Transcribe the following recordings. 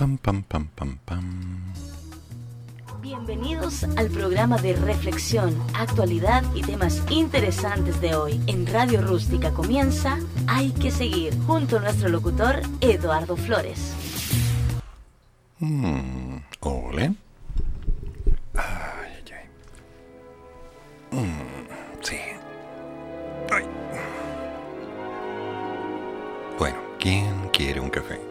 Pam, pam, pam, pam, pam. Bienvenidos al programa de reflexión, actualidad y temas interesantes de hoy. En Radio Rústica comienza Hay que seguir, junto a nuestro locutor Eduardo Flores. Mm, ole. Ay, ay, ay. Mm, sí. Ay. Bueno, ¿quién quiere un café?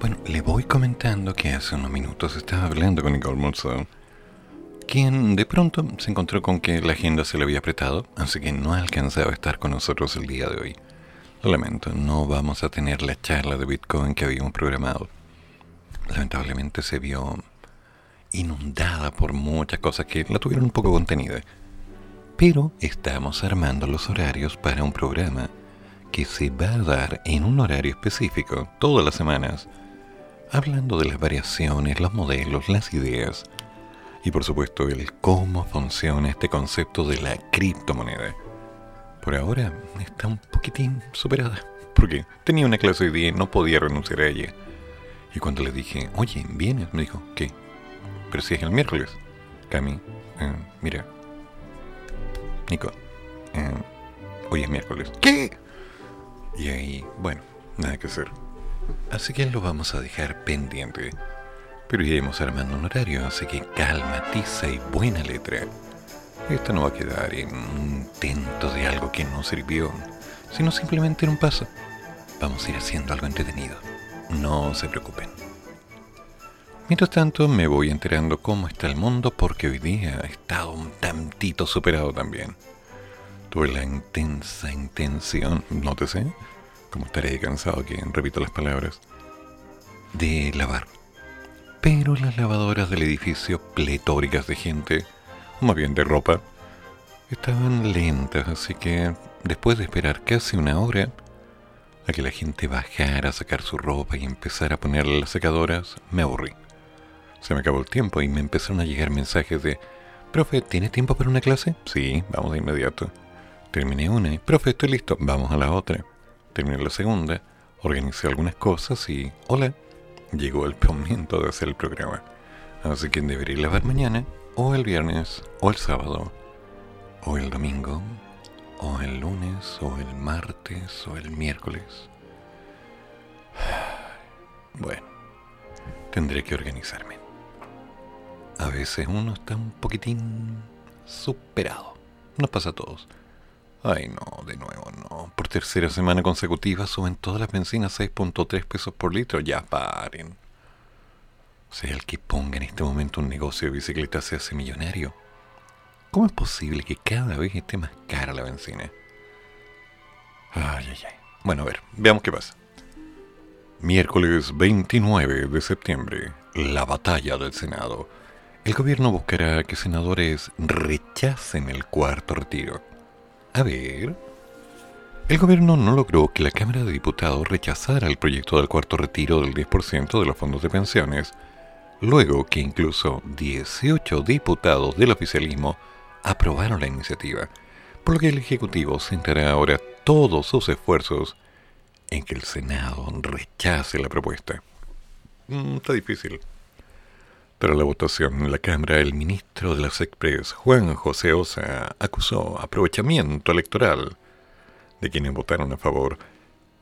Bueno, le voy comentando que hace unos minutos estaba hablando con Nicole Monzón, quien de pronto se encontró con que la agenda se le había apretado, así que no alcanzaba a estar con nosotros el día de hoy. Lo lamento, no vamos a tener la charla de Bitcoin que habíamos programado. Lamentablemente se vio inundada por muchas cosas que la tuvieron un poco contenida. Pero estamos armando los horarios para un programa que se va a dar en un horario específico todas las semanas hablando de las variaciones, los modelos, las ideas y por supuesto el cómo funciona este concepto de la criptomoneda. Por ahora está un poquitín superada, porque tenía una clase de día y no podía renunciar a ella. Y cuando le dije, oye, ¿vienes? Me dijo, ¿qué? Pero si es el miércoles. Cami, eh, mira. Nico, eh, hoy es miércoles. ¿Qué? Y ahí, bueno, nada que hacer. Así que lo vamos a dejar pendiente. Pero iremos armando un horario, así que calma, tiza y buena letra. Esto no va a quedar en un intento de algo que no sirvió, sino simplemente en un paso. Vamos a ir haciendo algo entretenido. No se preocupen. Mientras tanto, me voy enterando cómo está el mundo porque hoy día ha estado un tantito superado también. Tuve la intensa intención, nótese, como estaré cansado que repito las palabras, de lavar. Pero las lavadoras del edificio, pletóricas de gente, o más bien de ropa, estaban lentas, así que después de esperar casi una hora a que la gente bajara a sacar su ropa y empezar a ponerle las secadoras, me aburrí. Se me acabó el tiempo y me empezaron a llegar mensajes de, profe, ¿tiene tiempo para una clase? Sí, vamos de inmediato. Terminé una y, profe, estoy listo, vamos a la otra terminé la segunda, organicé algunas cosas y, hola, llegó el momento de hacer el programa. Así que debería lavar mañana, o el viernes, o el sábado, o el domingo, o el lunes, o el martes, o el miércoles. Bueno, tendré que organizarme. A veces uno está un poquitín superado. Nos pasa a todos. Ay, no, de nuevo, no. Por tercera semana consecutiva suben todas las bencinas 6.3 pesos por litro. Ya paren. O sea, el que ponga en este momento un negocio de bicicleta se hace millonario. ¿Cómo es posible que cada vez esté más cara la benzina? Ay, ay, ay. Bueno, a ver, veamos qué pasa. Miércoles 29 de septiembre, la batalla del Senado. El gobierno buscará que senadores rechacen el cuarto retiro. A ver. El gobierno no logró que la Cámara de Diputados rechazara el proyecto del cuarto retiro del 10% de los fondos de pensiones, luego que incluso 18 diputados del oficialismo aprobaron la iniciativa, por lo que el Ejecutivo centrará ahora todos sus esfuerzos en que el Senado rechace la propuesta. Mm, está difícil. Tras la votación en la Cámara, el ministro de las Express, Juan José Osa, acusó aprovechamiento electoral de quienes votaron a favor,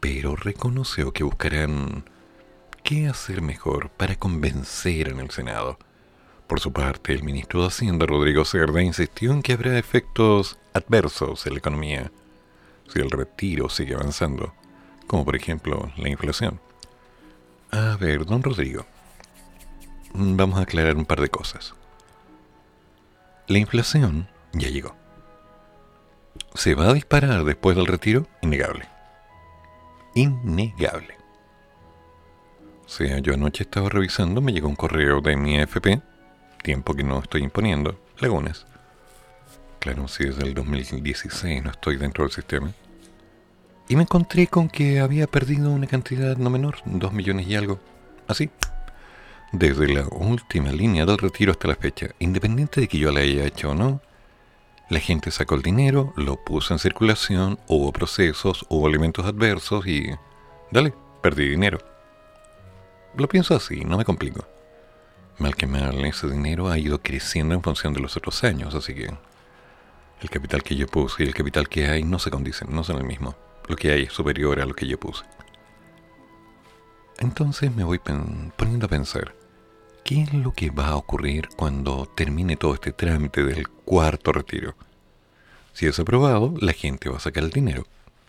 pero reconoció que buscarán qué hacer mejor para convencer en el Senado. Por su parte, el ministro de Hacienda, Rodrigo Cerda, insistió en que habrá efectos adversos en la economía si el retiro sigue avanzando, como por ejemplo la inflación. A ver, don Rodrigo, vamos a aclarar un par de cosas. La inflación ya llegó. ¿Se va a disparar después del retiro? Innegable. Innegable. O sea, yo anoche estaba revisando, me llegó un correo de mi AFP, tiempo que no estoy imponiendo, lagunas. Claro, si desde el 2016 no estoy dentro del sistema. Y me encontré con que había perdido una cantidad no menor, dos millones y algo. Así, desde la última línea del retiro hasta la fecha, independiente de que yo la haya hecho o no, la gente sacó el dinero, lo puso en circulación, hubo procesos, hubo elementos adversos y... Dale, perdí dinero. lo pienso así, no me complico. Mal que mal, ese dinero ha ido creciendo en función de los otros años, así que el capital que yo puse y el capital que hay no se condicen, no son el mismo. Lo que hay es superior a lo que yo puse. Entonces me voy poniendo a pensar, ¿qué es lo que va a ocurrir cuando termine todo este trámite del cuarto retiro? Si es aprobado, la gente va a sacar el dinero.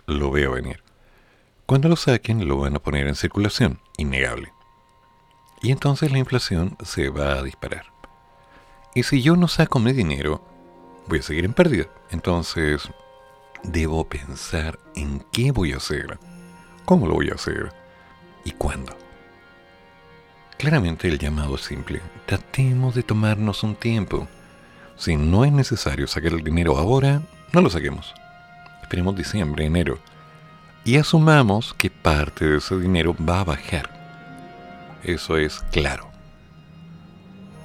Lo veo venir. Cuando lo saquen, lo van a poner en circulación, innegable. Y entonces la inflación se va a disparar. Y si yo no saco mi dinero, voy a seguir en pérdida. Entonces, debo pensar en qué voy a hacer, cómo lo voy a hacer y cuándo. Claramente el llamado es simple. Tratemos de tomarnos un tiempo. Si no es necesario sacar el dinero ahora, no lo saquemos. Esperemos diciembre, enero. Y asumamos que parte de ese dinero va a bajar. Eso es claro.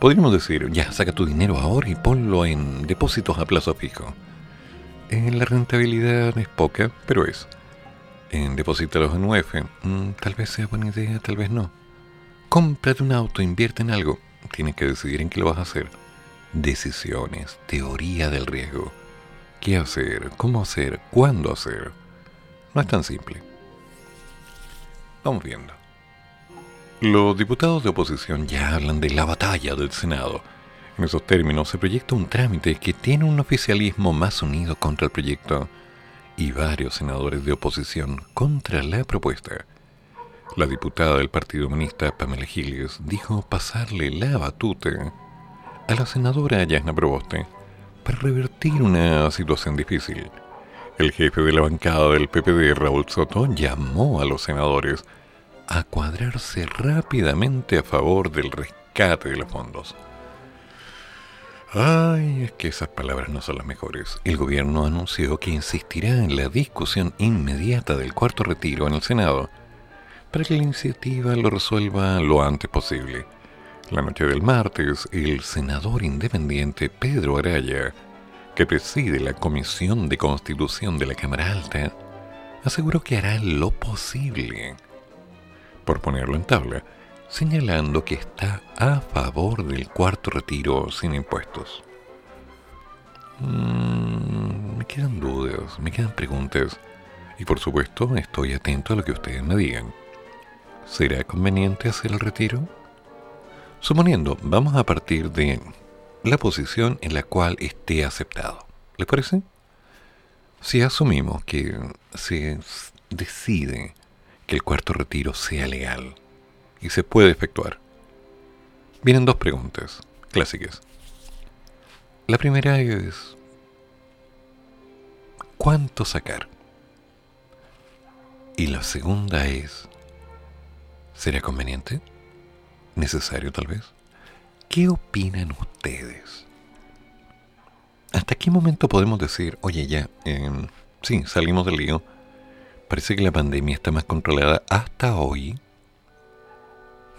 Podríamos decir, ya, saca tu dinero ahora y ponlo en depósitos a plazo fijo. En la rentabilidad es poca, pero es. En depósitos en UF, mm, tal vez sea buena idea, tal vez no. Cómprate un auto, invierte en algo. Tienes que decidir en qué lo vas a hacer. Decisiones, teoría del riesgo. ¿Qué hacer? ¿Cómo hacer? ¿Cuándo hacer? No es tan simple. Vamos viendo. Los diputados de oposición ya hablan de la batalla del Senado. En esos términos se proyecta un trámite que tiene un oficialismo más unido contra el proyecto y varios senadores de oposición contra la propuesta. La diputada del Partido Humanista, Pamela Giles, dijo pasarle la batuta a la senadora Yasna Proboste para revertir una situación difícil. El jefe de la bancada del PPD, Raúl Soto, llamó a los senadores a cuadrarse rápidamente a favor del rescate de los fondos. Ay, es que esas palabras no son las mejores. El gobierno anunció que insistirá en la discusión inmediata del cuarto retiro en el Senado para que la iniciativa lo resuelva lo antes posible. La noche del martes, el senador independiente Pedro Araya, que preside la Comisión de Constitución de la Cámara Alta, aseguró que hará lo posible por ponerlo en tabla, señalando que está a favor del cuarto retiro sin impuestos. Mm, me quedan dudas, me quedan preguntas, y por supuesto estoy atento a lo que ustedes me digan. ¿Será conveniente hacer el retiro? Suponiendo, vamos a partir de la posición en la cual esté aceptado. ¿Les parece? Si asumimos que se decide el cuarto retiro sea legal y se puede efectuar. Vienen dos preguntas clásicas. La primera es, ¿cuánto sacar? Y la segunda es, ¿será conveniente? ¿Necesario tal vez? ¿Qué opinan ustedes? ¿Hasta qué momento podemos decir, oye ya, em, sí, salimos del lío, Parece que la pandemia está más controlada hasta hoy.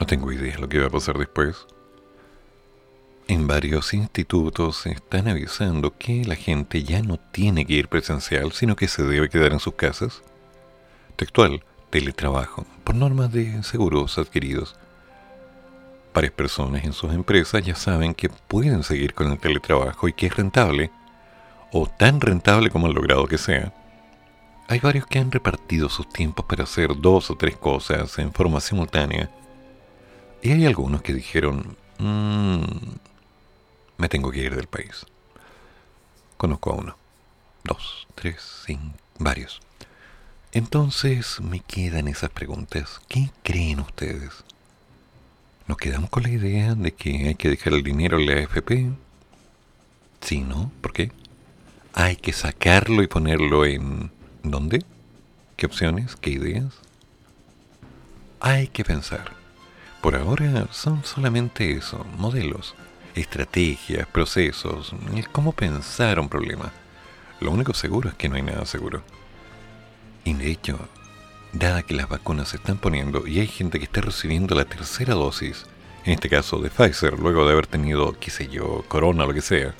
No tengo idea de lo que va a pasar después. En varios institutos están avisando que la gente ya no tiene que ir presencial, sino que se debe quedar en sus casas. Textual, teletrabajo, por normas de seguros adquiridos. Varias personas en sus empresas ya saben que pueden seguir con el teletrabajo y que es rentable, o tan rentable como han logrado que sea hay varios que han repartido sus tiempos para hacer dos o tres cosas en forma simultánea. Y hay algunos que dijeron, mmm, me tengo que ir del país. Conozco a uno, dos, tres, cinco, varios. Entonces me quedan esas preguntas. ¿Qué creen ustedes? ¿Nos quedamos con la idea de que hay que dejar el dinero en la AFP? Sí, ¿no? ¿Por qué? Hay que sacarlo y ponerlo en ¿Dónde? ¿Qué opciones? ¿Qué ideas? Hay que pensar. Por ahora son solamente eso, modelos, estrategias, procesos, el cómo pensar un problema. Lo único seguro es que no hay nada seguro. Y de hecho, dada que las vacunas se están poniendo y hay gente que está recibiendo la tercera dosis, en este caso de Pfizer, luego de haber tenido, qué sé yo, corona lo que sea,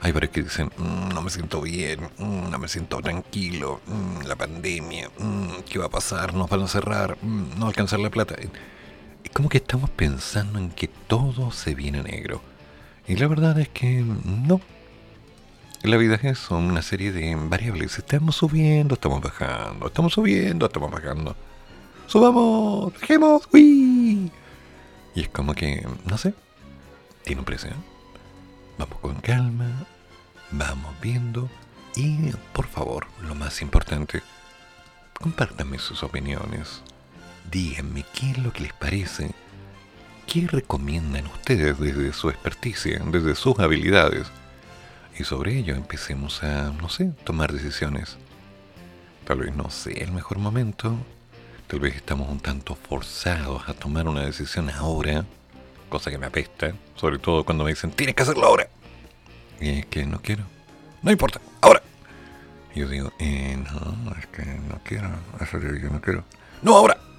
hay varios que dicen, mm, no me siento bien, mm, no me siento tranquilo, mm, la pandemia, ¿qué va a pasar? ¿Nos van a cerrar? ¿No alcanzar la plata? Es como que estamos pensando en que todo se viene negro. Y la verdad es que no. La vida es eso, una serie de variables. Estamos subiendo, estamos bajando, estamos subiendo, estamos bajando. Subamos, bajemos, uy. Y es como que, no sé, tiene un precio. Vamos con calma, vamos viendo y, por favor, lo más importante, compártanme sus opiniones. Díganme qué es lo que les parece. ¿Qué recomiendan ustedes desde su experticia, desde sus habilidades? Y sobre ello empecemos a, no sé, tomar decisiones. Tal vez no sea el mejor momento. Tal vez estamos un tanto forzados a tomar una decisión ahora. Cosa que me apesta. Sobre todo cuando me dicen, tienes que hacerlo ahora. Y es que no quiero. No importa, ahora. Y yo digo, eh, no, es que no quiero. Eso yo no quiero. No, ahora.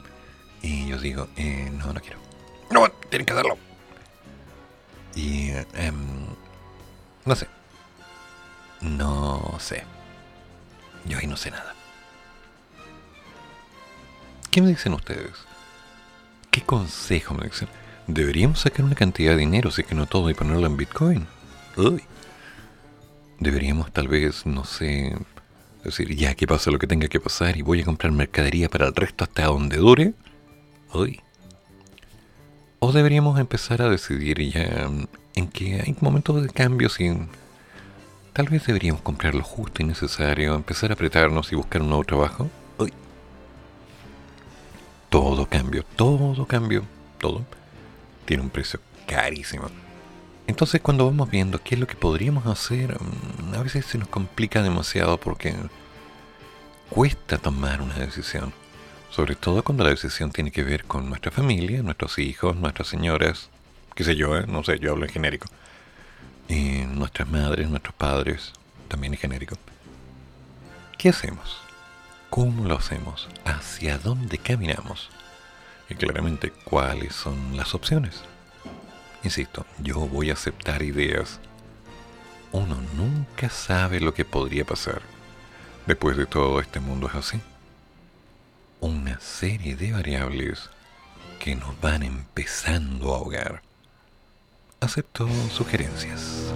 Y yo digo, eh, no, no quiero. No, tienen que hacerlo. Y, eh, no sé. No sé. Yo ahí no sé nada. ¿Qué me dicen ustedes? ¿Qué consejo me dicen? ¿Deberíamos sacar una cantidad de dinero, si que no todo, y ponerlo en Bitcoin? Uy. Deberíamos tal vez, no sé, decir, ya que pase lo que tenga que pasar y voy a comprar mercadería para el resto hasta donde dure. Uy. O deberíamos empezar a decidir ya en que hay momentos de cambios y tal vez deberíamos comprar lo justo y necesario, empezar a apretarnos y buscar un nuevo trabajo. Uy. Todo cambio, todo cambio, todo tiene un precio carísimo. Entonces cuando vamos viendo qué es lo que podríamos hacer, mm, a veces se nos complica demasiado porque cuesta tomar una decisión. Sobre todo cuando la decisión tiene que ver con nuestra familia, nuestros hijos, nuestras señoras, qué sé yo, ¿eh? no sé, yo hablo en genérico. Y nuestras madres, nuestros padres, también en genérico. ¿Qué hacemos? ¿Cómo lo hacemos? ¿Hacia dónde caminamos? Y claramente, ¿cuáles son las opciones? Insisto, yo voy a aceptar ideas. Uno nunca sabe lo que podría pasar. Después de todo, este mundo es así una serie de variables que nos van empezando a ahogar. Acepto sugerencias.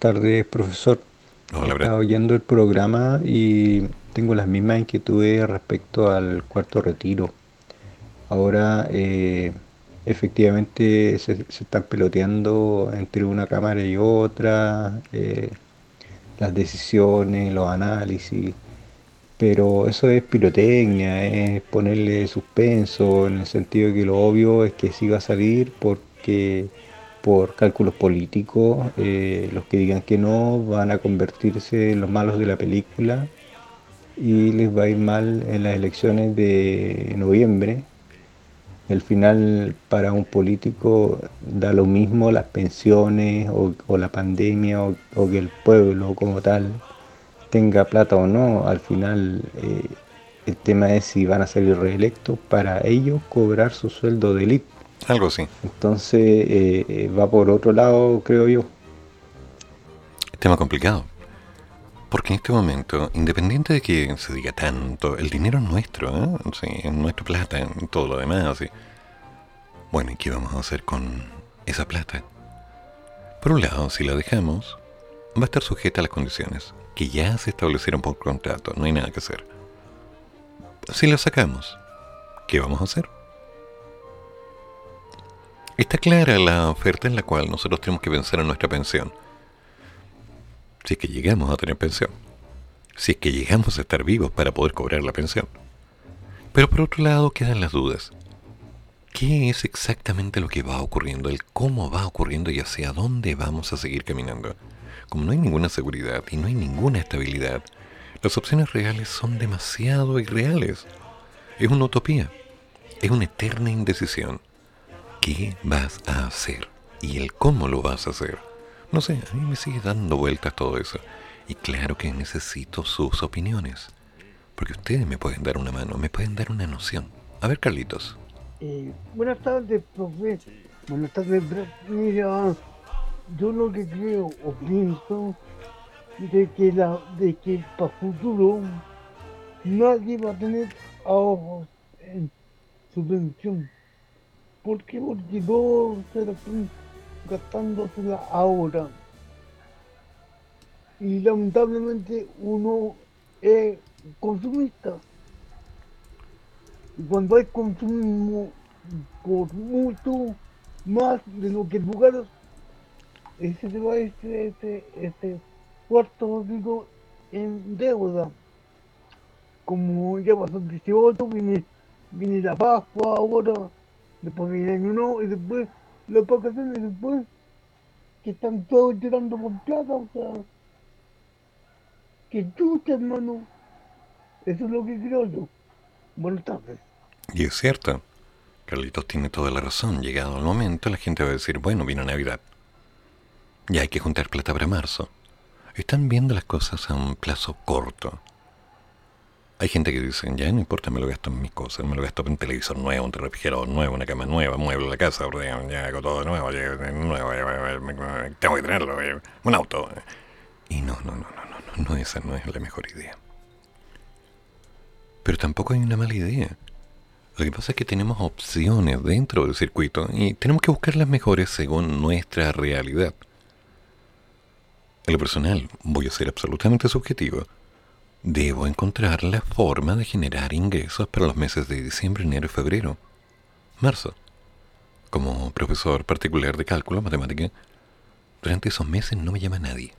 Tardes, profesor. Hola, Estaba oyendo el programa y tengo las mismas inquietudes respecto al cuarto retiro. Ahora, eh, efectivamente, se, se están peloteando entre una cámara y otra, eh, las decisiones, los análisis, pero eso es pirotecnia, es ponerle suspenso, en el sentido de que lo obvio es que sí va a salir porque por cálculos políticos, eh, los que digan que no van a convertirse en los malos de la película y les va a ir mal en las elecciones de noviembre. Al final, para un político da lo mismo las pensiones o, la pandemia o, o, que el pueblo como tal tenga plata o no. Al final, eh, el tema es si van a salir reelectos para ellos cobrar su sueldo de élite. Algo así. Entonces eh, eh, va por otro lado, creo yo. Tema complicado. Porque en este momento, independiente de que se diga tanto, el dinero es nuestro, ¿eh? sí, es nuestra plata, todo lo demás. ¿sí? Bueno, ¿y qué vamos a hacer con esa plata? Por un lado, si la dejamos, va a estar sujeta a las condiciones que ya se establecieron por contrato, no hay nada que hacer. Si la sacamos, ¿qué vamos a hacer? Está clara la oferta en la cual nosotros tenemos que pensar en nuestra pensión. Si es que llegamos a tener pensión. Si es que llegamos a estar vivos para poder cobrar la pensión. Pero por otro lado quedan las dudas. ¿Qué es exactamente lo que va ocurriendo? El cómo va ocurriendo y hacia dónde vamos a seguir caminando. Como no hay ninguna seguridad y no hay ninguna estabilidad, las opciones reales son demasiado irreales. Es una utopía. Es una eterna indecisión qué vas a hacer y el cómo lo vas a hacer. No sé, a mí me sigue dando vueltas todo eso. Y claro que necesito sus opiniones. Porque ustedes me pueden dar una mano, me pueden dar una noción. A ver, Carlitos. Eh, buenas tardes, profe. Buenas tardes, mira, yo lo que creo o pienso de que la de que para futuro nadie va a tener ahorros en su pensión ¿Por qué? Porque todos se la están ahora. Y lamentablemente uno es consumista. Y cuando hay consumo por mucho más de lo que el ese se va este, este, este cuarto digo en deuda. Como ya pasó el 18, viene, viene la Pascua ahora después viene año nuevo y después las vacaciones y después que están todos llorando por plata, o sea, que chucha hermano, eso es lo que creo yo. Buenas tardes. Y es cierto, Carlitos tiene toda la razón, llegado el momento la gente va a decir, bueno, vino Navidad, ya hay que juntar plata para marzo. Están viendo las cosas a un plazo corto. Hay gente que dice, ya no importa, me lo gasto en mis cosas, me lo gasto en un televisor nuevo, un refrigerador nuevo, una cama nueva, mueble la casa, ya hago todo nuevo, ya, nuevo, ya, tengo que tenerlo, un auto. Y no, no, no, no, no, no, esa no es la mejor idea. Pero tampoco hay una mala idea. Lo que pasa es que tenemos opciones dentro del circuito y tenemos que buscar las mejores según nuestra realidad. En lo personal, voy a ser absolutamente subjetivo Debo encontrar la forma de generar ingresos para los meses de diciembre, enero y febrero. Marzo. Como profesor particular de cálculo, matemática, durante esos meses no me llama nadie.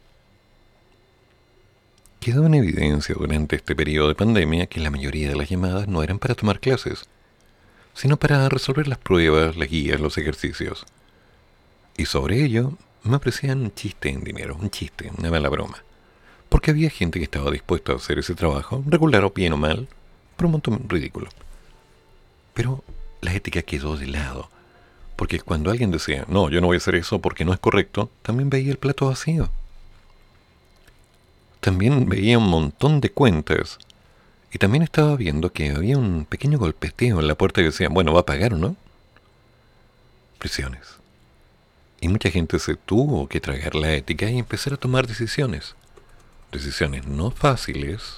Quedó en evidencia durante este periodo de pandemia que la mayoría de las llamadas no eran para tomar clases, sino para resolver las pruebas, las guías, los ejercicios. Y sobre ello me ofrecían un chiste en dinero, un chiste, una mala broma porque había gente que estaba dispuesta a hacer ese trabajo, regular o bien o mal, por un montón ridículo. Pero la ética quedó de lado, porque cuando alguien decía, no, yo no voy a hacer eso porque no es correcto, también veía el plato vacío. También veía un montón de cuentas, y también estaba viendo que había un pequeño golpeteo en la puerta que decía, bueno, va a pagar o no. Prisiones. Y mucha gente se tuvo que tragar la ética y empezar a tomar decisiones decisiones no fáciles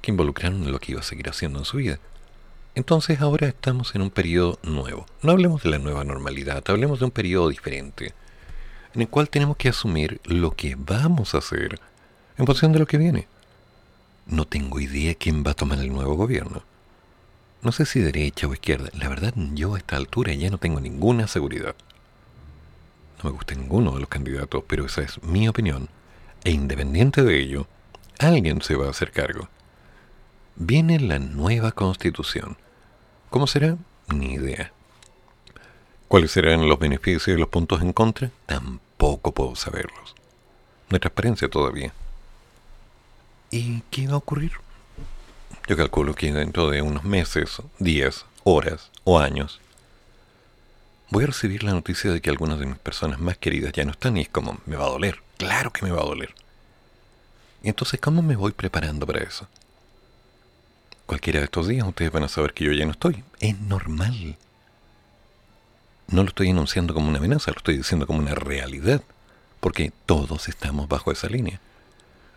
que involucraron lo que iba a seguir haciendo en su vida. Entonces ahora estamos en un periodo nuevo. No hablemos de la nueva normalidad, hablemos de un periodo diferente, en el cual tenemos que asumir lo que vamos a hacer en función de lo que viene. No tengo idea quién va a tomar el nuevo gobierno. No sé si derecha o izquierda. La verdad, yo a esta altura ya no tengo ninguna seguridad. No me gusta ninguno de los candidatos, pero esa es mi opinión. E independiente de ello, alguien se va a hacer cargo. Viene la nueva constitución. ¿Cómo será? Ni idea. ¿Cuáles serán los beneficios y los puntos en contra? Tampoco puedo saberlos. No hay transparencia todavía. ¿Y qué va a ocurrir? Yo calculo que dentro de unos meses, días, horas o años, voy a recibir la noticia de que algunas de mis personas más queridas ya no están y es como, me va a doler. Claro que me va a doler. Entonces, ¿cómo me voy preparando para eso? Cualquiera de estos días ustedes van a saber que yo ya no estoy. Es normal. No lo estoy anunciando como una amenaza, lo estoy diciendo como una realidad, porque todos estamos bajo esa línea.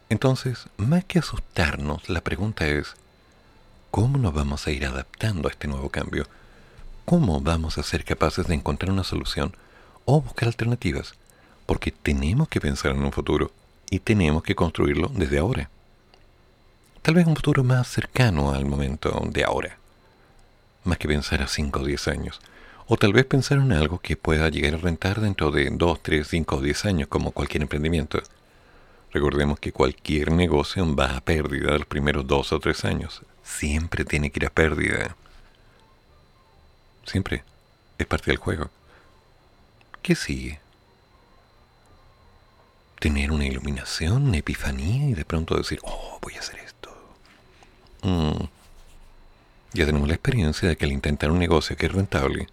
Entonces, más que asustarnos, la pregunta es, ¿cómo nos vamos a ir adaptando a este nuevo cambio? ¿Cómo vamos a ser capaces de encontrar una solución o buscar alternativas? Porque tenemos que pensar en un futuro y tenemos que construirlo desde ahora. Tal vez un futuro más cercano al momento de ahora, más que pensar a 5 o 10 años. O tal vez pensar en algo que pueda llegar a rentar dentro de 2, 3, 5 o 10 años, como cualquier emprendimiento. Recordemos que cualquier negocio va a pérdida los primeros 2 o 3 años. Siempre tiene que ir a pérdida. Siempre. Es parte del juego. ¿Qué sigue? Tener una iluminación, una epifanía y de pronto decir, oh, voy a hacer esto. Mm. Ya tenemos la experiencia de que al intentar un negocio que es rentable,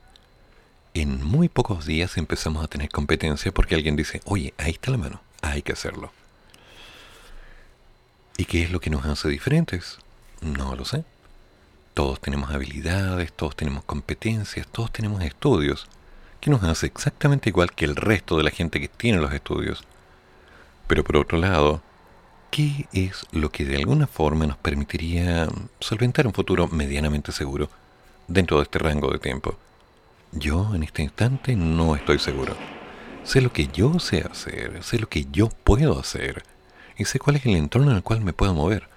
en muy pocos días empezamos a tener competencia porque alguien dice, oye, ahí está la mano, hay que hacerlo. ¿Y qué es lo que nos hace diferentes? No lo sé. Todos tenemos habilidades, todos tenemos competencias, todos tenemos estudios, que nos hace exactamente igual que el resto de la gente que tiene los estudios. Pero por otro lado, ¿qué es lo que de alguna forma nos permitiría solventar un futuro medianamente seguro dentro de este rango de tiempo? Yo en este instante no estoy seguro. Sé lo que yo sé hacer, sé lo que yo puedo hacer y sé cuál es el entorno en el cual me puedo mover.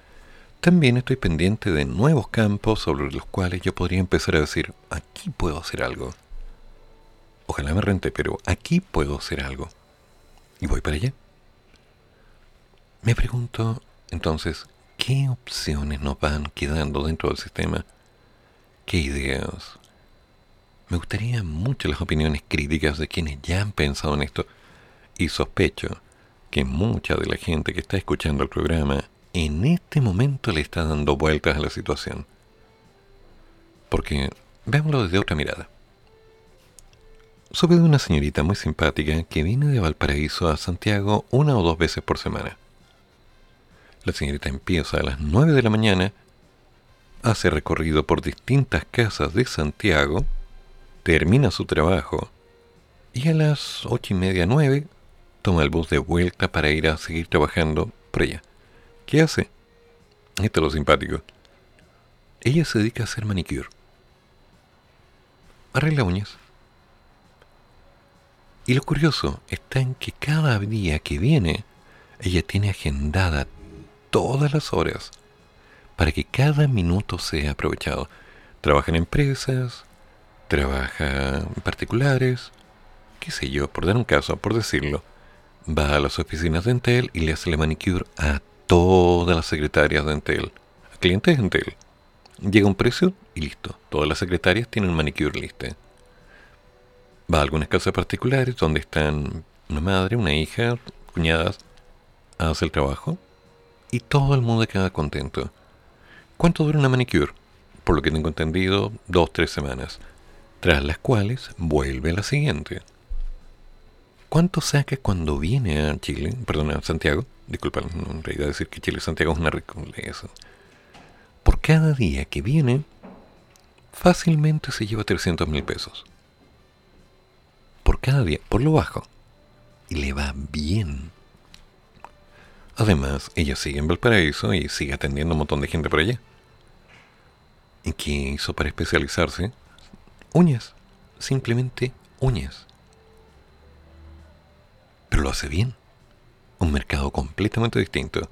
También estoy pendiente de nuevos campos sobre los cuales yo podría empezar a decir, aquí puedo hacer algo. Ojalá me rente, pero aquí puedo hacer algo. Y voy para allá. Me pregunto, entonces, ¿qué opciones nos van quedando dentro del sistema? ¿Qué ideas? Me gustaría mucho las opiniones críticas de quienes ya han pensado en esto y sospecho que mucha de la gente que está escuchando el programa en este momento le está dando vueltas a la situación. Porque, veámoslo desde otra mirada. Supe de una señorita muy simpática que viene de Valparaíso a Santiago una o dos veces por semana. La señorita empieza a las 9 de la mañana, hace recorrido por distintas casas de Santiago, termina su trabajo y a las ocho y media, nueve, toma el bus de vuelta para ir a seguir trabajando por ella. ¿Qué hace? Esto es lo simpático. Ella se dedica a hacer manicure. Arregla uñas. Y lo curioso está en que cada día que viene, ella tiene agendada todas las horas para que cada minuto sea aprovechado. Trabaja en empresas, trabaja en particulares, qué sé yo, por dar un caso, por decirlo, va a las oficinas de Entel y le hace la manicure a todas las secretarias de Entel, a clientes de Entel. Llega un precio y listo. Todas las secretarias tienen manicure lista. Va a algunas casas particulares donde están una madre, una hija, cuñadas, hace el trabajo y todo el mundo queda contento. ¿Cuánto dura una manicure? Por lo que tengo entendido, dos, tres semanas, tras las cuales vuelve la siguiente. ¿Cuánto saca cuando viene a Chile, perdón, a Santiago? Disculpa, en realidad decir que Chile Santiago es una rica Por cada día que viene, fácilmente se lleva 300 mil pesos. Por cada día, por lo bajo. Y le va bien. Además, ella sigue en Valparaíso y sigue atendiendo a un montón de gente por allá. ¿Y qué hizo para especializarse? Uñas, simplemente uñas. Pero lo hace bien. Un mercado completamente distinto.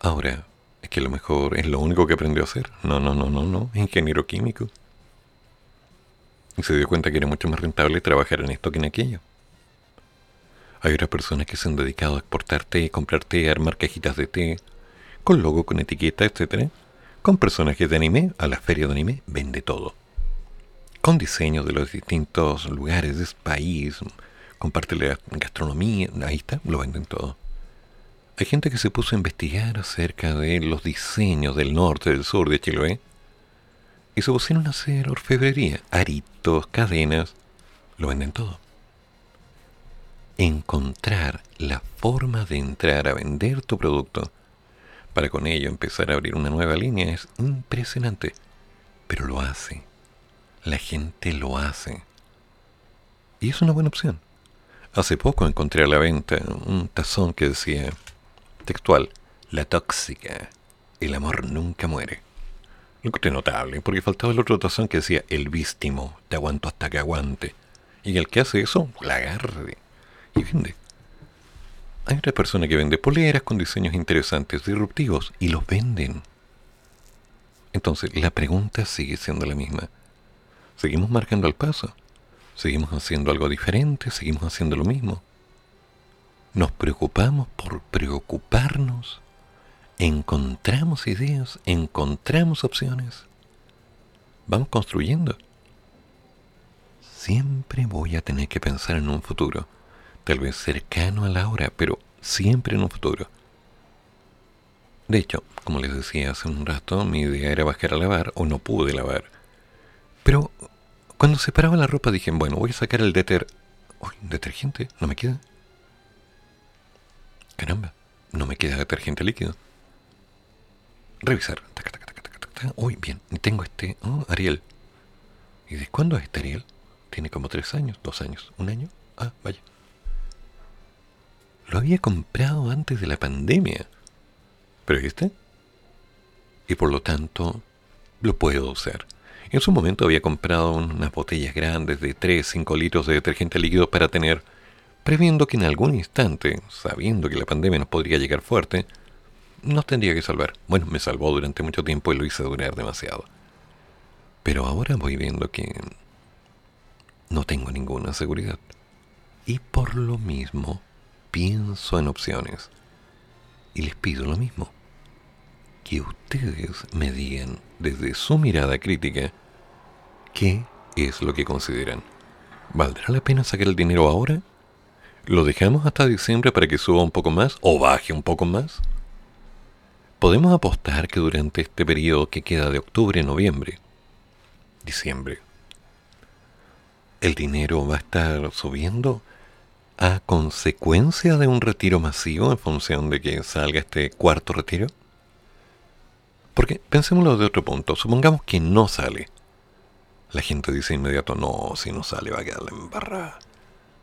Ahora, es que a lo mejor es lo único que aprendió a hacer. No, no, no, no, no. Ingeniero químico. Y se dio cuenta que era mucho más rentable trabajar en esto que en aquello. Hay otras personas que se han dedicado a exportar té, comprar té, armar cajitas de té, con logo, con etiqueta, etc. Con personajes de anime, a la feria de anime, vende todo. Con diseños de los distintos lugares del país, comparte la gastronomía, ahí está, lo venden todo. Hay gente que se puso a investigar acerca de los diseños del norte, del sur de Chiloé, y se pusieron a hacer orfebrería, aritos, cadenas, lo venden todo encontrar la forma de entrar a vender tu producto para con ello empezar a abrir una nueva línea es impresionante. Pero lo hace. La gente lo hace. Y es una buena opción. Hace poco encontré a la venta un tazón que decía, textual, la tóxica, el amor nunca muere. Lo encontré notable, porque faltaba el otro tazón que decía, el vístimo, te aguanto hasta que aguante. Y el que hace eso, la agarre vende. Hay otra persona que vende poleras con diseños interesantes, disruptivos, y los venden. Entonces, la pregunta sigue siendo la misma. ¿Seguimos marcando el paso? ¿Seguimos haciendo algo diferente? ¿Seguimos haciendo lo mismo? ¿Nos preocupamos por preocuparnos? ¿Encontramos ideas? ¿Encontramos opciones? Vamos construyendo. Siempre voy a tener que pensar en un futuro tal vez cercano a la hora, pero siempre en un futuro. De hecho, como les decía hace un rato, mi idea era bajar a lavar o no pude lavar. Pero cuando separaba la ropa dije, bueno, voy a sacar el deter... Uy, detergente, no me queda. Caramba, no me queda detergente líquido. Revisar. Uy, bien, tengo este... Oh, Ariel. ¿Y de cuándo es este Ariel? Tiene como tres años, dos años, un año. Ah, vaya. Lo había comprado antes de la pandemia. ¿Pero este? Y por lo tanto, lo puedo usar. En su momento había comprado unas botellas grandes de 3, 5 litros de detergente líquido para tener, previendo que en algún instante, sabiendo que la pandemia nos podría llegar fuerte, nos tendría que salvar. Bueno, me salvó durante mucho tiempo y lo hice durar demasiado. Pero ahora voy viendo que no tengo ninguna seguridad. Y por lo mismo, pienso en opciones. Y les pido lo mismo. Que ustedes me digan desde su mirada crítica qué es lo que consideran. ¿Valdrá la pena sacar el dinero ahora? ¿Lo dejamos hasta diciembre para que suba un poco más o baje un poco más? Podemos apostar que durante este periodo que queda de octubre noviembre, diciembre, el dinero va a estar subiendo a consecuencia de un retiro masivo en función de que salga este cuarto retiro? Porque pensémoslo de otro punto, supongamos que no sale. La gente dice inmediato, no, si no sale va a quedar la embarrada.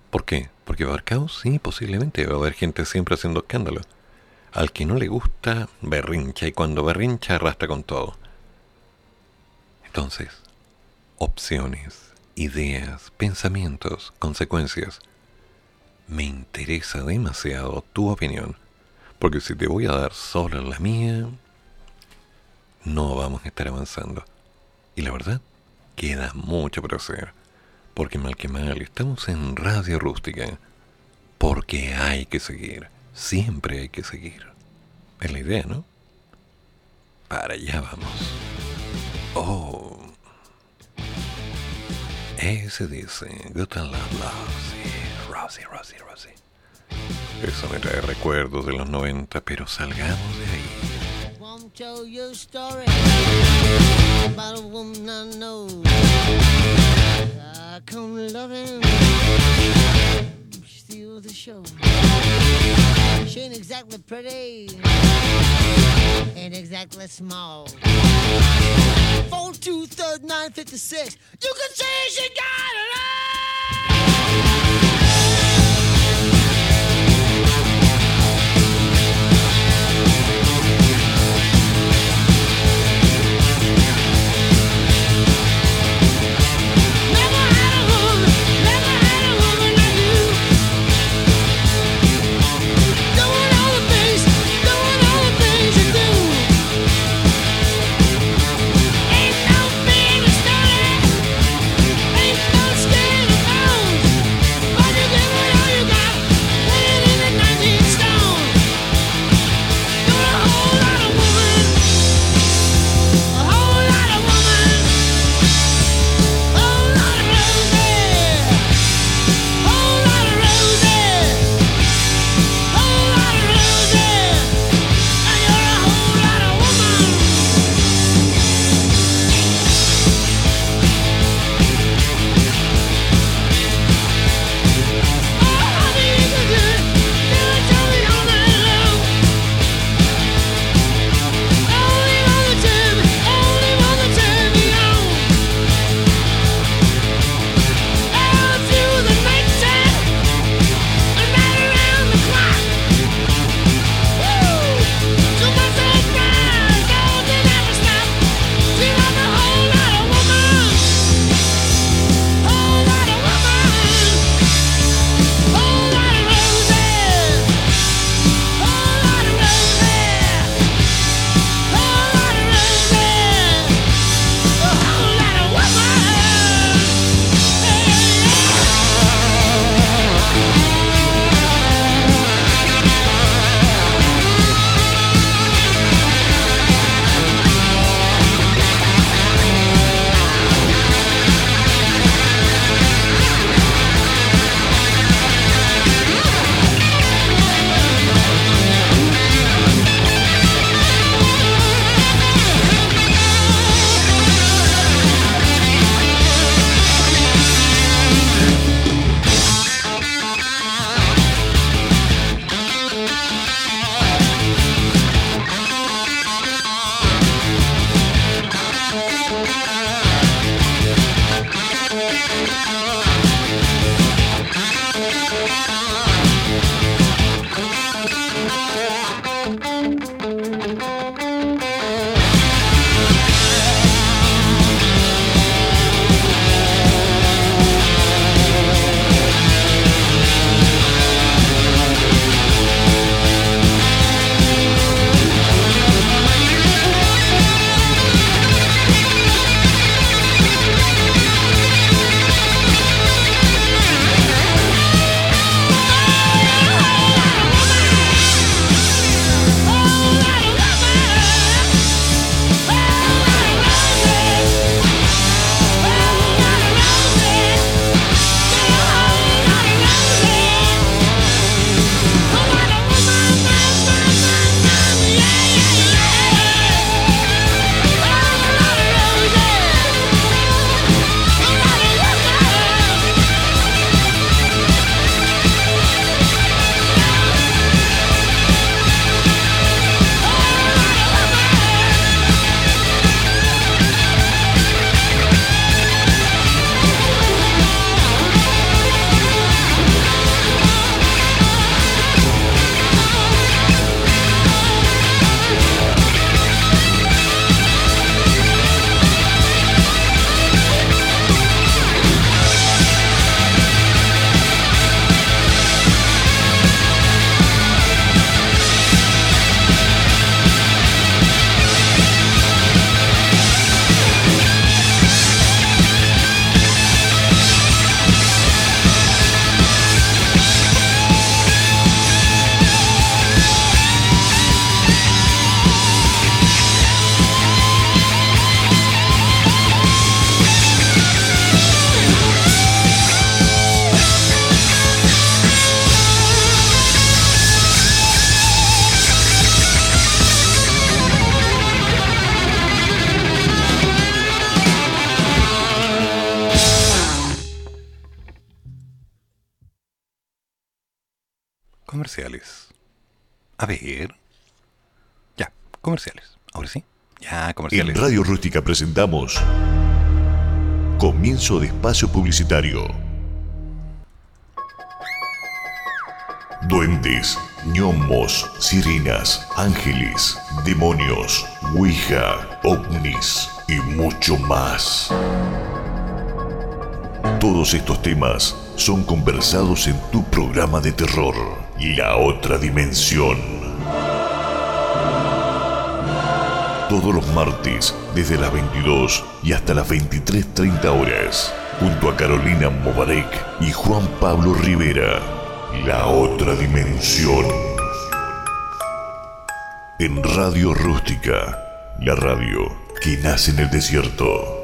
¿Por qué? ¿Porque va a haber caos? Sí, posiblemente, va a haber gente siempre haciendo escándalo. Al que no le gusta, berrincha, y cuando berrincha arrastra con todo. Entonces, opciones, ideas, pensamientos, consecuencias me interesa demasiado tu opinión, porque si te voy a dar solo la mía, no vamos a estar avanzando. Y la verdad, queda mucho por hacer, porque mal que mal estamos en Radio Rústica, porque hay que seguir, siempre hay que seguir. Es la idea, ¿no? Para allá vamos. Oh. Ese dice, Good love, Rosy, Rosy, Rosy. Eso me trae recuerdos de los 90, pero salgamos de ahí. Won't tell you a story about a woman I know. I come loving, steal the show. She ain't exactly pretty, ain't exactly small. Four, two, third, nine, fifty-six. You can say she got it all. Radio Rústica presentamos Comienzo de Espacio Publicitario. Duendes, gnomos, sirenas, ángeles, demonios, ouija, ovnis y mucho más. Todos estos temas son conversados en tu programa de terror, La Otra Dimensión. Todos los martes, desde las 22 y hasta las 23.30 horas, junto a Carolina Mobarek y Juan Pablo Rivera, La Otra Dimensión. En Radio Rústica, la radio que nace en el desierto.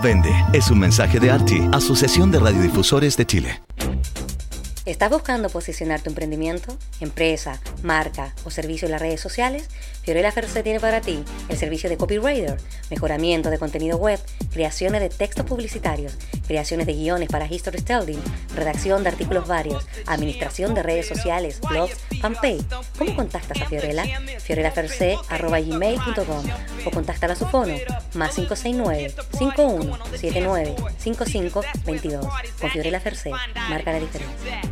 vende. Es un mensaje de ARTI, Asociación de Radiodifusores de Chile. ¿Estás buscando posicionar tu emprendimiento, empresa, marca o servicio en las redes sociales? Fiorella Ferce tiene para ti el servicio de copywriter, mejoramiento de contenido web, creaciones de textos publicitarios, creaciones de guiones para history storytelling, redacción de artículos varios, administración de redes sociales, blogs, fanpage. ¿Cómo contactas a Fiorella? fiorellaferce.gmail.com o contáctala a su fono más 569 5179 5522 con Fiorella Ferce, marca la diferencia.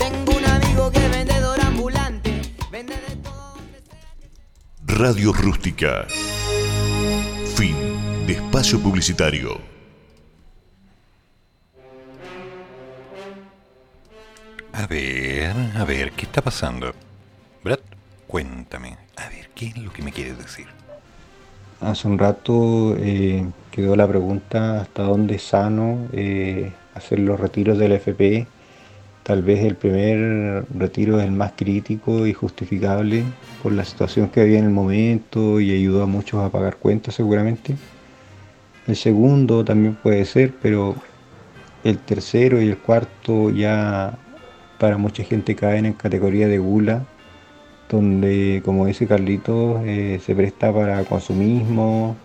Radio Rústica. Fin de espacio publicitario. A ver, a ver, ¿qué está pasando? Brad, cuéntame. A ver, ¿qué es lo que me quieres decir? Hace un rato eh, quedó la pregunta hasta dónde es sano eh, hacer los retiros del FP. Tal vez el primer retiro es el más crítico y justificable por la situación que había en el momento y ayudó a muchos a pagar cuentas seguramente. El segundo también puede ser, pero el tercero y el cuarto ya para mucha gente caen en categoría de gula, donde como dice Carlitos eh, se presta para consumismo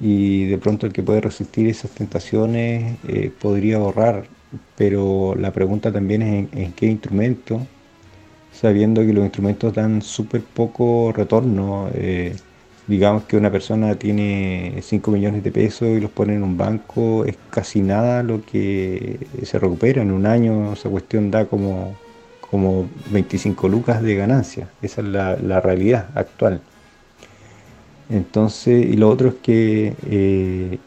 y de pronto el que puede resistir esas tentaciones eh, podría ahorrar, pero la pregunta también es en, qué instrumento, sabiendo que los instrumentos dan súper poco retorno. eh, digamos que una persona tiene 5 millones de pesos y los pone en un banco, es casi nada lo que se recupera. En un año esa cuestión da como, como 25 lucas de ganancia. Esa es la, la realidad actual. Entonces, y lo otro es que eh,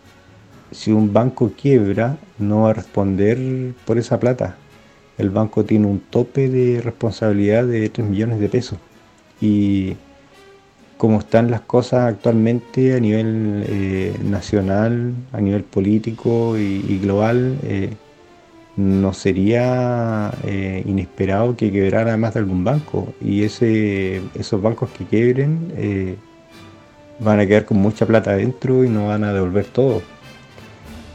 si un banco quiebra, no va a responder por esa plata. El banco tiene un tope de responsabilidad de 3 millones de pesos. Y como están las cosas actualmente a nivel eh, nacional, a nivel político y, global, eh, no sería eh, inesperado que quebrara más de algún banco y ese, esos bancos que quiebren van a quedar con mucha plata adentro y no van a devolver todo.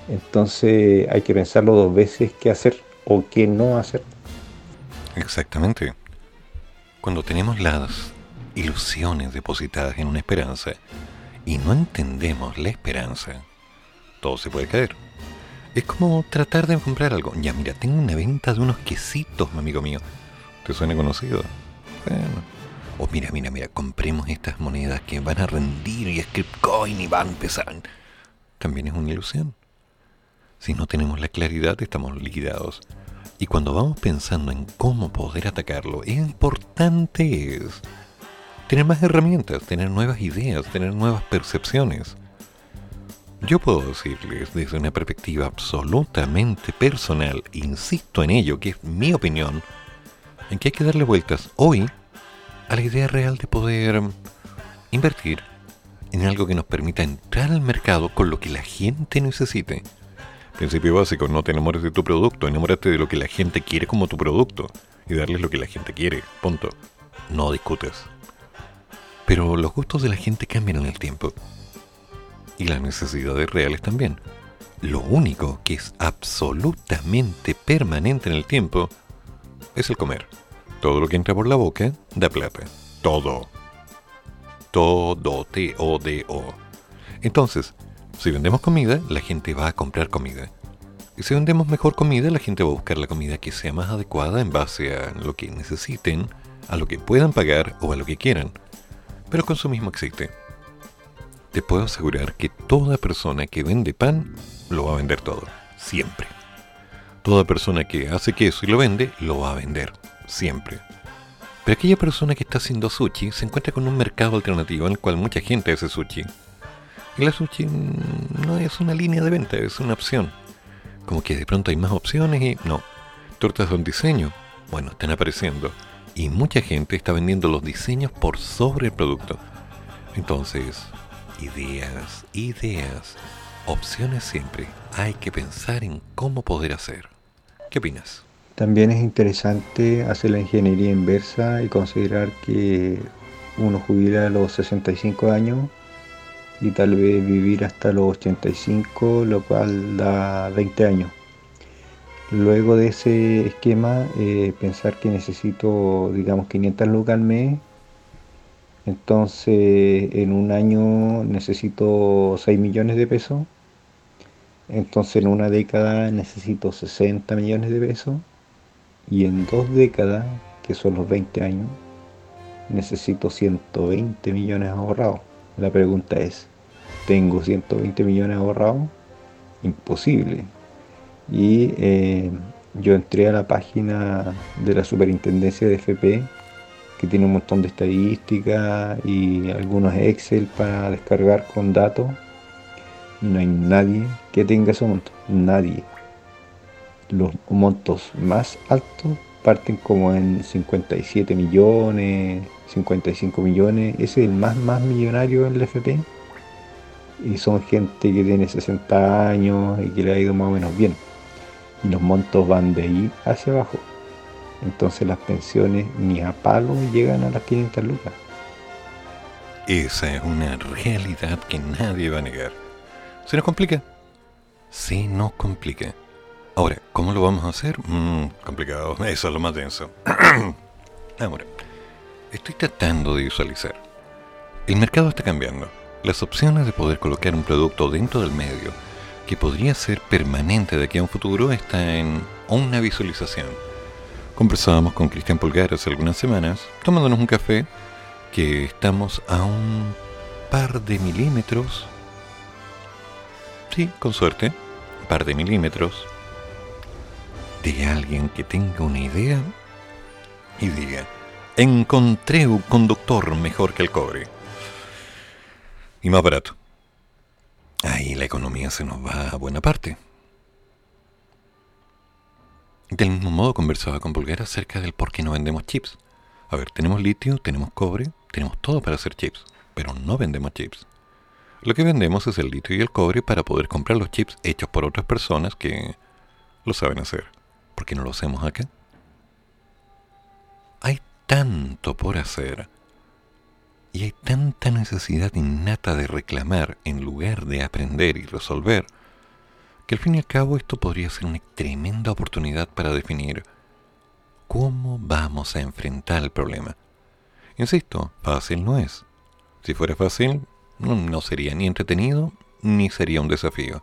Entonces hay que pensarlo dos veces qué hacer o qué no hacer. Exactamente. Cuando tenemos las ilusiones depositadas en una esperanza y no entendemos la esperanza, todo se puede caer. Es como tratar de comprar algo. Ya, mira, tengo una venta de unos quesitos, amigo mío. ¿Te suena conocido? Bueno. O mira, mira, mira, compremos estas monedas que van a rendir y es coin y van a empezar. También es una ilusión. Si no tenemos la claridad, estamos liquidados. Y cuando vamos pensando en cómo poder atacarlo, es importante es tener más herramientas, tener nuevas ideas, tener nuevas percepciones. Yo puedo decirles desde una perspectiva absolutamente personal, insisto en ello, que es mi opinión, en que hay que darle vueltas hoy a la idea real de poder invertir en algo que nos permita entrar al mercado con lo que la gente necesite. Principio básico, no te enamores de tu producto, enamórate de lo que la gente quiere como tu producto y darles lo que la gente quiere, punto. No discutes. Pero los gustos de la gente cambian en el tiempo y las necesidades reales también. Lo único que es absolutamente permanente en el tiempo es el comer. Todo lo que entra por la boca da plata. Todo. Todo, T-O-D-O. Entonces, si vendemos comida, la gente va a comprar comida. Y si vendemos mejor comida, la gente va a buscar la comida que sea más adecuada en base a lo que necesiten, a lo que puedan pagar o a lo que quieran. Pero consumismo existe te puedo asegurar que toda persona que vende pan lo va a vender todo, siempre. Toda persona que hace queso y lo vende, lo va a vender, siempre. Pero aquella persona que está haciendo sushi se encuentra con un mercado alternativo en el cual mucha gente hace sushi. Y la sushi no es una línea de venta, es una opción. Como que de pronto hay más opciones y no. Tortas un diseño, bueno, están apareciendo. Y mucha gente está vendiendo los diseños por sobre el producto. Entonces, ideas, ideas, opciones siempre. Hay que pensar en cómo poder hacer. ¿Qué opinas? También es interesante hacer la ingeniería inversa y considerar que uno jubila a los 65 años y tal vez vivir hasta los 85, lo cual da 20 años. Luego de ese esquema, eh, pensar que necesito, digamos, 500 lucas al mes entonces, en un año necesito 6 millones de pesos. Entonces, en una década necesito 60 millones de pesos. Y en dos décadas, que son los 20 años, necesito 120 millones ahorrados. La pregunta es, ¿tengo 120 millones ahorrados? Imposible. Y eh, yo entré a la página de la Superintendencia de FP que tiene un montón de estadísticas y algunos Excel para descargar con datos. Y no hay nadie que tenga ese monto, nadie. Los montos más altos parten como en 57 millones, 55 millones, ese es el más más millonario en el FP. Y son gente que tiene 60 años y que le ha ido más o menos bien. Y los montos van de ahí hacia abajo. Entonces las pensiones ni a palo llegan a las 500 lucas. Esa es una realidad que nadie va a negar. ¿Se nos complica? Sí, nos complica. Ahora, ¿cómo lo vamos a hacer? Mm, complicado, eso es lo más denso. Ahora, estoy tratando de visualizar. El mercado está cambiando. Las opciones de poder colocar un producto dentro del medio que podría ser permanente de aquí a un futuro está en una visualización. Conversábamos con Cristian Pulgar hace algunas semanas, tomándonos un café, que estamos a un par de milímetros, sí, con suerte, un par de milímetros, de alguien que tenga una idea y diga, encontré un conductor mejor que el cobre y más barato. Ahí la economía se nos va a buena parte. Del mismo modo conversaba con Pulgar acerca del por qué no vendemos chips. A ver, tenemos litio, tenemos cobre, tenemos todo para hacer chips, pero no vendemos chips. Lo que vendemos es el litio y el cobre para poder comprar los chips hechos por otras personas que lo saben hacer. qué no lo hacemos acá? Hay tanto por hacer y hay tanta necesidad innata de reclamar en lugar de aprender y resolver, que al fin y al cabo esto podría ser una tremenda oportunidad para definir cómo vamos a enfrentar el problema. Insisto, fácil no es. Si fuera fácil, no, sería ni entretenido ni sería un desafío.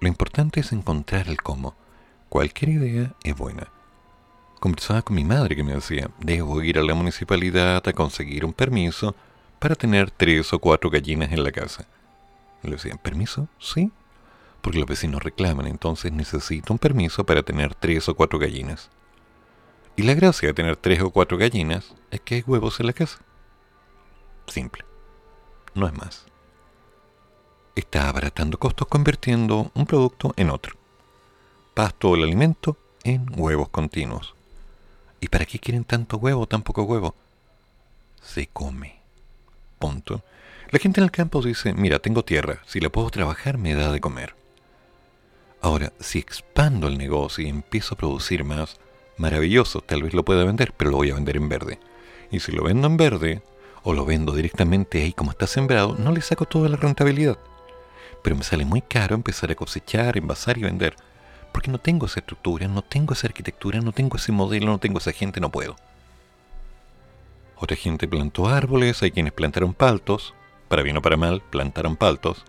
Lo importante es encontrar el cómo. Cualquier idea es buena conversaba con mi madre que me decía, debo ir a la municipalidad a conseguir un permiso para tener tres o cuatro gallinas en la casa. Le decía, ¿permiso? Sí. Porque los vecinos reclaman, entonces necesito un permiso para tener tres o cuatro gallinas. Y la gracia de tener tres o cuatro gallinas es que hay huevos en la casa. Simple. No es más. Está abaratando costos convirtiendo un producto en otro. Pasto o el alimento en huevos continuos. ¿Y para qué quieren tanto huevo, tan poco huevo? Se come. Punto. La gente en el campo dice, mira, tengo tierra, si la puedo trabajar me da de comer. Ahora, si expando el negocio y empiezo a producir más, maravilloso, tal vez lo pueda vender, pero lo voy a vender en verde. Y si lo vendo en verde, o lo vendo directamente ahí como está sembrado, no le saco toda la rentabilidad. Pero me sale muy caro empezar a cosechar, envasar y vender. Porque no tengo esa estructura, no tengo esa arquitectura, no tengo ese modelo, no tengo esa gente, no puedo. Otra gente plantó árboles, hay quienes plantaron paltos, para bien o para mal, plantaron paltos,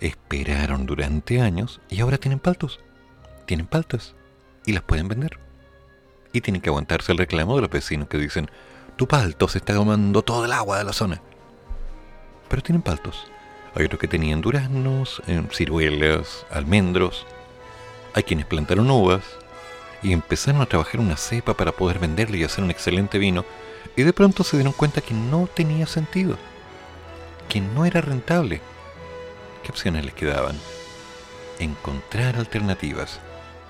esperaron durante años y ahora tienen paltos. Tienen paltas y las pueden vender. Y tienen que aguantarse el reclamo de los vecinos que dicen, tu palto se está tomando todo el agua de la zona. Pero tienen paltos. Hay otros que tenían duraznos, eh, ciruelas, almendros, hay quienes plantaron uvas y empezaron a trabajar una cepa para poder venderle y hacer un excelente vino, y de pronto se dieron cuenta que no tenía sentido, que no era rentable. ¿Qué opciones les quedaban? Encontrar alternativas.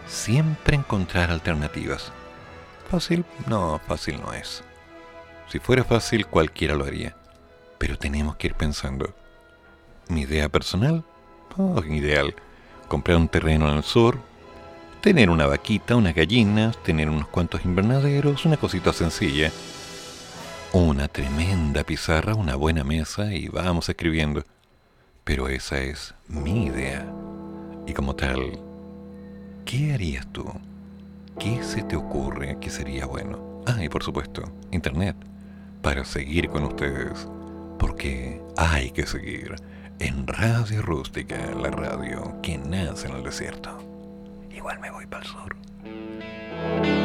Siempre encontrar alternativas. ¿Fácil? No, fácil no es. Si fuera fácil, cualquiera lo haría. Pero tenemos que ir pensando. Mi idea personal, oh, ideal. Comprar un terreno en el sur, tener una vaquita, unas gallinas, tener unos cuantos invernaderos, una cosita sencilla. Una tremenda pizarra, una buena mesa y vamos escribiendo. Pero esa es mi idea. Y como tal, ¿qué harías tú? ¿Qué se te ocurre que sería bueno? Ah, y por supuesto, Internet, para seguir con ustedes. Porque hay que seguir en Radio Rústica, la radio que nace en el desierto igual me voy para el sur.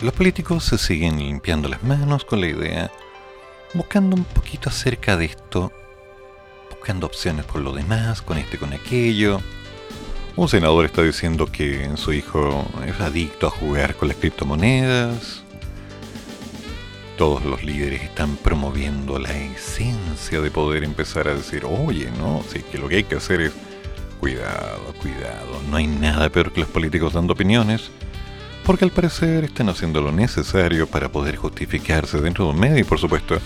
Los políticos se siguen limpiando las manos con la idea, buscando un poquito acerca de esto, buscando opciones por lo demás, con este, con aquello. Un senador está diciendo que su hijo es adicto a jugar con las criptomonedas. Todos los líderes están promoviendo la esencia de poder empezar a decir, oye, no, sí, que lo que hay que hacer es cuidado, cuidado. No hay nada peor que los políticos dando opiniones porque al parecer están haciendo lo necesario para poder justificarse dentro de un medio y por supuesto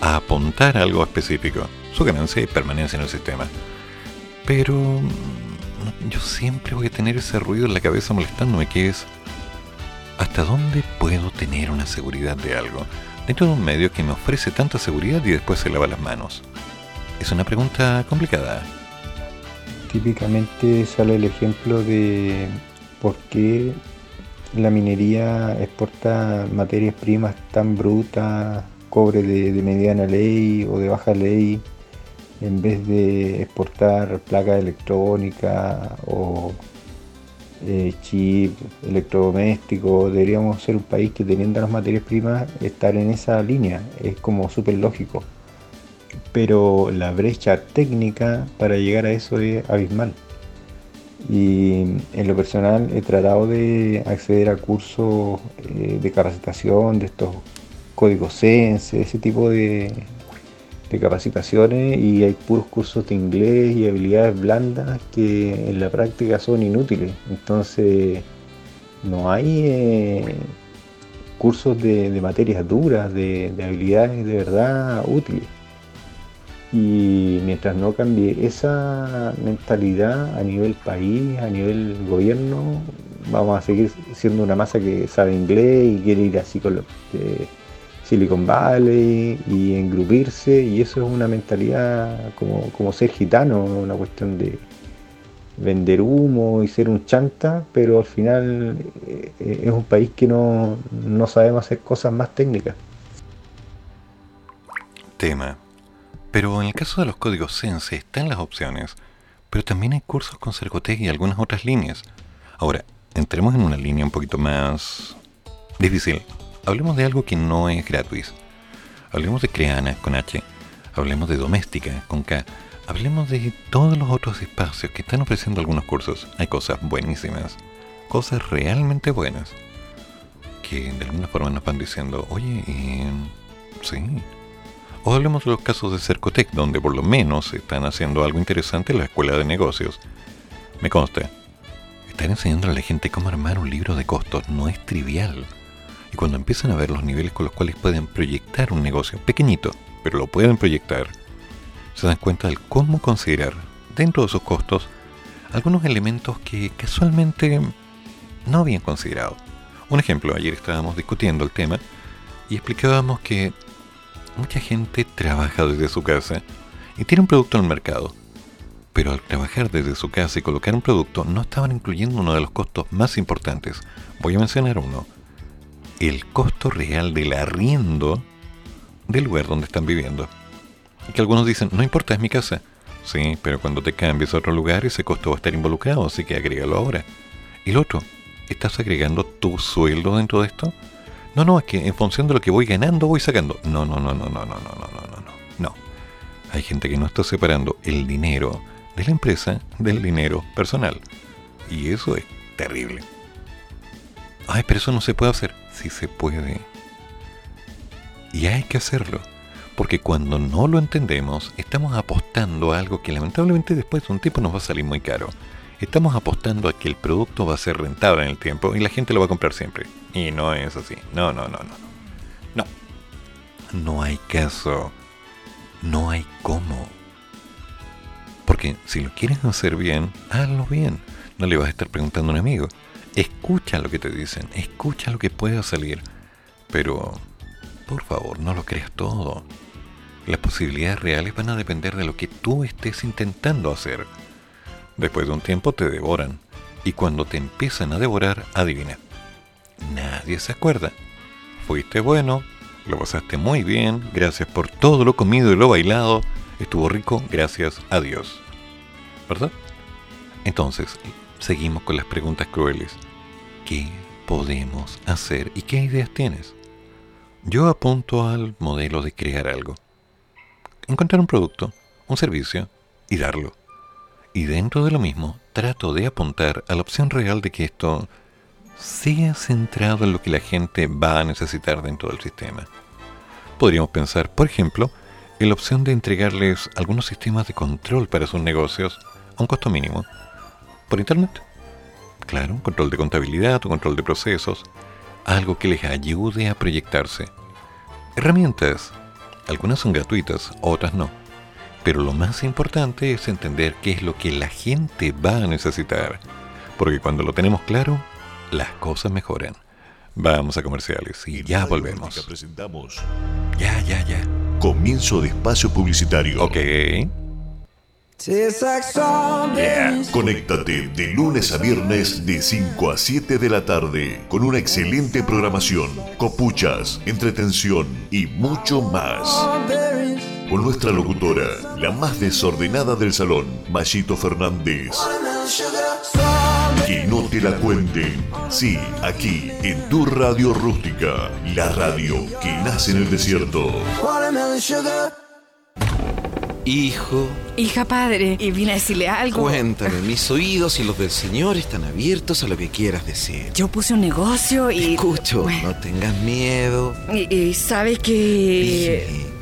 a apuntar a algo específico, su ganancia y permanencia en el sistema. Pero mm, yo siempre voy a tener ese ruido en la cabeza molestándome que es ¿hasta dónde puedo tener una seguridad de algo dentro de un medio que me ofrece tanta seguridad y después se lava las manos? Es una pregunta complicada. Típicamente sale el ejemplo de por qué la minería exporta materias primas tan brutas, cobre de, mediana ley o de baja ley, en vez de exportar placa electrónica o eh, chip electrodoméstico, deberíamos ser un país que teniendo las materias primas estar en esa línea, es como súper lógico. Pero la brecha técnica para llegar a eso es abismal y en lo personal he tratado de acceder a cursos eh, de capacitación de estos códigos sense, ese tipo de, capacitaciones y hay puros cursos de inglés y habilidades blandas que en la práctica son inútiles. Entonces no hay eh, cursos de, materias duras, de habilidades de verdad útiles. Y mientras no cambie esa mentalidad a nivel país, a nivel gobierno, vamos a seguir siendo una masa que sabe inglés y quiere ir así con los Silicon Valley y engrupirse. Y eso es una mentalidad como, como ser gitano, una cuestión de vender humo y ser un chanta, pero al final eh, es un país que no, no sabemos hacer cosas más técnicas. Tema pero en el caso de los códigos Sense están las opciones, pero también hay cursos con Cercotec y algunas otras líneas. Ahora, entremos en una línea un poquito más difícil. Hablemos de algo que no es gratuito. Hablemos de Creana con H. Hablemos de Doméstica con K. Hablemos de todos los otros espacios que están ofreciendo algunos cursos. Hay cosas buenísimas, cosas realmente buenas, que de alguna forma nos van diciendo, oye, eh, sí, o hablemos de los casos de Cercotec, donde por lo menos están haciendo algo interesante en la escuela de negocios. Me consta, estar enseñando a la gente cómo armar un libro de costos no es trivial. Y cuando empiezan a ver los niveles con los cuales pueden proyectar un negocio, pequeñito, pero lo pueden proyectar, se dan cuenta de cómo considerar dentro de sus costos algunos elementos que casualmente no habían considerado. Un ejemplo, ayer estábamos discutiendo el tema y explicábamos que mucha gente trabaja desde su casa y tiene un producto en el mercado. Pero al trabajar desde su casa y colocar un producto no estaban incluyendo uno de los costos más importantes. Voy a mencionar uno. El costo real del arriendo del lugar donde están viviendo. Que algunos dicen, no importa, es mi casa. Sí, pero cuando te cambies a otro lugar ese costo va a estar involucrado, así que agrégalo ahora. Y otro, ¿estás agregando tu sueldo dentro de esto? No, no, es que en función de lo que voy ganando voy sacando. No, no, no, no, no, no, no, no, no, no, no. Hay gente que no está separando el dinero de la empresa del dinero personal. Y eso es terrible. Ay, pero eso no se puede hacer. Sí se puede. Y hay que hacerlo. Porque cuando no lo entendemos, estamos apostando a algo que lamentablemente después de un tiempo nos va a salir muy caro estamos apostando a que el producto va a ser rentable en el tiempo y la gente lo va a comprar siempre. Y no es así. No, no, no, no. No. No hay caso. No hay cómo. Porque si lo quieres hacer bien, hazlo bien. No le vas a estar preguntando a un amigo. Escucha lo que te dicen. Escucha lo que pueda salir. Pero, por favor, no lo creas todo. Las posibilidades reales van a depender de lo que tú estés intentando hacer. Después de un tiempo te devoran. Y cuando te empiezan a devorar, adivina. Nadie se acuerda. Fuiste bueno, lo pasaste muy bien, gracias por todo lo comido y lo bailado. Estuvo rico, gracias a Dios. ¿Verdad? Entonces, seguimos con las preguntas crueles. qué podemos hacer y qué ideas tienes. Yo apunto al modelo de crear algo. Encontrar un producto, un servicio y darlo. Y dentro de lo mismo, trato de apuntar a la opción real de que esto sea centrado en lo que la gente va a necesitar dentro del sistema. Podríamos pensar, por ejemplo, en la opción de entregarles algunos sistemas de control para sus negocios a un costo mínimo, por Internet. Claro, control de contabilidad o control de procesos, algo que les ayude a proyectarse. Herramientas, algunas son gratuitas, otras no. Pero lo más importante es entender qué es lo que la gente va a necesitar, porque cuando lo tenemos claro, las cosas mejoran. Vamos a comerciales y ya volvemos. Presentamos Ya, ya, ya. Comienzo de espacio publicitario. Ok. Conéctate de lunes a viernes de 5 a 7 de la tarde con una excelente programación, copuchas, entretención y mucho más. Con nuestra locutora, la más desordenada del salón, Mayito Fernández. Que no te la cuenten. Sí, aquí, en tu radio rústica, la radio que nace en el desierto. Hijo, Hija padre, y vine a decirle algo. cuéntame, mis oídos y los del Señor están abiertos a lo que quieras decir. Yo puse un negocio y. Escucho, Bueno, no tengas miedo. y, y sabes que.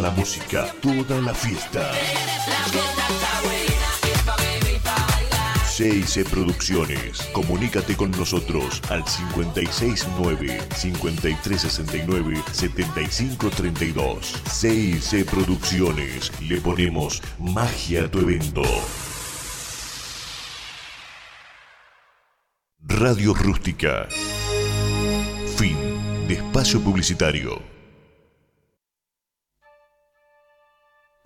La música, toda la fiesta. CIC Producciones. Comunícate con nosotros al 569-5369-7532. CIC Producciones. Le ponemos magia a tu evento. Radio Rústica. Fin de espacio publicitario.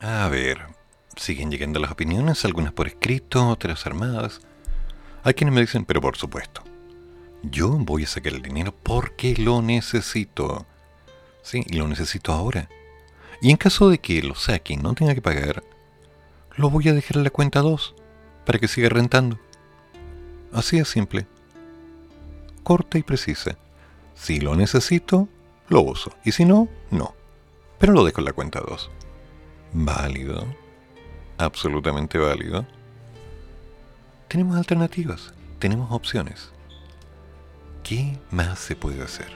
A ver, siguen llegando las opiniones, algunas por escrito, otras armadas. Hay quienes me dicen, pero por supuesto, yo voy a sacar el dinero porque lo necesito. Sí, y lo necesito ahora. Y en caso de que lo saque y no tenga que pagar, lo voy a dejar en la cuenta 2 para que siga rentando. Así es simple. Corta y precisa. Si lo necesito, lo uso. Y si no, no. Pero lo dejo en la cuenta 2. Válido. Absolutamente válido. Tenemos alternativas. tenemos opciones. ¿Qué más se puede hacer?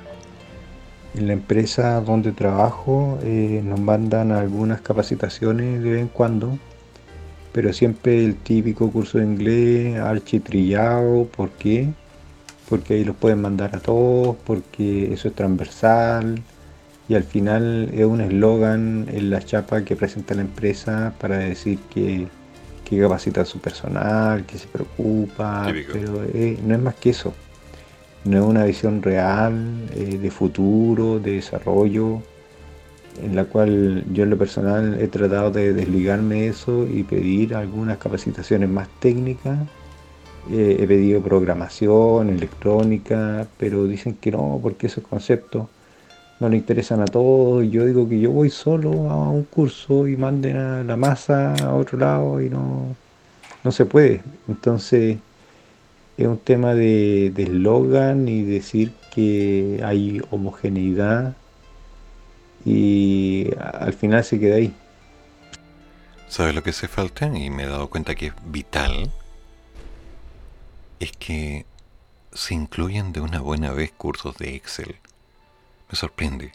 En la empresa donde trabajo eh, nos mandan algunas capacitaciones de vez en cuando, pero siempre el típico curso de inglés architrillado. ¿Por qué? Porque ahí los pueden mandar a todos, porque eso es transversal y al final es un eslogan en la chapa que presenta la empresa para decir que, que capacita a su personal, que se preocupa, pero eh, no es más que eso. No es una visión real eh, de futuro, de desarrollo, en la cual yo en lo personal he tratado de desligarme de eso y pedir algunas capacitaciones más técnicas. Eh, he pedido programación, electrónica, pero dicen que no, porque esos conceptos no le interesan a todos. Yo digo que yo voy solo a un curso y manden a la masa a otro lado y no, no se puede. Entonces, es un tema de eslogan y decir que hay homogeneidad y al final se queda ahí. ¿Sabes lo que hace falta? Y me he dado cuenta que es vital. Es que se incluyan de una buena vez cursos de Excel. Me sorprende.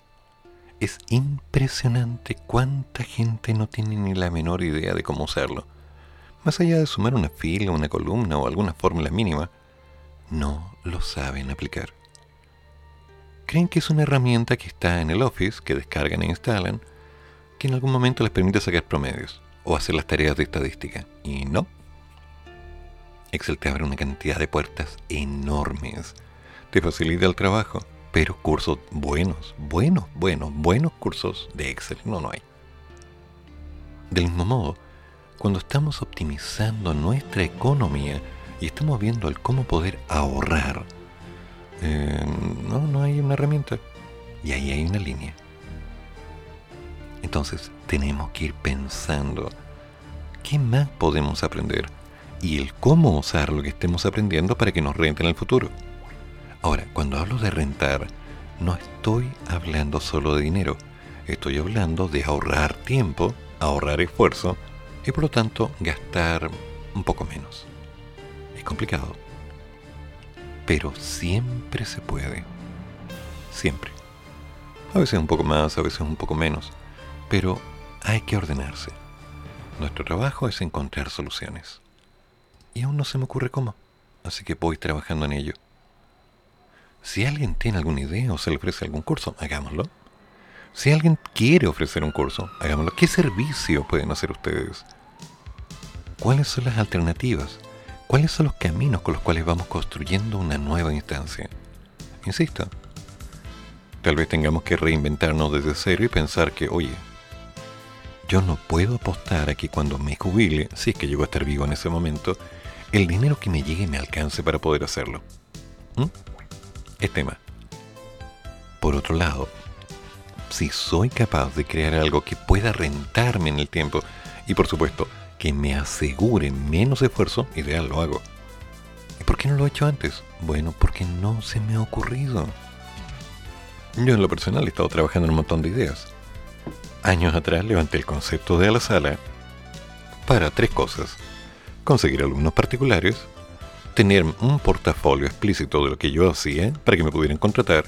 Es impresionante cuánta gente no tiene ni la menor idea de cómo usarlo más allá de sumar una fila, una columna o alguna fórmula mínima, no lo saben aplicar. Creen que es una herramienta que está en el Office, que descargan e instalan, que en algún momento les permite sacar promedios o hacer las tareas de estadística. Y no. Excel te abre una cantidad de puertas enormes. Te facilita el trabajo, pero cursos buenos, buenos, buenos, buenos cursos de Excel no, no hay. Del mismo modo, cuando estamos optimizando nuestra economía y estamos viendo el cómo poder ahorrar, eh, no, no hay una herramienta. Y ahí hay una línea. Entonces tenemos que ir pensando qué más podemos aprender y el cómo usar lo que estemos aprendiendo para que nos rente en el futuro. Ahora, cuando hablo de rentar, no estoy hablando solo de dinero, estoy hablando de ahorrar tiempo, ahorrar esfuerzo y por lo tanto gastar un poco menos. Es complicado, pero siempre se puede. Siempre. A veces un poco más, a veces un poco menos, pero hay que ordenarse. Nuestro trabajo es encontrar soluciones. Y aún no se me ocurre cómo, así que voy trabajando en ello. Si alguien tiene alguna idea o se le ofrece algún curso, hagámoslo. Si alguien quiere ofrecer un curso, hagámoslo. ¿Qué servicio pueden hacer ustedes? ¿Cuáles son las alternativas? ¿Cuáles son los caminos con los cuales vamos construyendo una nueva instancia? Insisto, tal vez tengamos que reinventarnos desde cero y pensar que, oye, yo no puedo apostar a que cuando me jubile, si es que llego a estar vivo en ese momento, el dinero que me llegue me alcance para poder hacerlo. ¿Mm? Es tema. Por otro lado, si soy capaz de crear algo que pueda rentarme en el tiempo, y por supuesto, que me asegure menos esfuerzo, ideal lo hago. ¿Y por qué no lo he hecho antes? Bueno, porque no se me ha ocurrido. Yo en lo personal he estado trabajando en un montón de ideas. Años atrás levanté el concepto de la sala para tres cosas. Conseguir alumnos particulares, tener un portafolio explícito de lo que yo hacía para que me pudieran contratar,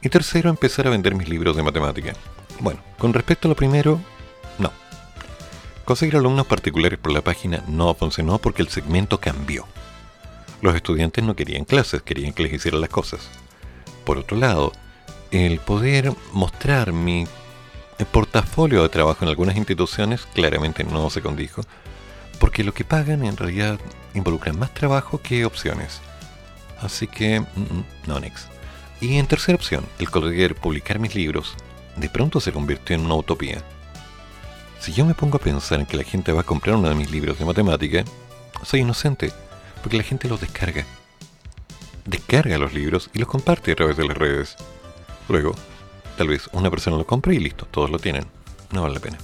y tercero, empezar a vender mis libros de matemática. Bueno, con respecto a lo primero, no. Conseguir alumnos particulares por la página no funcionó porque el segmento cambió. Los estudiantes no querían clases, querían que les hicieran las cosas. Por otro lado, el poder mostrar mi portafolio de trabajo en algunas instituciones claramente no se condijo, porque lo que pagan en realidad involucra más trabajo que opciones. Así que, mm, mm, no next. Y en tercera opción, el poder publicar mis libros de pronto se convirtió en una utopía. Si yo me pongo a pensar en que la gente va a comprar uno de mis libros de matemática, soy inocente, porque la gente los descarga. Descarga los libros y los comparte a través de las redes. Luego, tal vez una persona lo compre y listo, todos lo tienen. No vale la pena.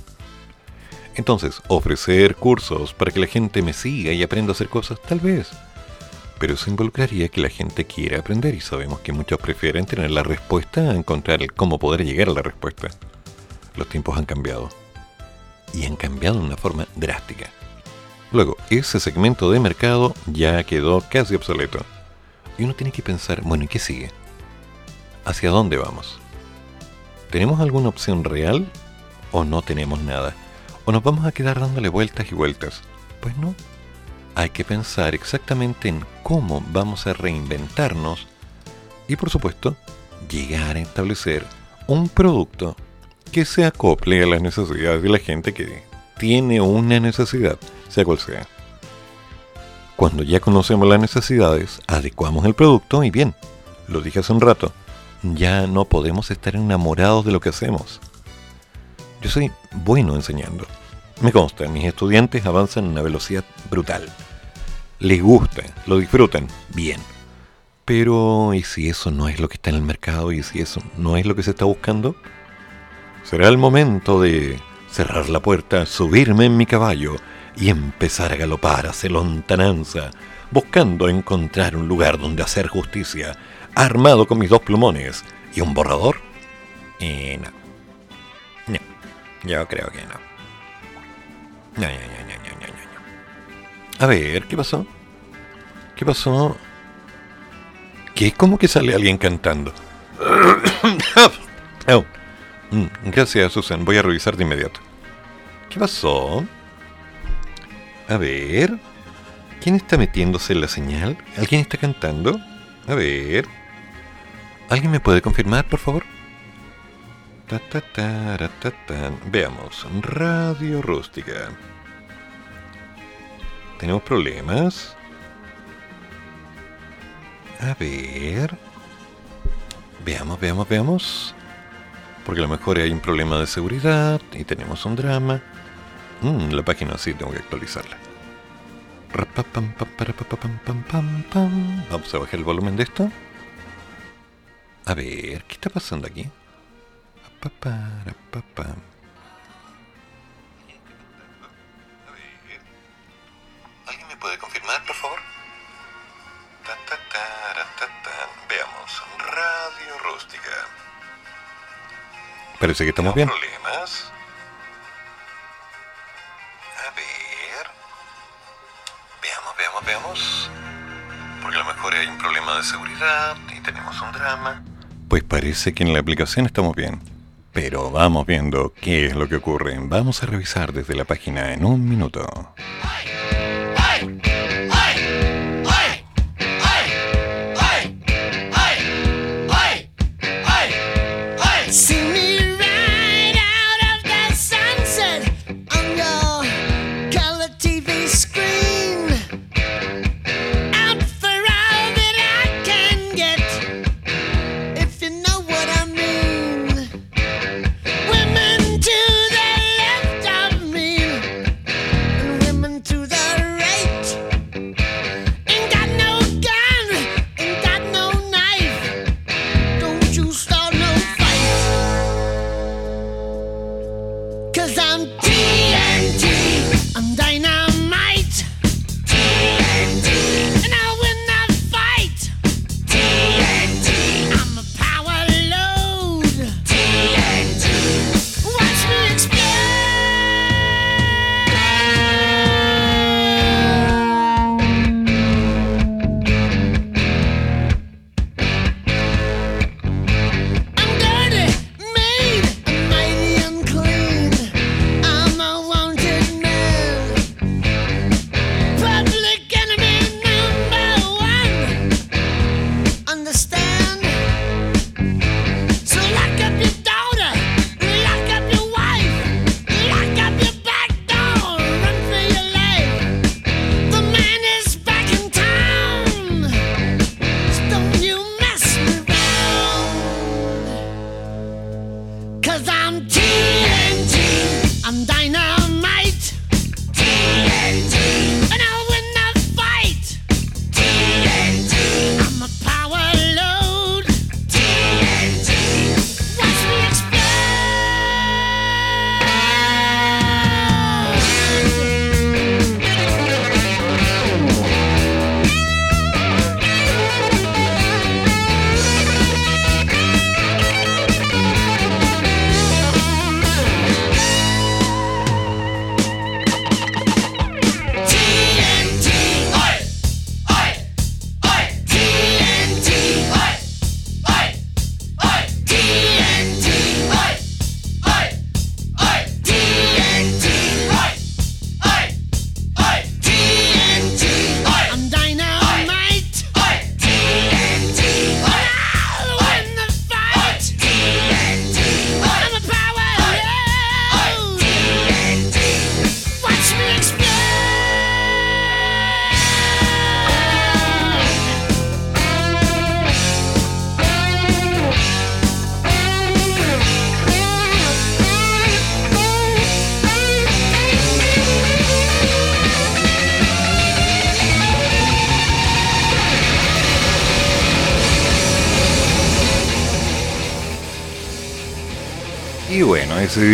Entonces, ofrecer cursos para que la gente me siga y aprenda a hacer cosas, tal vez. Pero eso involucraría que la gente quiera aprender y sabemos que muchos prefieren tener la respuesta a encontrar cómo poder llegar a la respuesta. Los tiempos han cambiado y han cambiado de una forma drástica. Luego, ese segmento de mercado ya quedó casi obsoleto. Y uno tiene que pensar, bueno, ¿y qué sigue? ¿Hacia dónde vamos? ¿Tenemos alguna opción real o no tenemos nada? ¿O nos vamos a quedar dándole vueltas y vueltas? Pues no. Hay que pensar exactamente en cómo vamos a reinventarnos y por supuesto llegar a establecer un producto que se acople a las necesidades de la gente que tiene una necesidad, sea cual sea. Cuando ya conocemos las necesidades, adecuamos el producto y bien, lo dije hace un rato, ya no podemos estar enamorados de lo que hacemos. Yo soy bueno enseñando. Me consta, mis estudiantes avanzan a una velocidad brutal. Les gusta, lo disfrutan, bien. Pero, ¿y si eso no es lo que está en el mercado? ¿Y si eso no es lo que se está buscando? Será el momento de cerrar la puerta, subirme en mi caballo y empezar a galopar hacia lontananza, buscando encontrar un lugar donde hacer justicia, armado con mis dos plumones y un borrador? Y no. Yo creo que no. A ver, ¿qué pasó? ¿Qué pasó? ¿Qué? ¿Cómo que sale alguien cantando? oh. mm, gracias, Susan. Voy a revisar de inmediato. ¿Qué pasó? A ver. ¿Quién está metiéndose en la señal? ¿Alguien está cantando? A ver. ¿Alguien me puede confirmar, por favor? Veamos. Radio rústica. ¿Tenemos problemas? A ver. Veamos, veamos, veamos. Porque a lo mejor hay un problema de seguridad y tenemos un drama. Mm, la página sí tengo que actualizarla. Vamos a bajar el volumen de esto. A ver, ¿qué está pasando aquí? ¿Alguien me puede confirmar, por favor? Veamos. Radio rústica. Parece que estamos bien. problemas? A ver. Veamos, veamos, veamos. Porque a lo mejor hay un problema de seguridad y tenemos un drama. Pues parece que en la aplicación estamos bien. Pero vamos viendo qué es lo que ocurre. Vamos a revisar desde la página en un minuto.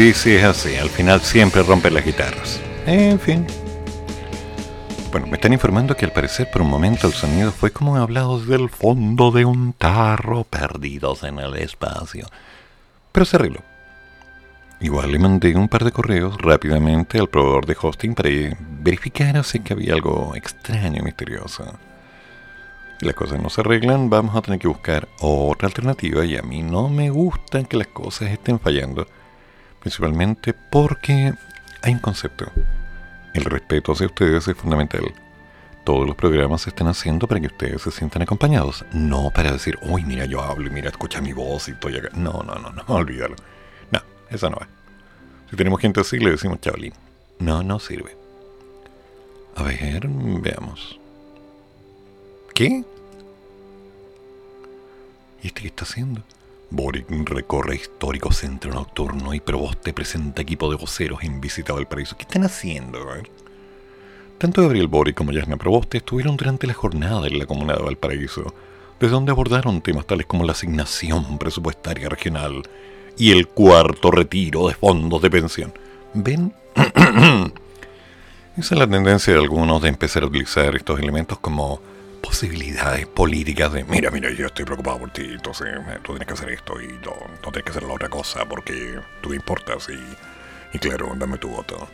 Dice es así, al final siempre rompen las guitarras. En fin. Bueno, me están informando que al parecer por un momento el sonido fue como hablado desde el fondo de un tarro perdidos en el espacio. Pero se arregló. Igual le mandé un par de correos rápidamente al proveedor de hosting para verificar si que había algo extraño y misterioso. Si las cosas no se arreglan, vamos a tener que buscar otra alternativa y a mí no me gusta que las cosas estén fallando. Principalmente porque hay un concepto. El respeto hacia ustedes es fundamental. Todos los programas se están haciendo para que ustedes se sientan acompañados, no para decir, uy, mira, yo hablo y mira, escucha mi voz y estoy acá. No, no, no, no, olvídalo. No, eso no va. Si tenemos gente así, le decimos chavalín. No, no sirve. A ver, veamos. ¿Qué? ¿Y este qué está haciendo? Boric recorre histórico centro nocturno y Proboste presenta equipo de voceros en visita al paraíso. ¿Qué están haciendo? Tanto Gabriel Boric como Yasna Proboste estuvieron durante la jornada en la comuna de Valparaíso, desde donde abordaron temas tales como la asignación presupuestaria regional y el cuarto retiro de fondos de pensión. ¿Ven? Esa es la tendencia de algunos de empezar a utilizar estos elementos como posibilidades políticas de, mira, mira, yo estoy preocupado por ti, entonces eh, tú tienes que hacer esto y no, no tienes que hacer la otra cosa porque tú me importas y, y claro, dame tu voto.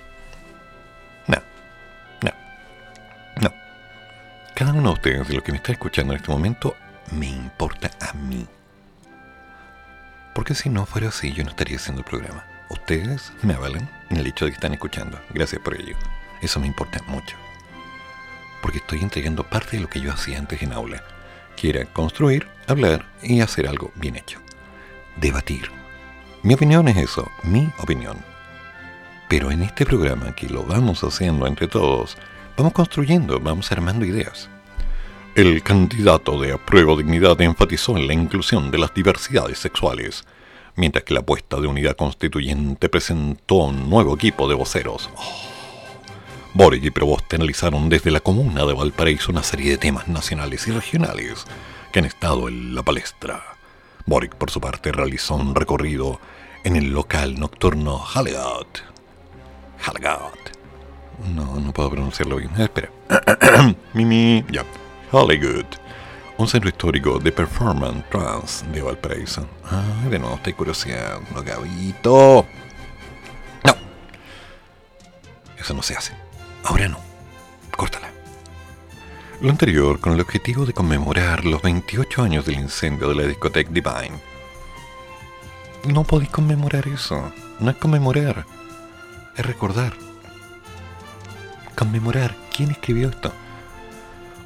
No, no, no. Cada uno de ustedes, de los que me está escuchando en este momento, me importa a mí. Porque si no fuera así, yo no estaría haciendo el programa. Ustedes me avalan en el hecho de que están escuchando. Gracias por ello. Eso me importa mucho porque estoy entregando parte de lo que yo hacía antes en aula, que era construir, hablar y hacer algo bien hecho. Debatir. Mi opinión es eso, mi opinión. Pero en este programa que lo vamos haciendo entre todos, vamos construyendo, vamos armando ideas. El candidato de apruebo dignidad enfatizó en la inclusión de las diversidades sexuales, mientras que la apuesta de unidad constituyente presentó un nuevo equipo de voceros. Oh. Boric y Proboste analizaron desde la comuna de Valparaíso una serie de temas nacionales y regionales que han estado en la palestra. Boric, por su parte, realizó un recorrido en el local nocturno Hallegat. Hallegat. No, no puedo pronunciarlo bien. Eh, espera. Mimi, ya. Hollywood. Un centro histórico de performance trance de Valparaíso. Ay, de nuevo estoy curioseando, Gabito. No. Eso no se hace. Ahora no. Córtala. Lo anterior con el objetivo de conmemorar los 28 años del incendio de la discoteca Divine. No podéis conmemorar eso. No es conmemorar. Es recordar. Conmemorar. ¿Quién escribió esto?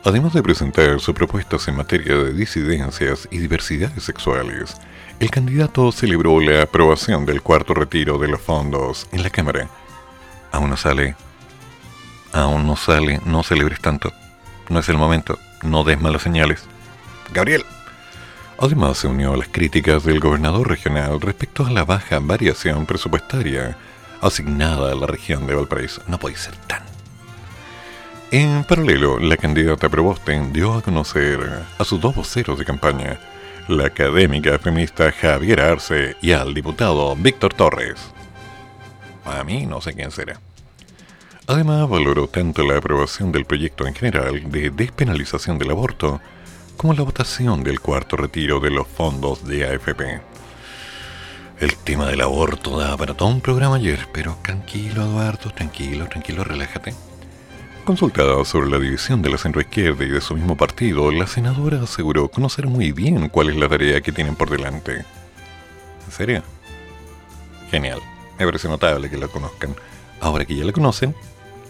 Además de presentar sus propuestas en materia de disidencias y diversidades sexuales, el candidato celebró la aprobación del cuarto retiro de los fondos en la Cámara. Aún no sale aún no sale, no celebres tanto. No es el momento, no des malas señales. Gabriel. Además se unió a las críticas del gobernador regional respecto a la baja variación presupuestaria asignada a la región de Valparaíso. No puede ser tan. En paralelo, la candidata Probosten dio a conocer a sus dos voceros de campaña, la académica feminista Javier Arce y al diputado Víctor Torres. A mí no sé quién será. Además, valoró tanto la aprobación del proyecto en general de despenalización del aborto como la votación del cuarto retiro de los fondos de AFP. El tema del aborto da para todo un programa ayer, pero tranquilo Eduardo, tranquilo, tranquilo, relájate. Consultada sobre la división de la centroizquierda y de su mismo partido, la senadora aseguró conocer muy bien cuál es la tarea que tienen por delante. ¿En serio? Genial. Me parece notable que la conozcan. Ahora que ya la conocen,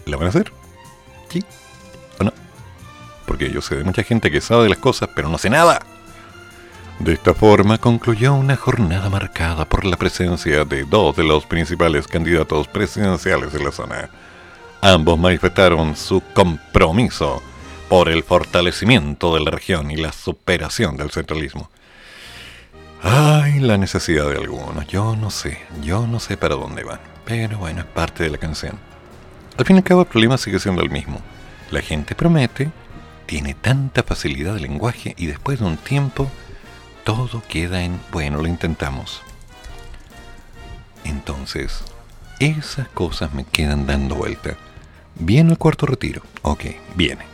¿La van a hacer? ¿Sí? ¿O no? Porque yo sé de mucha gente que sabe de las cosas, pero no sé nada. De esta forma concluyó una jornada marcada por la presencia de dos de los principales candidatos presidenciales de la zona. Ambos manifestaron su compromiso por el fortalecimiento de la región y la superación del centralismo. Ay, la necesidad de algunos, yo no sé, yo no sé para dónde van, pero bueno, es parte de la canción. Al fin y al cabo el problema sigue siendo el mismo. La gente promete, tiene tanta facilidad de lenguaje y después de un tiempo todo queda en, bueno, lo intentamos. Entonces, esas cosas me quedan dando vuelta. Viene el cuarto retiro. Ok, viene.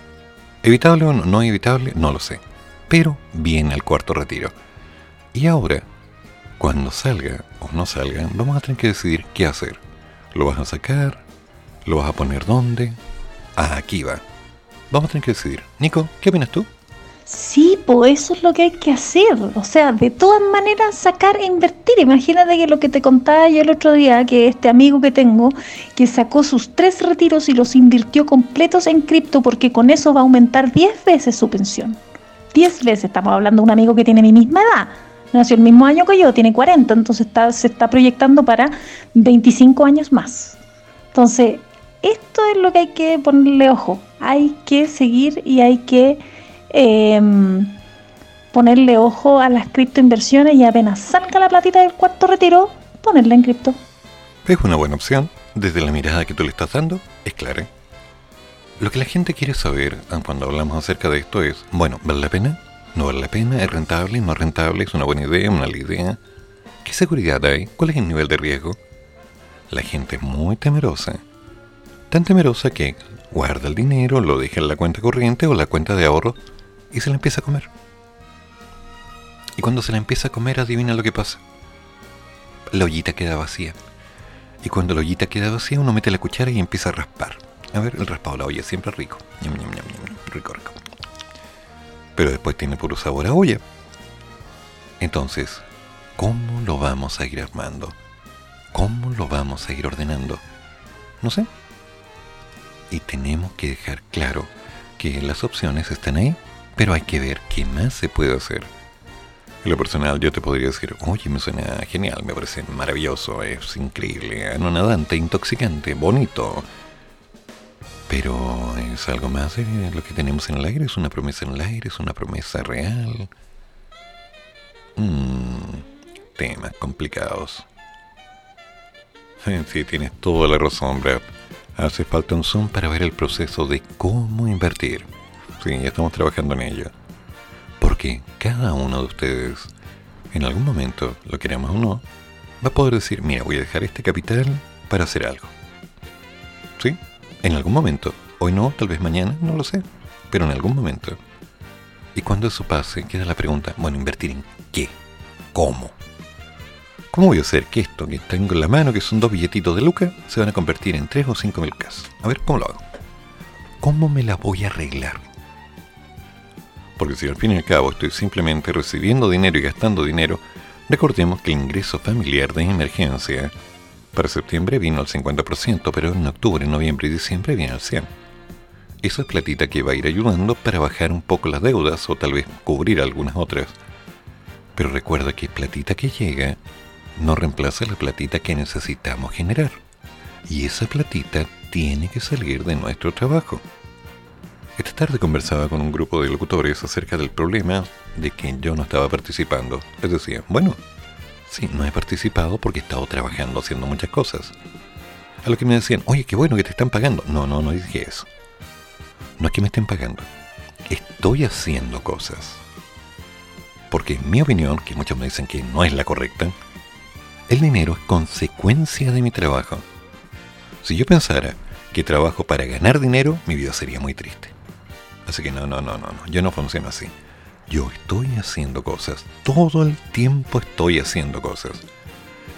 ¿Evitable o no, evitable? No lo sé. Pero viene el cuarto retiro. Y ahora, cuando salga o no salga, vamos a tener que decidir qué hacer. ¿Lo vas a sacar? ¿Lo vas a poner dónde? Ah, aquí va. Vamos a tener que decidir. Nico, ¿qué opinas tú? Sí, pues eso es lo que hay que hacer. O sea, de todas maneras sacar e invertir. Imagínate que lo que te contaba yo el otro día, que este amigo que tengo, que sacó sus tres retiros y los invirtió completos en cripto porque con eso va a aumentar 10 veces su pensión. 10 veces. Estamos hablando de un amigo que tiene mi misma edad. Nació el mismo año que yo, tiene 40, entonces está, se está proyectando para 25 años más. Entonces, esto es lo que hay que ponerle ojo. Hay que seguir y hay que eh, ponerle ojo a las criptoinversiones y apenas salga la platita del cuarto retiro, ponerla en cripto. Es una buena opción. Desde la mirada que tú le estás dando, es clara. Lo que la gente quiere saber ah, cuando hablamos acerca de esto es, bueno, ¿vale la pena? ¿No vale la pena? ¿Es rentable? ¿No es rentable? ¿Es una buena idea? ¿Una mala idea? ¿Qué seguridad hay? ¿Cuál es el nivel de riesgo? La gente es muy temerosa. Tan temerosa que guarda el dinero, lo deja en la cuenta corriente o la cuenta de ahorro y se la empieza a comer. Y cuando se la empieza a comer, adivina lo que pasa. La ollita queda vacía. Y cuando la ollita queda vacía, uno mete la cuchara y empieza a raspar. A ver, el raspado de la olla siempre rico. Ñam, ñam, ñam, rico, rico. Pero después tiene puro sabor a olla. Entonces, ¿cómo lo vamos a ir armando? ¿Cómo lo vamos a ir ordenando? No sé. Y tenemos que dejar claro que las opciones están ahí, pero hay que ver qué más se puede hacer. En lo personal yo te podría decir, oye, me suena genial, me parece maravilloso, es increíble, anonadante, intoxicante, bonito. Pero es algo más de lo que tenemos en el aire, es una promesa en el aire, es una promesa real. Mm, temas complicados. Sí, tienes toda la razón, Brad. Hace falta un Zoom para ver el proceso de cómo invertir. Sí, ya estamos trabajando en ello. Porque cada uno de ustedes, en algún momento, lo queramos o no, va a poder decir, mira, voy a dejar este capital para hacer algo. ¿Sí? En algún momento. Hoy no, tal vez mañana, no lo sé. Pero en algún momento. Y cuando eso pase, queda la pregunta, bueno, ¿invertir en qué? ¿Cómo? ¿Cómo voy a hacer que esto que tengo en la mano, que son dos billetitos de Luca, se van a convertir en tres o cinco mil casos? A ver, ¿cómo lo hago? ¿Cómo me la voy a arreglar? Porque si al fin y al cabo estoy simplemente recibiendo dinero y gastando dinero, recordemos que el ingreso familiar de emergencia para septiembre vino al 50%, pero en octubre, noviembre y diciembre viene al 100%. Eso es platita que va a ir ayudando para bajar un poco las deudas o tal vez cubrir algunas otras. Pero recuerda que platita que llega no reemplaza la platita que necesitamos generar. Y esa platita tiene que salir de nuestro trabajo. Esta tarde conversaba con un grupo de locutores acerca del problema de que yo no estaba participando. Les decía, bueno, sí, no he participado porque he estado trabajando haciendo muchas cosas. A lo que me decían, oye, qué bueno que te están pagando. No, no, no dije eso. No es que me estén pagando. Estoy haciendo cosas. Porque en mi opinión, que muchos me dicen que no es la correcta, el dinero es consecuencia de mi trabajo. Si yo pensara que trabajo para ganar dinero, mi vida sería muy triste. Así que no, no, no, no, no, yo no funciono así. Yo estoy haciendo cosas, todo el tiempo estoy haciendo cosas.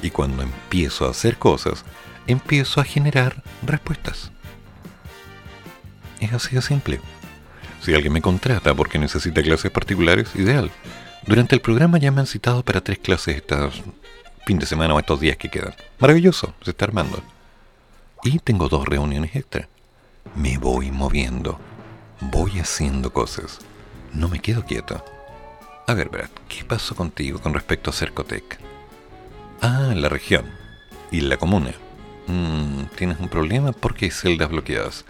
Y cuando empiezo a hacer cosas, empiezo a generar respuestas. Es así de simple. Si alguien me contrata porque necesita clases particulares, ideal. Durante el programa ya me han citado para tres clases estas fin de semana o estos días que quedan. Maravilloso, se está armando. Y tengo dos reuniones extra. Me voy moviendo. Voy haciendo cosas. No me quedo quieto. A ver, Brad, ¿qué pasó contigo con respecto a Cercotec? Ah, la región. Y la comuna. Mm, ¿Tienes un problema? ¿Por qué hay celdas bloqueadas?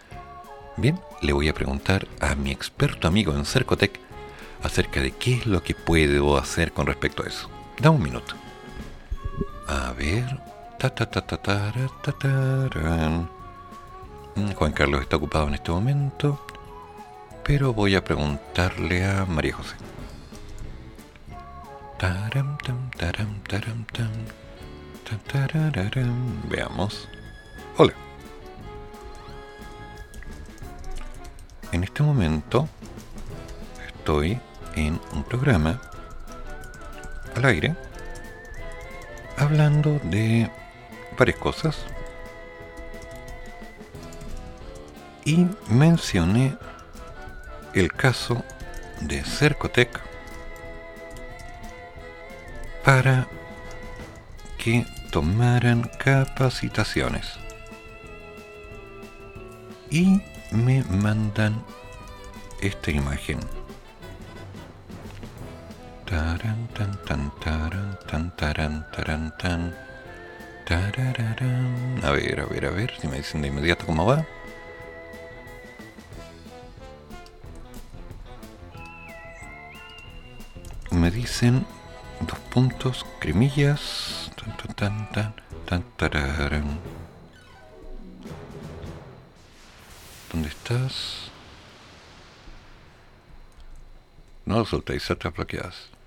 Bien, le voy a preguntar a mi experto amigo en Cercotec acerca de qué es lo que puedo hacer con respecto a eso. Da un minuto. A ver. Mm, Juan Carlos está ocupado en este momento. Pero voy a preguntarle a María José. Veamos. Hola. En este momento estoy en un programa al aire hablando de varias cosas. Y mencioné el caso de Cercotec para que tomaran capacitaciones. Y me mandan esta imagen Taran, tan, tan, taran, tan, taran, taran, tan. Tarararán. A ver, a ver, a ver, si me dicen de inmediato cómo va. Me dicen dos puntos, cremillas. Tan, tan, tan, tan, tan. ¿Dónde estás? No lo soltéis, atrás bloqueadas.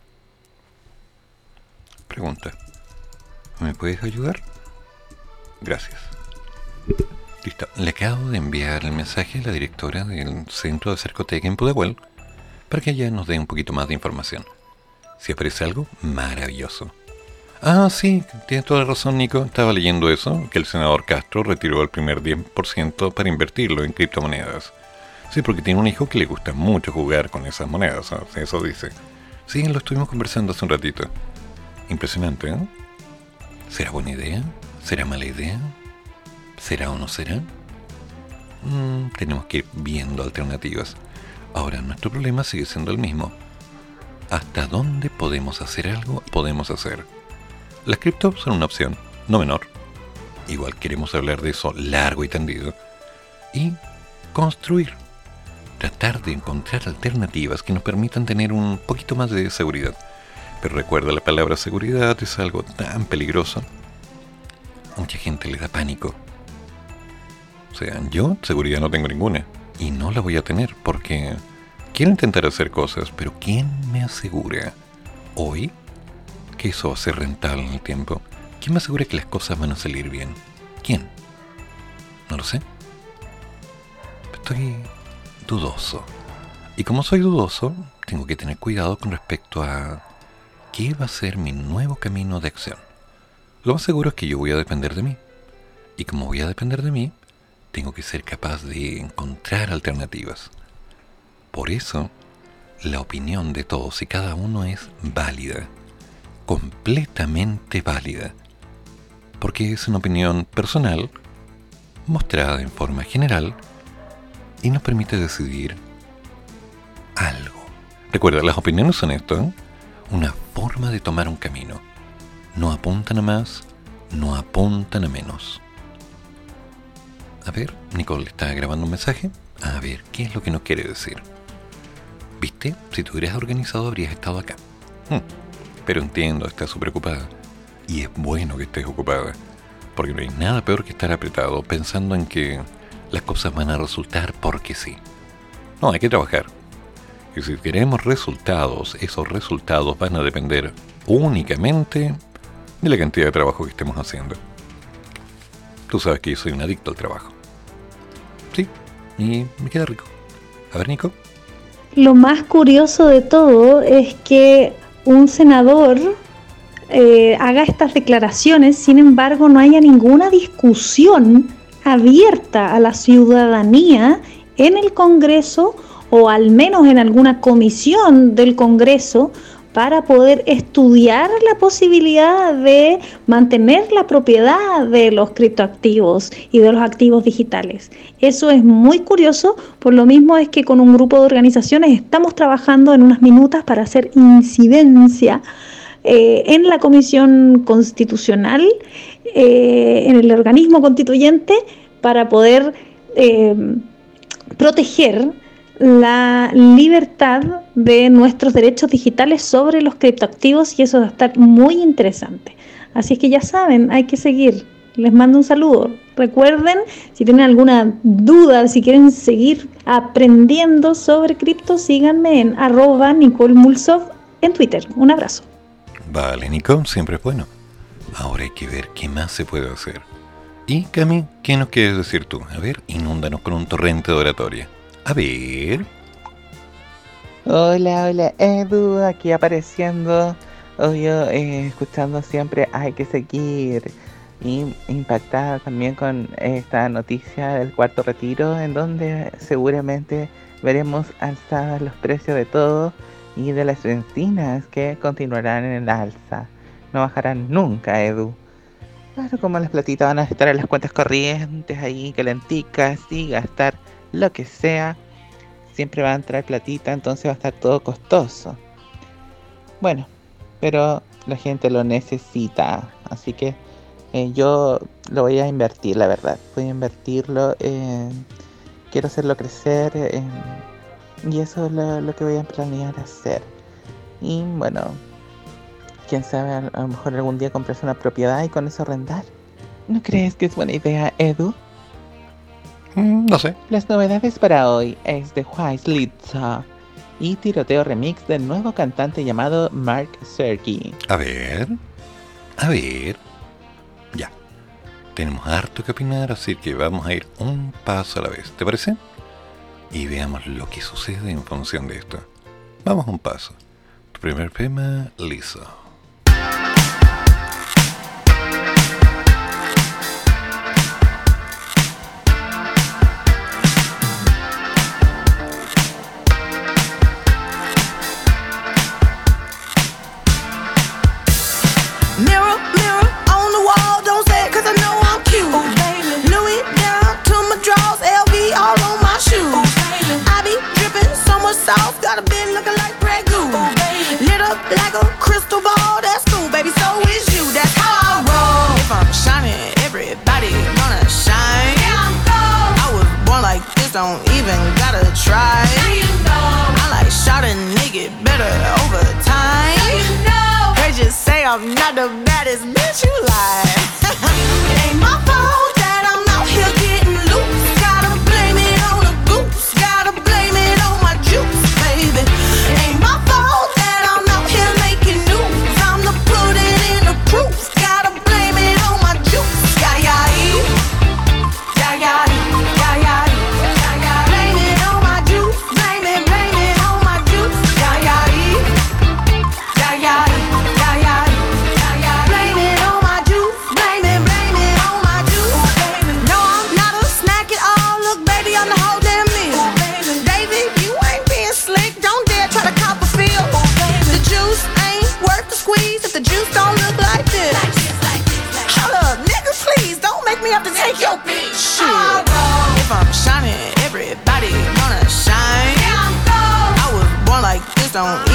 Pregunta. ¿Me puedes ayudar? Gracias. Listo. Le acabo de enviar el mensaje a la directora del centro de Cercoteca en Pudahuel para que ella nos dé un poquito más de información. Si aparece algo, maravilloso. Ah, sí, tienes toda la razón, Nico. Estaba leyendo eso, que el senador Castro retiró el primer 10% para invertirlo en criptomonedas. Sí, porque tiene un hijo que le gusta mucho jugar con esas monedas, eso dice. Sí, lo estuvimos conversando hace un ratito. Impresionante, ¿eh? ¿Será buena idea? ¿Será mala idea? ¿Será o no será? Mm, tenemos que ir viendo alternativas. Ahora, nuestro problema sigue siendo el mismo. ¿Hasta dónde podemos hacer algo? Podemos hacer. Las criptos son una opción, no menor. Igual queremos hablar de eso largo y tendido. Y construir. Tratar de encontrar alternativas que nos permitan tener un poquito más de seguridad. Recuerda, la palabra seguridad es algo tan peligroso. Mucha gente le da pánico. O sea, yo seguridad no tengo ninguna. Y no la voy a tener porque quiero intentar hacer cosas, pero ¿quién me asegura hoy que eso va a ser rentable en el tiempo? ¿Quién me asegura que las cosas van a salir bien? ¿Quién? No lo sé. Estoy dudoso. Y como soy dudoso, tengo que tener cuidado con respecto a qué va a ser mi nuevo camino de acción. Lo más seguro es que yo voy a depender de mí. Y como voy a depender de mí, tengo que ser capaz de encontrar alternativas. Por eso, la opinión de todos y cada uno es válida, completamente válida, porque es una opinión personal, mostrada en forma general, y nos permite decidir algo. Recuerda, las opiniones son esto, ¿eh? Una forma de tomar un camino. No apuntan a más, no apuntan a menos. A ver, Nicole está grabando un mensaje. A ver, ¿qué es lo que nos quiere decir? ¿Viste? Si tú hubieras organizado habrías estado acá. Hmm, Pero entiendo, estás súper ocupada. Y es bueno que estés ocupada. Porque no hay nada peor que estar apretado pensando en que las cosas van a resultar porque sí. No, hay que trabajar. Y si queremos resultados, esos resultados van a depender únicamente de la cantidad de trabajo que estemos haciendo. Tú sabes que yo soy un adicto al trabajo. Sí, y me queda rico. A ver, Nico. Lo más curioso de todo es que un senador eh, haga estas declaraciones, sin embargo no haya ninguna discusión abierta a la ciudadanía en el Congreso o al menos en alguna comisión del Congreso para poder estudiar la posibilidad de mantener la propiedad de los criptoactivos y de los activos digitales. Eso es muy curioso, por lo mismo es que con un grupo de organizaciones estamos trabajando en unas minutas para hacer incidencia eh, en la Comisión Constitucional, eh, en el organismo constituyente, para poder eh, proteger la libertad de nuestros derechos digitales sobre los criptoactivos y eso va a estar muy interesante. Así es que ya saben, hay que seguir. Les mando un saludo. Recuerden, si tienen alguna duda, si quieren seguir aprendiendo sobre cripto, síganme en arroba Nicole Mulsov en Twitter. Un abrazo. Vale, Nico, siempre es bueno. ahora hay que ver qué más se puede hacer. Y Cami, ¿qué nos quieres decir tú? A ver, inúndanos con un torrente de oratoria. A ver. Hola, hola, Edu, aquí apareciendo. Obvio, eh, escuchando siempre hay que seguir. Y impactada también con esta noticia del cuarto retiro, en donde seguramente veremos alzadas los precios de todo y de las bencinas que continuarán en el alza. No bajarán nunca, Edu. Claro, como las platitas van a estar en las cuentas corrientes ahí, calenticas, y gastar lo que sea, siempre va a entrar platita, entonces va a estar todo costoso. Bueno, pero la gente lo necesita, así que eh, yo lo voy a invertir, la verdad. Voy a invertirlo, quiero hacerlo crecer y eso es lo, lo que voy a planear hacer. Y bueno, quién sabe, a, lo mejor algún día comprarse una propiedad y con eso arrendar. ¿No crees que es buena idea, Edu? Mm, no sé. Las novedades para hoy es de Litza y tiroteo remix del nuevo cantante llamado Mark Sergi. A ver. A ver. Ya. Tenemos harto que opinar, así que vamos a ir un paso a la vez. ¿Te parece? Y veamos lo que sucede en función de esto. Vamos un paso. Tu primer tema, liso. Don't even gotta try. I like shot a nigga better over time. They just say I'm not the baddest bitch you like. it ain't my fault don't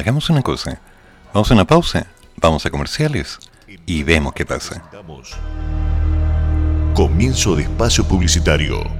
hagamos una cosa. Vamos a una pausa, vamos a comerciales y vemos qué pasa. Comienzo de espacio publicitario.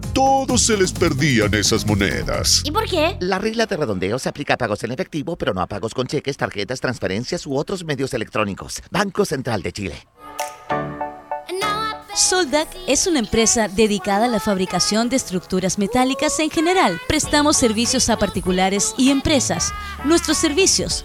a todos se les perdían esas monedas. ¿Y por qué? La regla de redondeo se aplica a pagos en efectivo, pero no a pagos con cheques, tarjetas, transferencias u otros medios electrónicos. Banco Central de Chile. Soldac es una empresa dedicada a la fabricación de estructuras metálicas en general. Prestamos servicios a particulares y empresas. Nuestros servicios,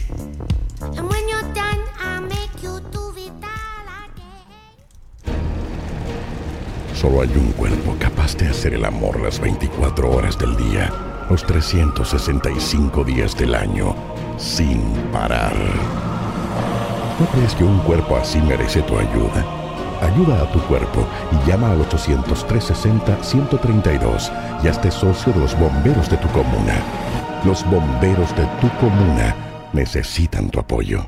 Solo hay un cuerpo capaz de hacer el amor las 24 horas del día, los 365 días del año, sin parar. ¿No crees que un cuerpo así merece tu ayuda? Ayuda a tu cuerpo y llama al 800-360-132 y hazte socio de los bomberos de tu comuna. Los bomberos de tu comuna necesitan tu apoyo.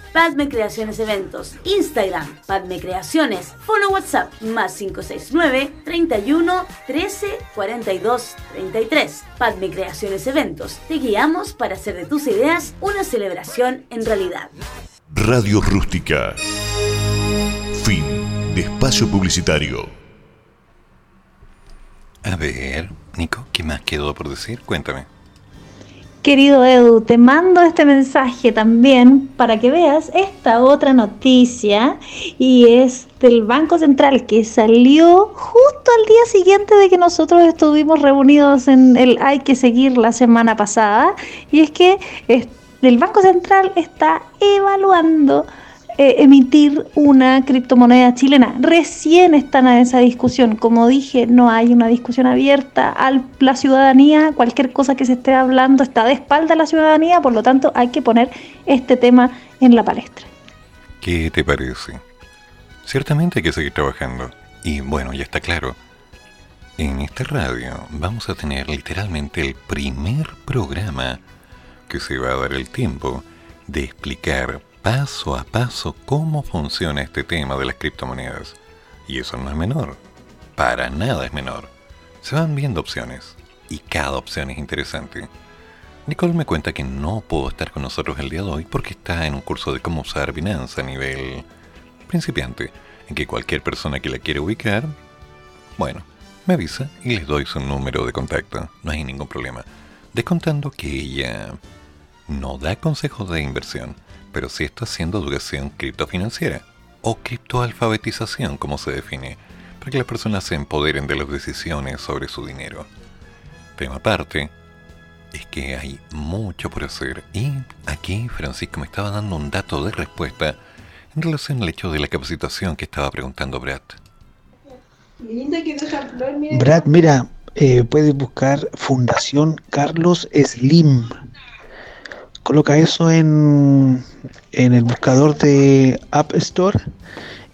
Padme Creaciones Eventos, Instagram, Padme Creaciones, Fono WhatsApp, más 569 31 13 42 33. Padme Creaciones Eventos, te guiamos para hacer de tus ideas una celebración en realidad. Radio Rústica. Fin de espacio publicitario. A ver, Nico, ¿qué más quedó por decir? Cuéntame. Querido Edu, te mando este mensaje también para que veas esta otra noticia y es del Banco Central que salió justo al día siguiente de que nosotros estuvimos reunidos en el Hay que seguir la semana pasada. Y es que el Banco Central está evaluando eh, emitir una criptomoneda chilena. Recién están en esa discusión. Como dije, no hay una discusión abierta a la ciudadanía. Cualquier cosa que se esté hablando está de espalda a la ciudadanía, por lo tanto hay que poner este tema en la palestra. ¿Qué te parece? Ciertamente hay que seguir trabajando. Y bueno, ya está claro. En esta radio vamos a tener literalmente el primer programa que se va a dar el tiempo de explicar paso a paso cómo funciona este tema de las criptomonedas. Y eso no es menor. Para nada es menor. Se van viendo opciones. Y cada opción es interesante. Nicole me cuenta que no pudo estar con nosotros el día de hoy porque está en un curso de cómo usar Binance a nivel principiante. en que cualquier persona que la quiera ubicar, bueno, me avisa y les doy su número de contacto. No hay ningún problema. Descontando que ella no da consejos de inversión, pero sí está haciendo educación criptofinanciera o criptoalfabetización, como se define, para que las personas se empoderen de las decisiones sobre su dinero. Tema aparte, es que hay mucho por hacer y aquí Francisco me estaba dando un dato de respuesta en relación al hecho de la capacitación que estaba preguntando Brad. Brad, mira, eh, puedes buscar Fundación Carlos Slim. Coloca eso en, en el buscador de App Store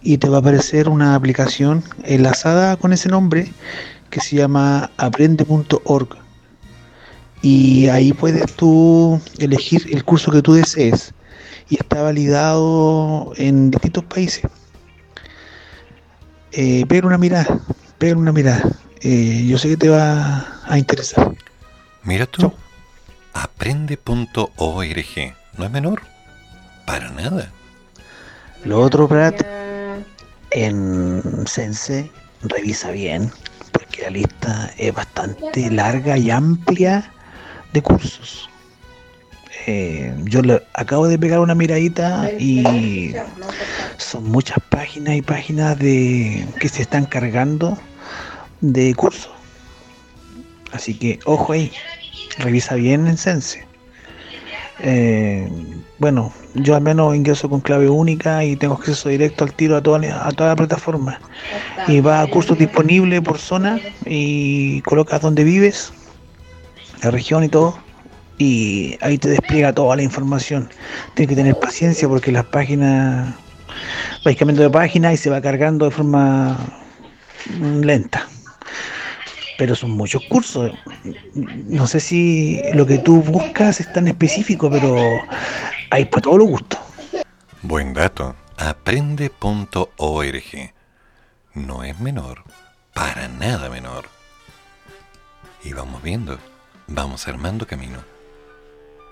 y te va a aparecer una aplicación enlazada con ese nombre que se llama aprende.org. Y ahí puedes tú elegir el curso que tú desees y está validado en distintos países. Eh, pega una mirada, pega una mirada. Eh, yo sé que te va a interesar. Mira tú, aprende.org, no es menor, para nada. Lo otro, Brad, en Sense, revisa bien, porque la lista es bastante larga y amplia de cursos. Eh, yo le acabo de pegar una miradita y son muchas páginas y páginas de que se están cargando de cursos. Así que ojo ahí, revisa bien en Sense. Eh, bueno, yo al menos ingreso con clave única y tengo acceso directo al tiro a toda, a toda la plataforma. Y va a cursos disponibles por zona y colocas donde vives, la región y todo. Y ahí te despliega toda la información. Tienes que tener paciencia porque las páginas, vais cambiando de página y se va cargando de forma lenta pero son muchos cursos. No sé si lo que tú buscas es tan específico, pero hay para todos los gustos. Buen dato. Aprende.org. No es menor, para nada menor. Y vamos viendo, vamos armando camino.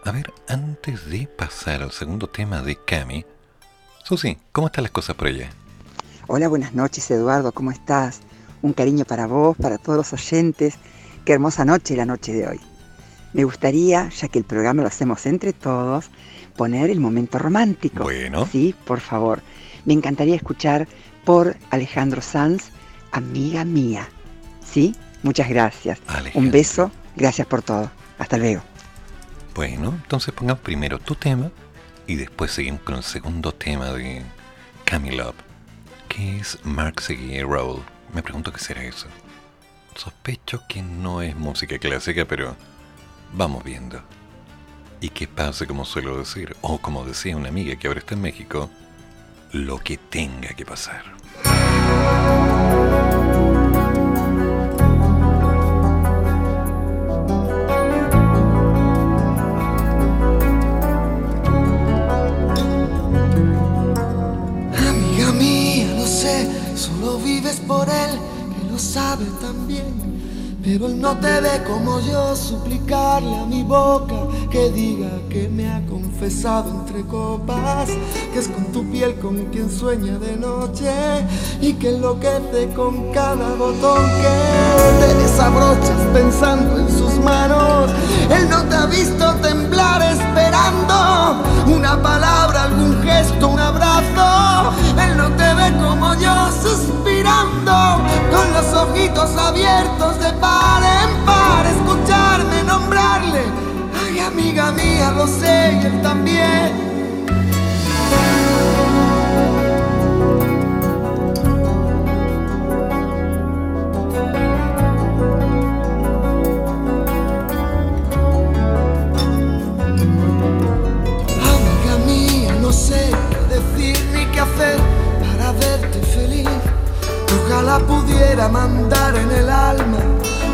A ver, antes de pasar al segundo tema de Cami, Susi, ¿cómo están las cosas por allá? Hola, buenas noches Eduardo, ¿cómo estás? Un cariño para vos, para todos los oyentes. Qué hermosa noche la noche de hoy. Me gustaría, ya que el programa lo hacemos entre todos, poner el momento romántico. Bueno. Sí, por favor. Me encantaría escuchar por Alejandro Sanz, amiga mía. ¿Sí? Muchas gracias. Un beso, gracias por todo. Hasta luego. Bueno, entonces pongamos primero tu tema y después seguimos con el segundo tema de Camille Love, que es Mark Seguier Roll. Me pregunto qué será eso. Sospecho que no es música clásica, pero vamos viendo. Y que pase, como suelo decir, o como decía una amiga que ahora está en México, lo que tenga que pasar. Sabe también. Pero él no te ve como yo, suplicarle a mi boca que diga que me ha confesado entre copas, que es con tu piel con quien sueña de noche y que enloquece con cada botón que te desabrochas pensando en sus manos. Él no te ha visto temblar esperando una palabra, algún gesto, un abrazo. Como yo suspirando con los ojitos abiertos de par en par, escucharme nombrarle. Ay, amiga mía, lo sé y él también. Pudiera mandar en el alma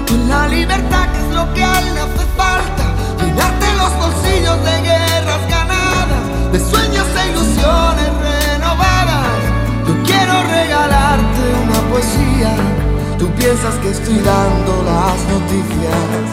con la libertad que es lo que a él le hace falta. Llenarte los bolsillos de guerras ganadas, de sueños e ilusiones renovadas. Yo quiero regalarte una poesía. Tú piensas que estoy dando las noticias.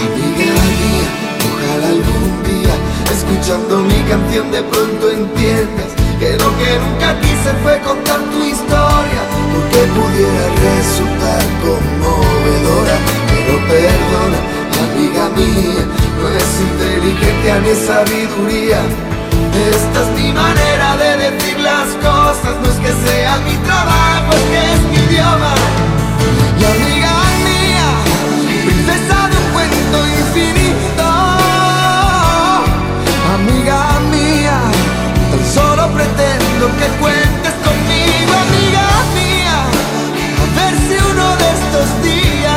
Amiga mía, ojalá algún día, escuchando mi canción, de pronto entiendas que lo que nunca quise fue contar tu historia. Que pudiera resultar conmovedora, pero perdona, amiga mía, no es inteligencia ni sabiduría. Esta es mi manera de decir las cosas, no es que sea mi trabajo, es que es mi idioma. Y amiga mía, princesa de un cuento infinito, amiga mía, tan solo pretendo que cuentes estos días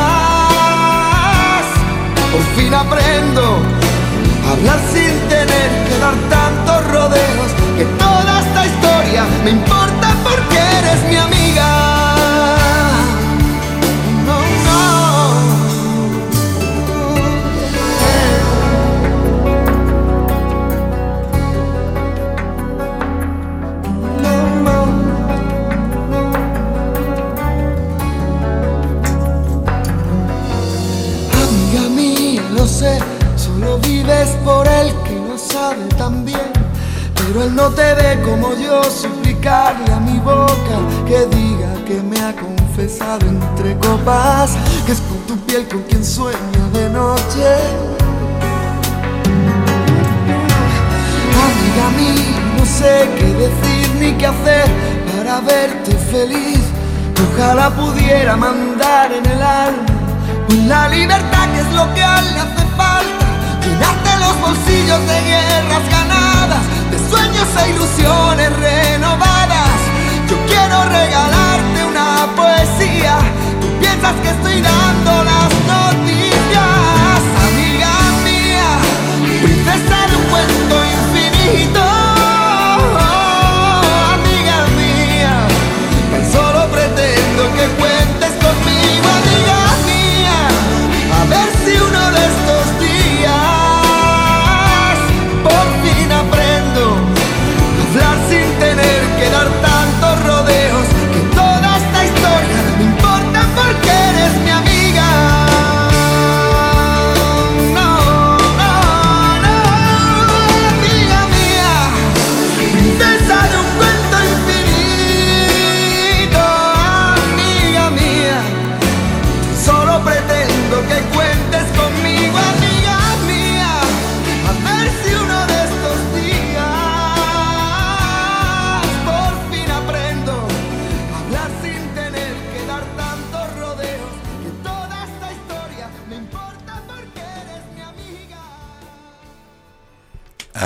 por fin aprendo hablar sin tener que dar tantos rodeos, que toda esta historia me importa porque eres mi amiga. Vives por él que no sabe tan bien. Pero él no te ve como yo suplicarle a mi boca que diga que me ha confesado entre copas, que es con tu piel con quien sueño de noche. Amiga mía, no sé qué decir ni qué hacer para verte feliz. Ojalá pudiera mandar en el alma con la libertad que es lo que a él le hace falta. Llenarte los bolsillos de guerras ganadas, de sueños e ilusiones renovadas. Yo quiero regalarte una poesía. Tú piensas que estoy dando las noticias, amiga mía, princesa de un cuento infinito.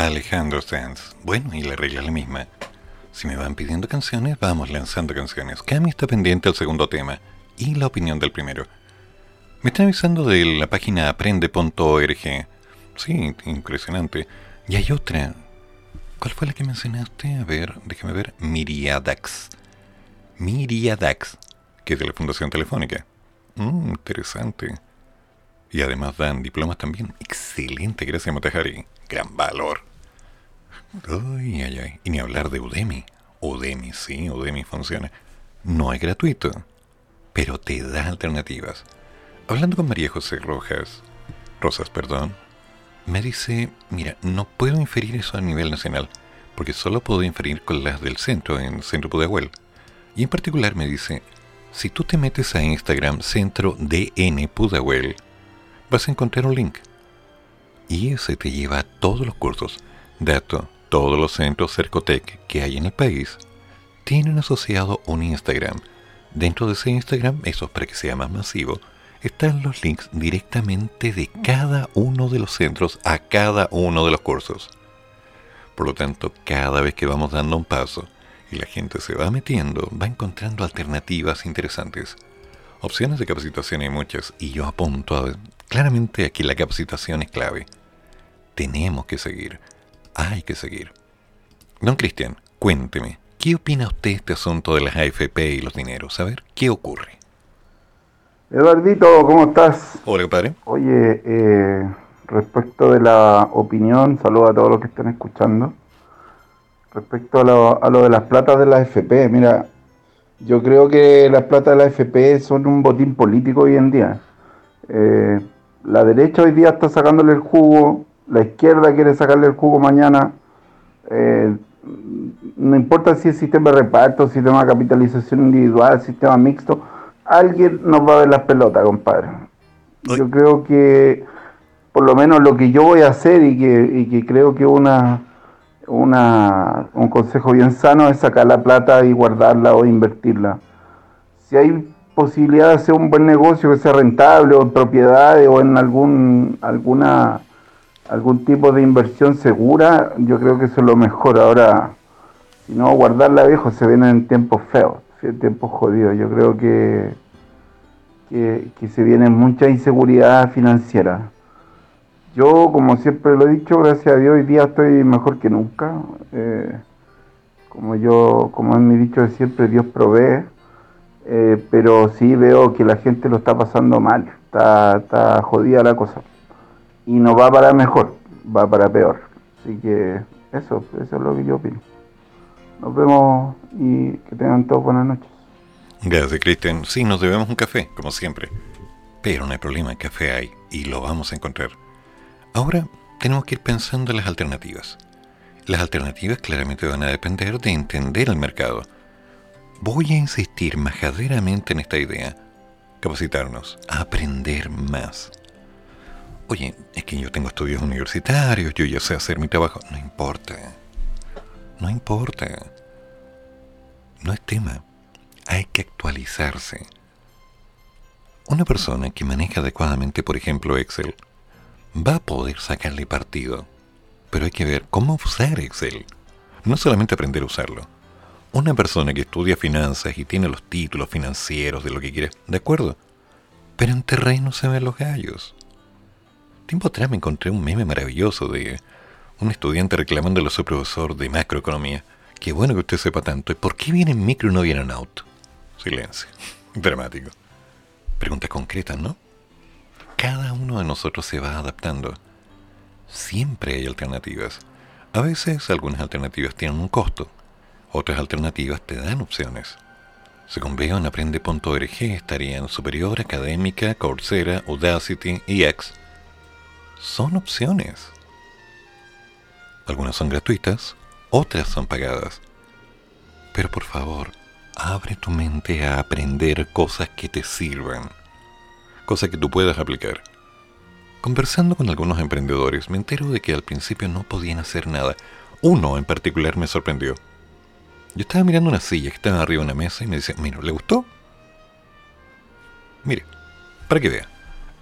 Alejandro Sanz. Bueno, y la regla es la misma. Si me van pidiendo canciones, vamos lanzando canciones. Cami está pendiente al segundo tema y la opinión del primero. Me están avisando de la página aprende.org. Sí, impresionante. Y hay otra. ¿Cuál fue la que mencionaste? A ver, déjame ver. Miriadax. Miriadax, que es de la Fundación Telefónica. Mm, interesante. Y además dan diplomas también. Excelente, gracias Motajari. Gran valor. Y ni hablar de Udemy. Udemy, sí, Udemy funciona. No es gratuito, pero te da alternativas. Hablando con María José Rojas, Rosas, perdón, me dice, mira, no puedo inferir eso a nivel nacional, porque solo puedo inferir con las del centro, en Centro Pudahuel. Y en particular me dice, si tú te metes a Instagram Centro DN Pudahuel, vas a encontrar un link. Y ese te lleva a todos los cursos. Dato, todos los centros Cercotec que hay en el país tienen asociado un Instagram. Dentro de ese Instagram, eso es para que sea más masivo, están los links directamente de cada uno de los centros a cada uno de los cursos. Por lo tanto, cada vez que vamos dando un paso y la gente se va metiendo, va encontrando alternativas interesantes. Opciones de capacitación hay muchas y yo apunto a... Claramente aquí la capacitación es clave. Tenemos que seguir. Hay que seguir. Don Cristian, cuénteme, ¿qué opina usted de este asunto de las AFP y los dineros? A ver, ¿qué ocurre? Eduardito, ¿cómo estás? Hola, compadre. Oye, eh, respecto de la opinión, saludo a todos los que están escuchando. Respecto a lo, a lo de las platas de la FP, mira, yo creo que las platas de la FP son un botín político hoy en día. Eh, la derecha hoy día está sacándole el jugo, la izquierda quiere sacarle el jugo mañana. Eh, no importa si es sistema de reparto, sistema de capitalización individual, sistema mixto, alguien nos va a ver las pelotas, compadre. Yo creo que por lo menos lo que yo voy a hacer y que, y que creo que una, una, un consejo bien sano es sacar la plata y guardarla o invertirla. Si hay posibilidad de hacer un buen negocio que sea rentable o en propiedades o en algún alguna algún tipo de inversión segura, yo creo que eso es lo mejor. Ahora, si no, guardarla viejo se viene en tiempos feos, en tiempos jodidos. Yo creo que, que, se viene mucha inseguridad financiera. Yo, como siempre lo he dicho, gracias a Dios, hoy día estoy mejor que nunca. Eh, como yo, como es mi dicho de siempre, Dios provee. Eh, pero sí veo que la gente lo está pasando mal, está, está jodida la cosa. Y no va para mejor, va para peor. Así que eso, eso es lo que yo opino. Nos vemos y que tengan todos buenas noches. Gracias, Cristian. Sí, nos debemos un café, como siempre. Pero no hay problema, café hay y lo vamos a encontrar. Ahora tenemos que ir pensando en las alternativas. Las alternativas claramente van a depender de entender el mercado. Voy a insistir majaderamente en esta idea. Capacitarnos, aprender más. Oye, es que yo tengo estudios universitarios, yo ya sé hacer mi trabajo. No importa. No importa. No es tema. Hay que actualizarse. Una persona que maneja adecuadamente, por ejemplo, Excel, va a poder sacarle partido. Pero hay que ver cómo usar Excel. No solamente aprender a usarlo. Una persona que estudia finanzas y tiene los títulos financieros de lo que quiere, de acuerdo. Pero en terreno se ven los gallos. Tiempo atrás me encontré un meme maravilloso de un estudiante reclamándole a su profesor de macroeconomía. Qué bueno que usted sepa tanto. ¿Y por qué viene en micro y no viene en auto? Silencio. Dramático. Preguntas concretas, ¿no? Cada uno de nosotros se va adaptando. Siempre hay alternativas. A veces algunas alternativas tienen un costo. Otras alternativas te dan opciones. Según veo en aprende.org estarían Superior, Académica, Coursera, Audacity y X. Son opciones. Algunas son gratuitas, otras son pagadas. Pero por favor, abre tu mente a aprender cosas que te sirvan, cosas que tú puedas aplicar. Conversando con algunos emprendedores, me entero de que al principio no podían hacer nada. Uno en particular me sorprendió. Yo estaba mirando una silla que estaba arriba de una mesa y me dice, mira, ¿le gustó? Mire, para que vea,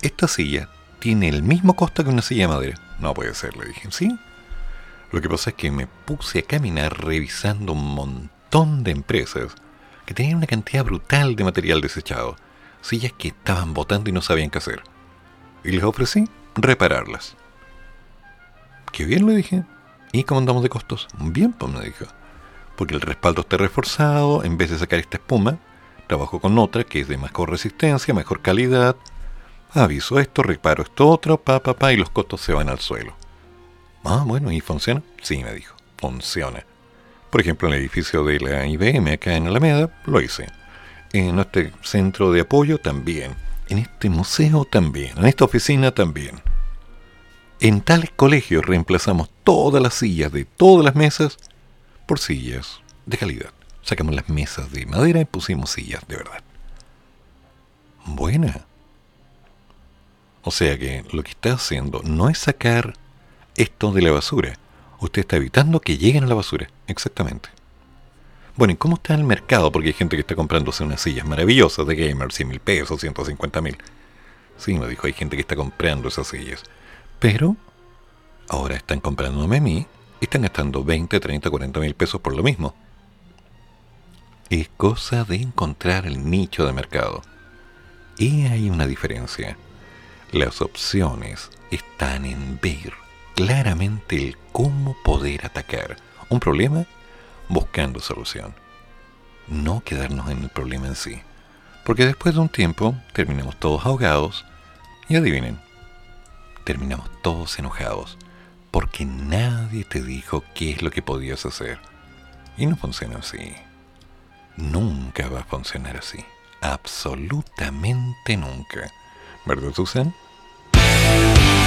esta silla tiene el mismo costo que una silla de madera. No puede ser, le dije, ¿sí? Lo que pasa es que me puse a caminar revisando un montón de empresas que tenían una cantidad brutal de material desechado, sillas que estaban botando y no sabían qué hacer. Y les ofrecí repararlas. Qué bien, le dije. ¿Y cómo andamos de costos? Bien, pues me dijo. Porque el respaldo está reforzado, en vez de sacar esta espuma, trabajo con otra que es de mejor resistencia, mejor calidad. Aviso esto, reparo esto otro, pa, pa, pa, y los costos se van al suelo. Ah, bueno, ¿y funciona? Sí, me dijo, funciona. Por ejemplo, en el edificio de la IBM acá en Alameda, lo hice. En este centro de apoyo también. En este museo también. En esta oficina también. En tales colegios reemplazamos todas las sillas de todas las mesas por sillas de calidad. Sacamos las mesas de madera y pusimos sillas de verdad. Buena. O sea que lo que está haciendo no es sacar esto de la basura. Usted está evitando que lleguen a la basura. Exactamente. Bueno, ¿y cómo está el mercado? Porque hay gente que está comprándose unas sillas maravillosas de gamer, 100 mil pesos, 150 mil. Sí, me dijo, hay gente que está comprando esas sillas. Pero ahora están comprándome a mí y están gastando 20, 30, 40 mil pesos por lo mismo. Es cosa de encontrar el nicho de mercado. Y hay una diferencia. Las opciones están en ver claramente el cómo poder atacar un problema buscando solución. No quedarnos en el problema en sí. Porque después de un tiempo terminamos todos ahogados y adivinen, terminamos todos enojados porque nadie te dijo qué es lo que podías hacer. Y no funciona así. Nunca va a funcionar así. Absolutamente nunca. ¿Verdad, Susan? Yeah.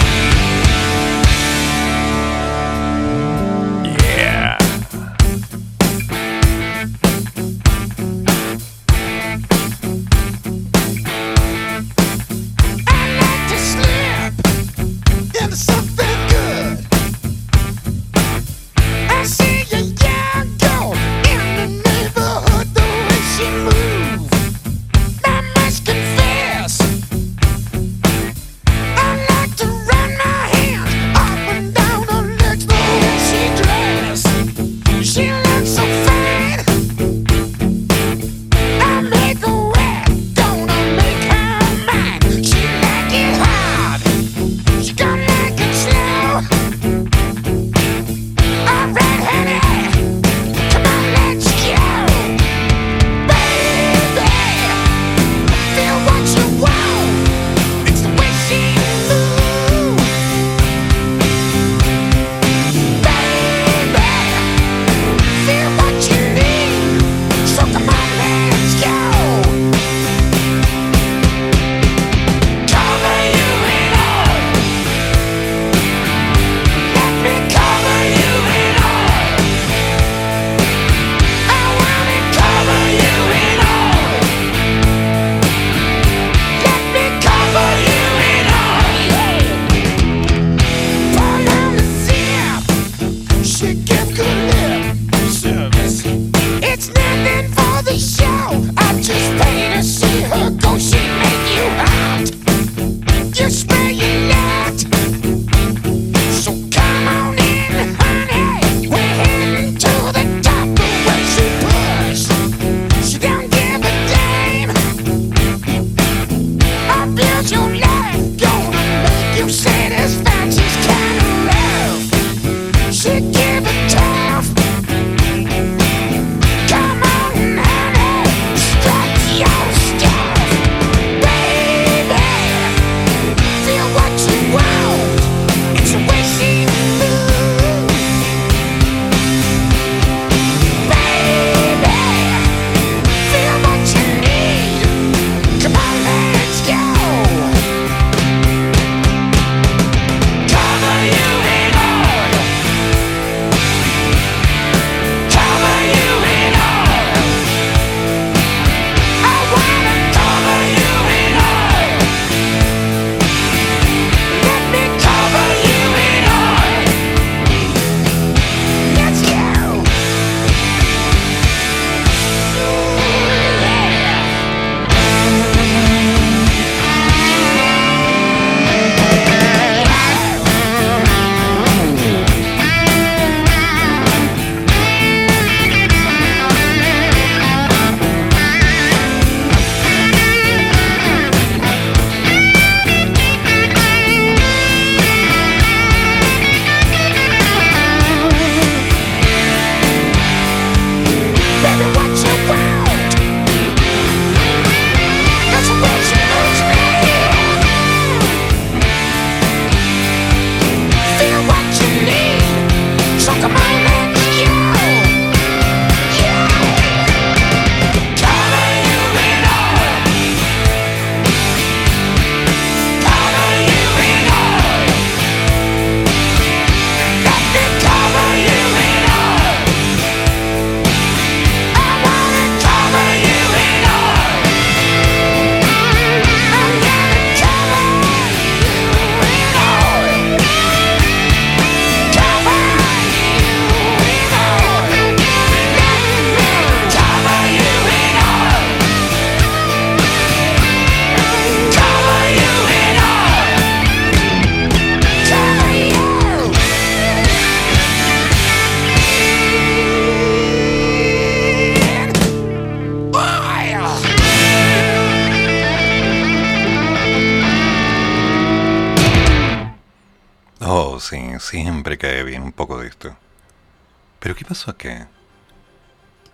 Qué pasó acá?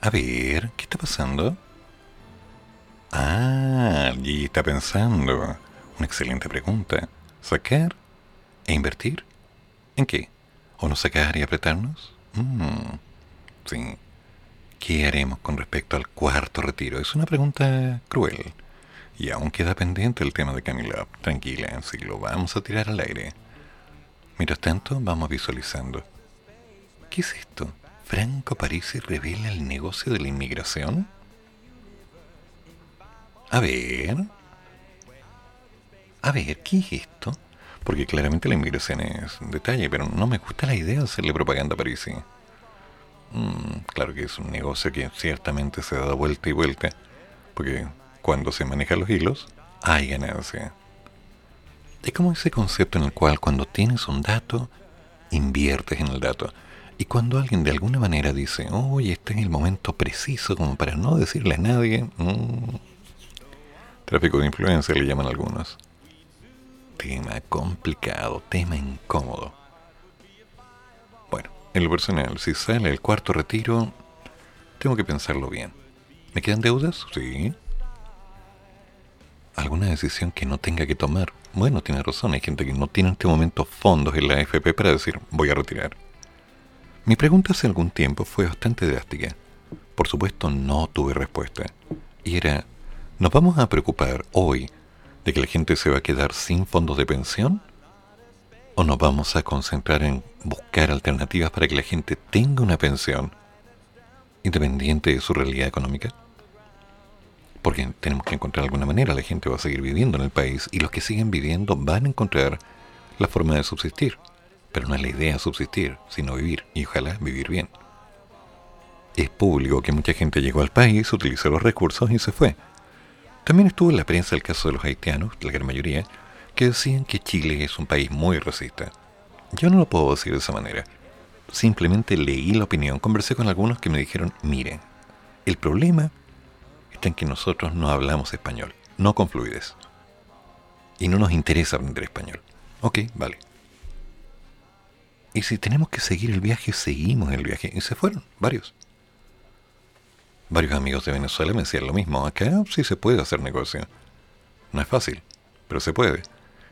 A ver, ¿qué está pasando? Ah, allí está pensando. Una excelente pregunta. ¿Sacar e invertir? ¿En qué? ¿O no sacar y apretarnos? Mm, sí. ¿Qué haremos con respecto al cuarto retiro? Es una pregunta cruel. Y aún queda pendiente el tema de Camila. Tranquila, si lo vamos a tirar al aire. Mientras tanto, vamos visualizando. ¿Qué es esto? ¿Franco Parisi revela el negocio de la inmigración? A ver. A ver, ¿qué es esto? Porque claramente la inmigración es un detalle, pero no me gusta la idea de hacerle propaganda a Parisi. Mm, claro que es un negocio que ciertamente se da vuelta y vuelta, porque cuando se manejan los hilos, hay ganancia. Es como ese concepto en el cual cuando tienes un dato, inviertes en el dato. Y cuando alguien de alguna manera dice, oye, este es el momento preciso como para no decirle a nadie, mm, tráfico de influencia le llaman algunos. Tema complicado, tema incómodo. Bueno, en lo personal, si sale el cuarto retiro, tengo que pensarlo bien. ¿Me quedan deudas? Sí. ¿Alguna decisión que no tenga que tomar? Bueno, tiene razón, hay gente que no tiene en este momento fondos en la AFP para decir, voy a retirar. Mi pregunta hace algún tiempo fue bastante drástica. Por supuesto, no tuve respuesta. Y era, ¿nos vamos a preocupar hoy de que la gente se va a quedar sin fondos de pensión? ¿O nos vamos a concentrar en buscar alternativas para que la gente tenga una pensión independiente de su realidad económica? Porque tenemos que encontrar alguna manera, la gente va a seguir viviendo en el país y los que siguen viviendo van a encontrar la forma de subsistir. Pero no es la idea subsistir, sino vivir, y ojalá vivir bien. Es público que mucha gente llegó al país, utilizó los recursos y se fue. También estuvo en la prensa el caso de los haitianos, la gran mayoría, que decían que Chile es un país muy racista. Yo no lo puedo decir de esa manera. Simplemente leí la opinión, conversé con algunos que me dijeron, miren, el problema está en que nosotros no hablamos español, no con fluidez. Y no nos interesa aprender español. Ok, vale. Y si tenemos que seguir el viaje, seguimos el viaje. Y se fueron, varios. Varios amigos de Venezuela me decían lo mismo. Acá sí se puede hacer negocio. No es fácil, pero se puede.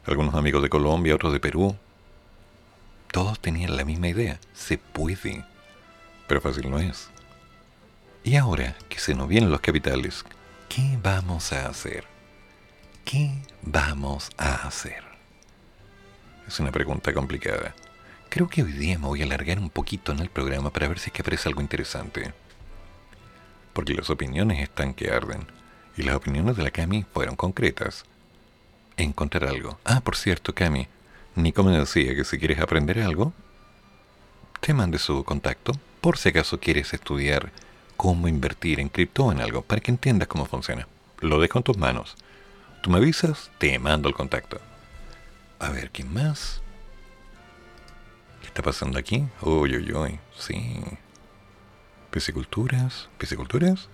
Algunos amigos de Colombia, otros de Perú. Todos tenían la misma idea. Se puede. Pero fácil no es. Y ahora que se nos vienen los capitales, ¿qué vamos a hacer? ¿Qué vamos a hacer? Es una pregunta complicada. Creo que hoy día me voy a alargar un poquito en el programa para ver si es que aparece algo interesante. Porque las opiniones están que arden. Y las opiniones de la Cami fueron concretas. Encontrar algo. Ah, por cierto, Cami, Nico me decía que si quieres aprender algo, te mande su contacto por si acaso quieres estudiar cómo invertir en cripto o en algo para que entiendas cómo funciona. Lo dejo en tus manos. Tú me avisas, te mando el contacto. A ver, ¿quién más? ¿Qué está pasando aquí? Uy, uy, uy. Sí. Pisciculturas. ¿Pisciculturas?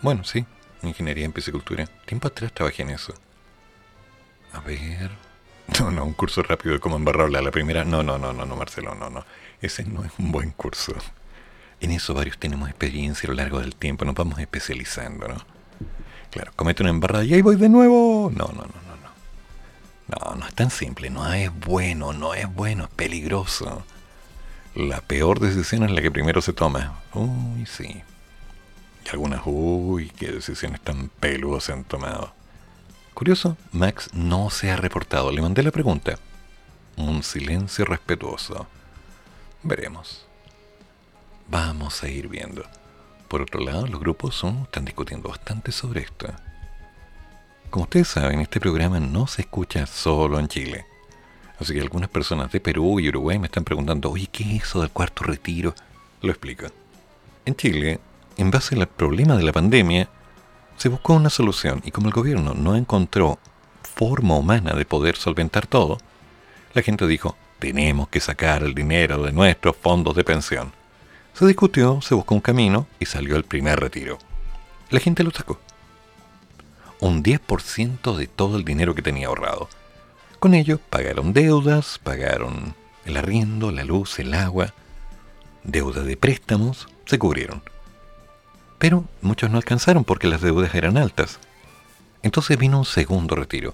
Bueno, sí. Ingeniería en piscicultura. Tiempo atrás trabajé en eso. A ver. No, no, un curso rápido de cómo embarrarla la primera. No, no, no, no, no, Marcelo, no, no. Ese no es un buen curso. En eso varios tenemos experiencia a lo largo del tiempo, nos vamos especializando, ¿no? Claro, comete una embarrada y ahí voy de nuevo. No, no, no, no. No, es tan simple, no es bueno, no es bueno, es peligroso. La peor decisión es la que primero se toma. Uy, sí. Y algunas, uy, qué decisiones tan peludas se han tomado. Curioso, Max no se ha reportado. Le mandé la pregunta. Un silencio respetuoso. Veremos. Vamos a ir viendo. Por otro lado, los grupos son, están discutiendo bastante sobre esto. Como ustedes saben, este programa no se escucha solo en Chile. Así que algunas personas de Perú y Uruguay me están preguntando, oye, ¿qué es eso del cuarto retiro? Lo explico. En Chile, en base al problema de la pandemia, se buscó una solución y como el gobierno no encontró forma humana de poder solventar todo, la gente dijo, tenemos que sacar el dinero de nuestros fondos de pensión. Se discutió, se buscó un camino y salió el primer retiro. La gente lo sacó. Un 10% de todo el dinero que tenía ahorrado. Con ello pagaron deudas, pagaron el arriendo, la luz, el agua, deuda de préstamos, se cubrieron. Pero muchos no alcanzaron porque las deudas eran altas. Entonces vino un segundo retiro.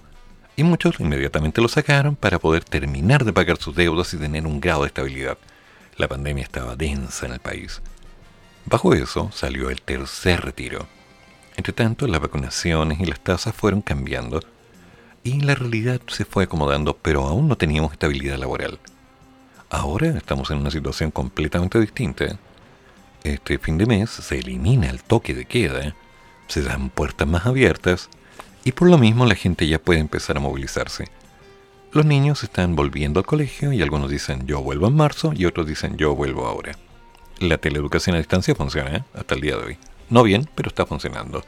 Y muchos inmediatamente lo sacaron para poder terminar de pagar sus deudas y tener un grado de estabilidad. La pandemia estaba densa en el país. Bajo eso salió el tercer retiro. Entre tanto, las vacunaciones y las tasas fueron cambiando y la realidad se fue acomodando, pero aún no teníamos estabilidad laboral. Ahora estamos en una situación completamente distinta este fin de mes se elimina el toque de queda, se dan puertas más abiertas y por lo mismo la gente ya puede empezar a movilizarse. Los niños están volviendo al colegio y algunos dicen yo vuelvo en marzo y otros dicen yo vuelvo ahora. La teleeducación a distancia funciona ¿eh? hasta el día de hoy. No bien, pero está funcionando.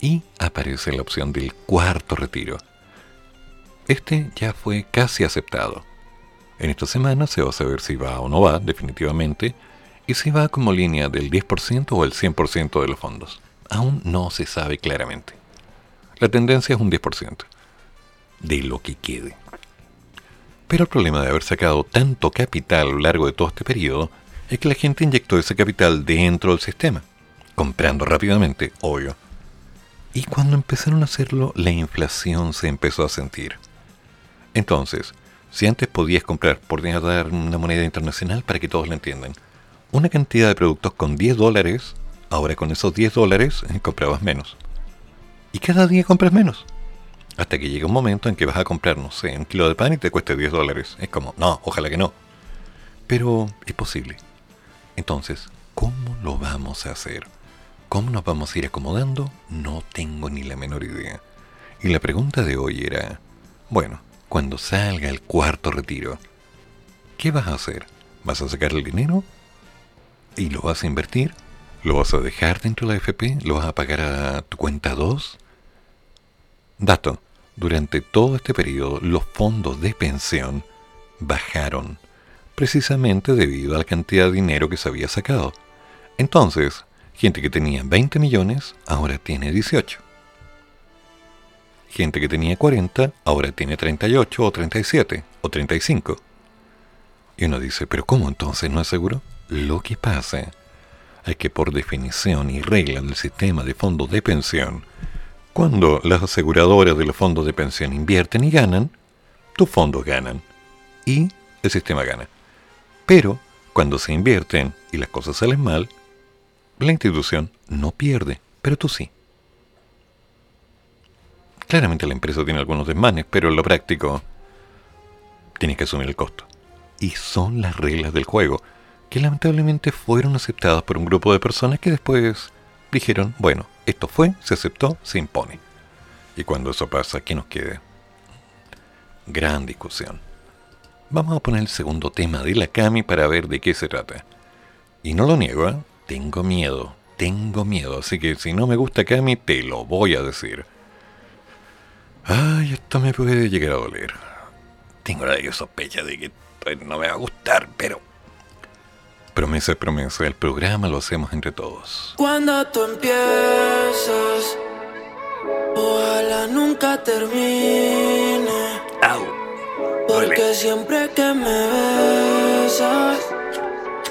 Y aparece la opción del cuarto retiro. Este ya fue casi aceptado. En esta semana se va a saber si va o no va, definitivamente, y si va como línea del 10% o el 100% de los fondos. Aún no se sabe claramente. La tendencia es un 10% de lo que quede. Pero el problema de haber sacado tanto capital a lo largo de todo este periodo es que la gente inyectó ese capital dentro del sistema, comprando rápidamente, obvio. Y cuando empezaron a hacerlo, la inflación se empezó a sentir. Entonces, si antes podías comprar, por dar una moneda internacional para que todos lo entiendan, una cantidad de productos con 10 dólares, ahora con esos 10 dólares eh, comprabas menos. Y cada día compras menos. Hasta que llega un momento en que vas a comprar, no sé, un kilo de pan y te cueste 10 dólares. Es como, no, ojalá que no. Pero es posible. Entonces, ¿cómo lo vamos a hacer? ¿Cómo nos vamos a ir acomodando? No tengo ni la menor idea. Y la pregunta de hoy era, bueno, cuando salga el cuarto retiro, ¿qué vas a hacer? ¿Vas a sacar el dinero y lo vas a invertir, lo vas a dejar dentro de la FP, lo vas a pagar a tu cuenta 2. Dato, durante todo este periodo los fondos de pensión bajaron, precisamente debido a la cantidad de dinero que se había sacado. Entonces, gente que tenía 20 millones ahora tiene 18. Gente que tenía 40 ahora tiene 38 o 37 o 35. Y uno dice, pero ¿cómo entonces no es seguro? Lo que pasa es que por definición y regla del sistema de fondos de pensión, cuando las aseguradoras de los fondos de pensión invierten y ganan, tus fondos ganan y el sistema gana. Pero cuando se invierten y las cosas salen mal, la institución no pierde, pero tú sí. Claramente la empresa tiene algunos desmanes, pero en lo práctico tienes que asumir el costo. Y son las reglas del juego, que lamentablemente fueron aceptadas por un grupo de personas que después dijeron, bueno, esto fue, se aceptó, se impone. Y cuando eso pasa, ¿qué nos queda? Gran discusión. Vamos a poner el segundo tema de la Cami para ver de qué se trata. Y no lo niego, ¿eh? Tengo miedo, tengo miedo, así que si no me gusta Cami, te lo voy a decir. Ay, esto me puede llegar a doler. Tengo la sospecha de que no me va a gustar, pero... Promesa es promesa, el programa lo hacemos entre todos. Cuando tú empiezas, ojalá nunca termine. Porque siempre que me besas,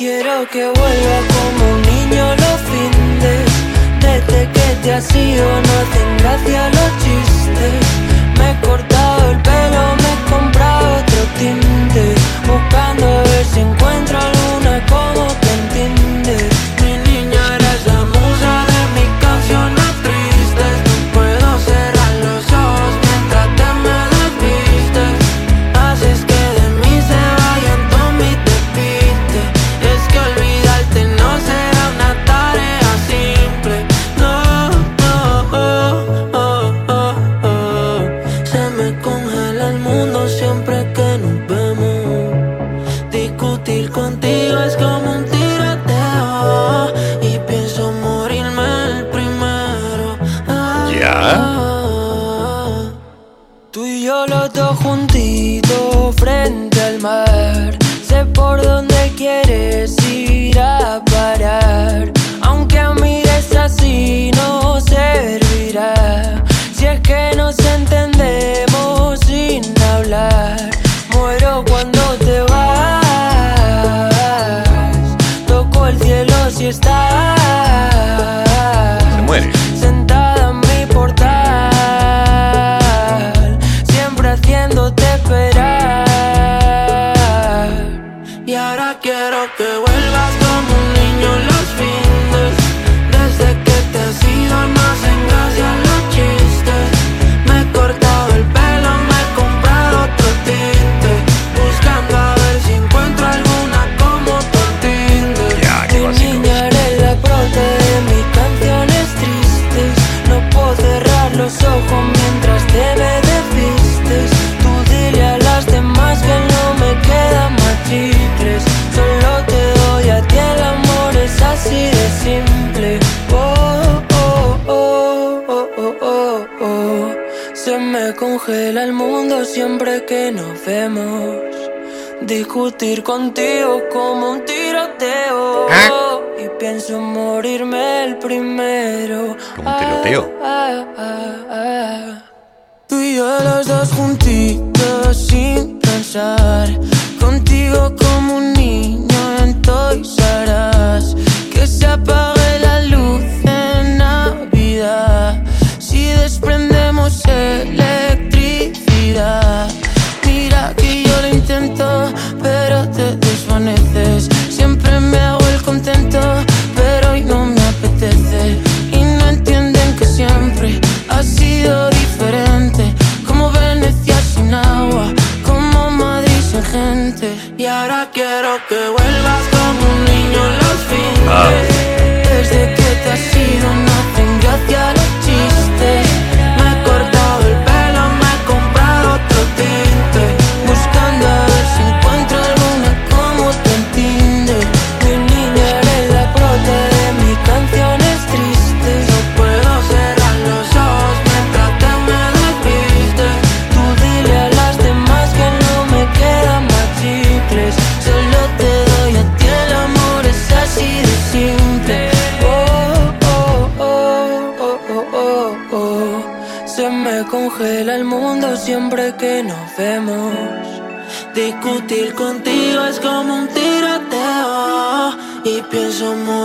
quiero que vuelva como un niño los findes. Desde que te has ido no hacen gracia los chistes. Me he cortado el pelo, me he comprado otro tinte. Buscando a ver si encuentro alguna como te entiende. Vemos. Discutir contigo como un tiroteo. Y pienso morirme el primero. Como un tiroteo. Discutir contigo es como un tiroteo. Y pienso morirme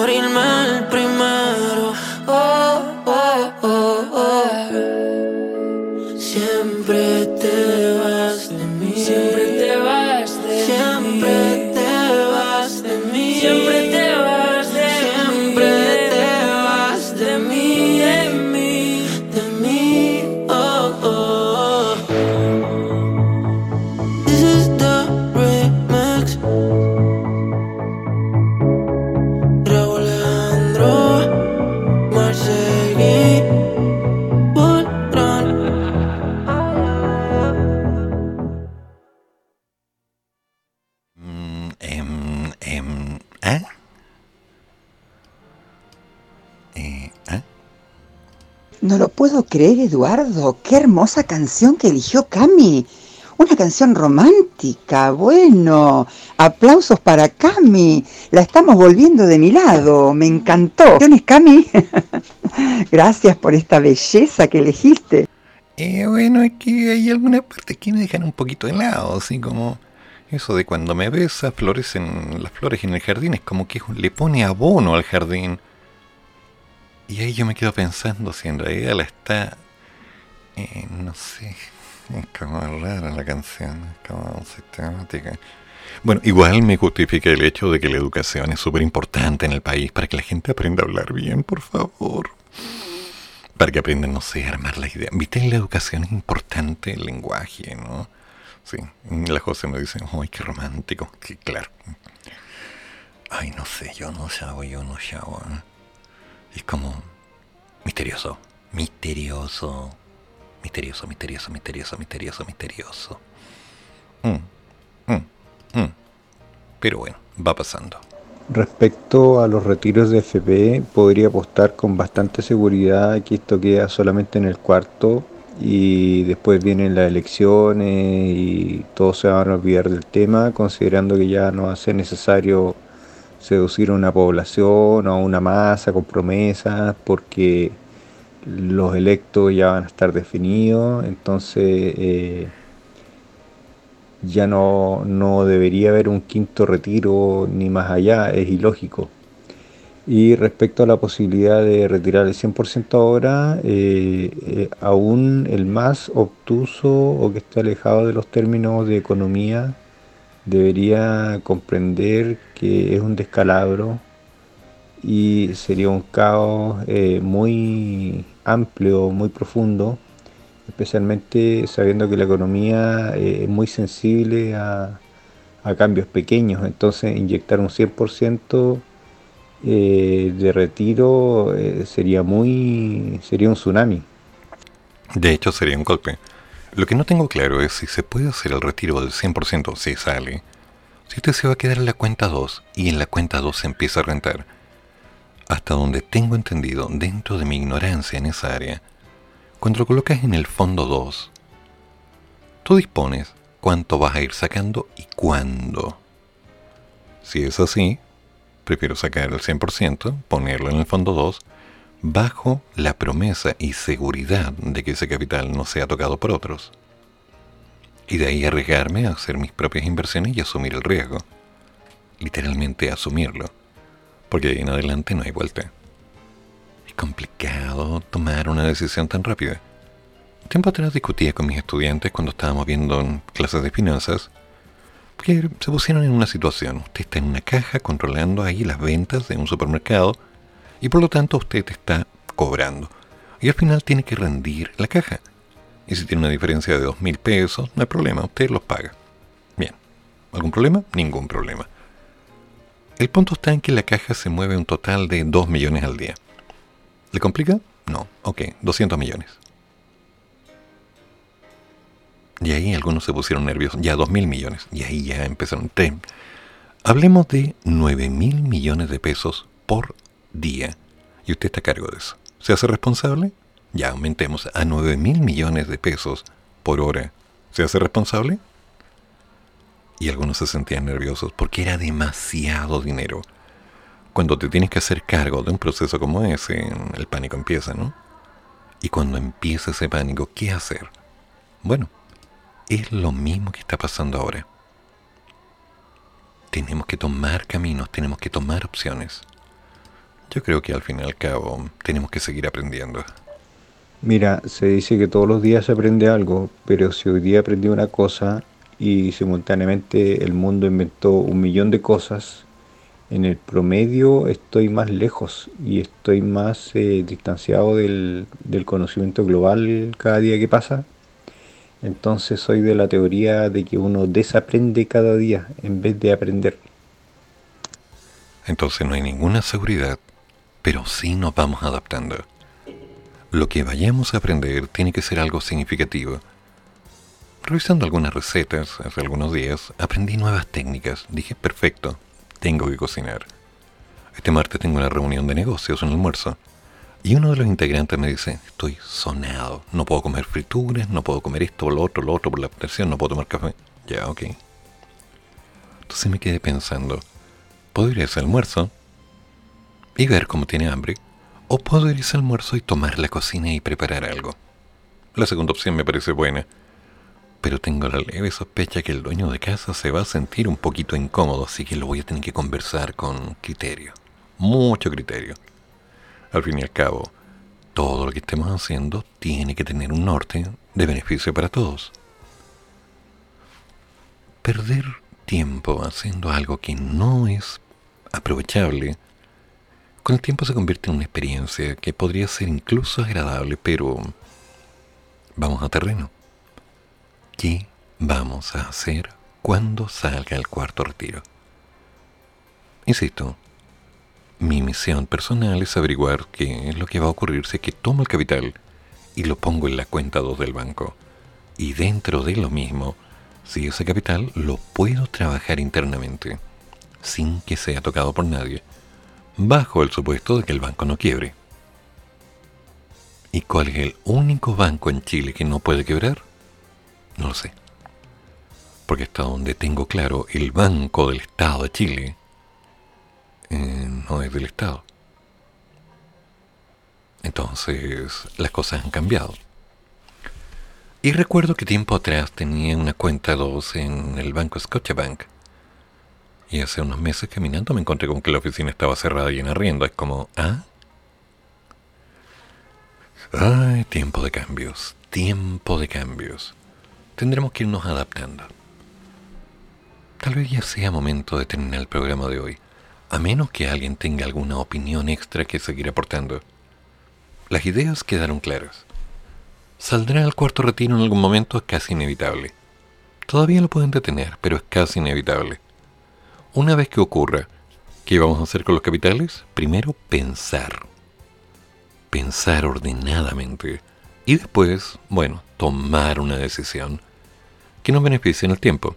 creer, Eduardo. Qué hermosa canción que eligió Cami. Una canción romántica. Bueno, aplausos para Cami. La estamos volviendo de mi lado. Me encantó. ¿Tienes Cami? Gracias por esta belleza que elegiste. Eh, bueno, es que hay algunas partes que me dejan un poquito helado, así como eso de cuando me besa, florecen las flores en el jardín, es como que le pone abono al jardín. Y ahí yo me quedo pensando si en realidad la está, eh, no sé, es como rara la canción, es como sistemática. Bueno, igual me justifica el hecho de que la educación es súper importante en el país para que la gente aprenda a hablar bien, por favor. Para que aprendan, no sé, a armar la idea. Viste, la educación es importante el lenguaje, ¿no? Sí, la José me dice, ¡ay, qué romántico! Sí, claro. Ay, no sé, yo no sabo, yo no sabo. ¿eh? Es como misterioso, misterioso, misterioso, misterioso, misterioso, misterioso, misterioso. Mm, mm, mm. Pero bueno, va pasando. Respecto a los retiros de FP, podría apostar con bastante seguridad que esto queda solamente en el cuarto y después vienen las elecciones y todos se van a olvidar del tema, considerando que ya no va a ser necesario seducir a una población o a una masa con promesas, porque los electos ya van a estar definidos, entonces eh, ya no, no debería haber un quinto retiro ni más allá, es ilógico. Y respecto a la posibilidad de retirar el 100% ahora, eh, eh, aún el más obtuso o que esté alejado de los términos de economía debería comprender que es un descalabro y sería un caos eh, muy amplio, muy profundo, especialmente sabiendo que la economía eh, es muy sensible a, cambios pequeños, entonces inyectar un 100% eh, de retiro eh, sería muy sería un tsunami. De hecho, sería un golpe. Lo que no tengo claro es si se puede hacer el retiro del 100% si sale. Si usted se va a quedar en la cuenta 2 y en la cuenta 2 se empieza a rentar. Hasta donde tengo entendido, dentro de mi ignorancia en esa área, cuando lo colocas en el fondo 2, tú dispones cuánto vas a ir sacando y cuándo. Si es así, prefiero sacar el 100%, ponerlo en el fondo 2, bajo la promesa y seguridad de que ese capital no sea tocado por otros. Y de ahí arriesgarme a hacer mis propias inversiones y asumir el riesgo. Literalmente asumirlo. Porque de ahí en adelante no hay vuelta. Es complicado tomar una decisión tan rápida. Tiempo atrás discutía con mis estudiantes cuando estábamos viendo clases de finanzas que se pusieron en una situación. Usted está en una caja controlando ahí las ventas de un supermercado y por lo tanto usted está cobrando. Y al final tiene que rendir la caja. Y si tiene una diferencia de dos mil pesos, no hay problema, usted los paga. Bien. ¿Algún problema? Ningún problema. El punto está en que la caja se mueve un total de 2 millones al día. ¿Le complica? No. Ok, 200 millones. Y ahí algunos se pusieron nerviosos. Ya 2 mil millones. Y ahí ya empezaron. Hablemos de 9 mil millones de pesos por día. Y usted está a cargo de eso. ¿Se hace responsable? Ya aumentemos a 9 mil millones de pesos por hora. ¿Se hace responsable? Y algunos se sentían nerviosos porque era demasiado dinero. Cuando te tienes que hacer cargo de un proceso como ese, el pánico empieza, ¿no? Y cuando empieza ese pánico, ¿qué hacer? Bueno, es lo mismo que está pasando ahora. Tenemos que tomar caminos, tenemos que tomar opciones. Yo creo que al fin y al cabo tenemos que seguir aprendiendo. Mira, se dice que todos los días se aprende algo, pero si hoy día aprendí una cosa y simultáneamente el mundo inventó un millón de cosas, en el promedio estoy más lejos y estoy más eh, distanciado del, del conocimiento global cada día que pasa. Entonces soy de la teoría de que uno desaprende cada día en vez de aprender. Entonces no hay ninguna seguridad, pero sí nos vamos adaptando. Lo que vayamos a aprender tiene que ser algo significativo. Revisando algunas recetas hace algunos días, aprendí nuevas técnicas. Dije, perfecto, tengo que cocinar. Este martes tengo una reunión de negocios, un almuerzo. Y uno de los integrantes me dice, estoy sonado, no puedo comer frituras, no puedo comer esto, lo otro, lo otro por la presión, no puedo tomar café. Ya, ok. Entonces me quedé pensando, ¿puedo ir a ese almuerzo y ver cómo tiene hambre? ¿O puedo ir a ese almuerzo y tomar la cocina y preparar algo? La segunda opción me parece buena, pero tengo la leve sospecha que el dueño de casa se va a sentir un poquito incómodo, así que lo voy a tener que conversar con criterio, mucho criterio. Al fin y al cabo, todo lo que estemos haciendo tiene que tener un norte de beneficio para todos. Perder tiempo haciendo algo que no es aprovechable, con el tiempo se convierte en una experiencia que podría ser incluso agradable, pero vamos a terreno. ¿Qué vamos a hacer cuando salga el cuarto retiro? Insisto, mi misión personal es averiguar qué es lo que va a ocurrir si que tomo el capital y lo pongo en la cuenta 2 del banco. Y dentro de lo mismo, si ese capital lo puedo trabajar internamente, sin que sea tocado por nadie, bajo el supuesto de que el banco no quiebre. ¿Y cuál es el único banco en Chile que no puede quebrar? No lo sé. Porque hasta donde tengo claro, el Banco del Estado de Chile eh, no es del Estado. Entonces, las cosas han cambiado. Y recuerdo que tiempo atrás tenía una cuenta 2 en el banco Scotiabank. Y hace unos meses caminando me encontré con que la oficina estaba cerrada y en arriendo. Es como, ¿ah? Ay, tiempo de cambios, tiempo de cambios. Tendremos que irnos adaptando. Tal vez ya sea momento de terminar el programa de hoy, a menos que alguien tenga alguna opinión extra que seguir aportando. Las ideas quedaron claras. Saldrá al cuarto retiro en algún momento es casi inevitable. Todavía lo pueden detener, pero es casi inevitable. Una vez que ocurra, ¿qué vamos a hacer con los capitales? Primero pensar. Pensar ordenadamente. Y después, bueno, tomar una decisión que nos beneficie en el tiempo.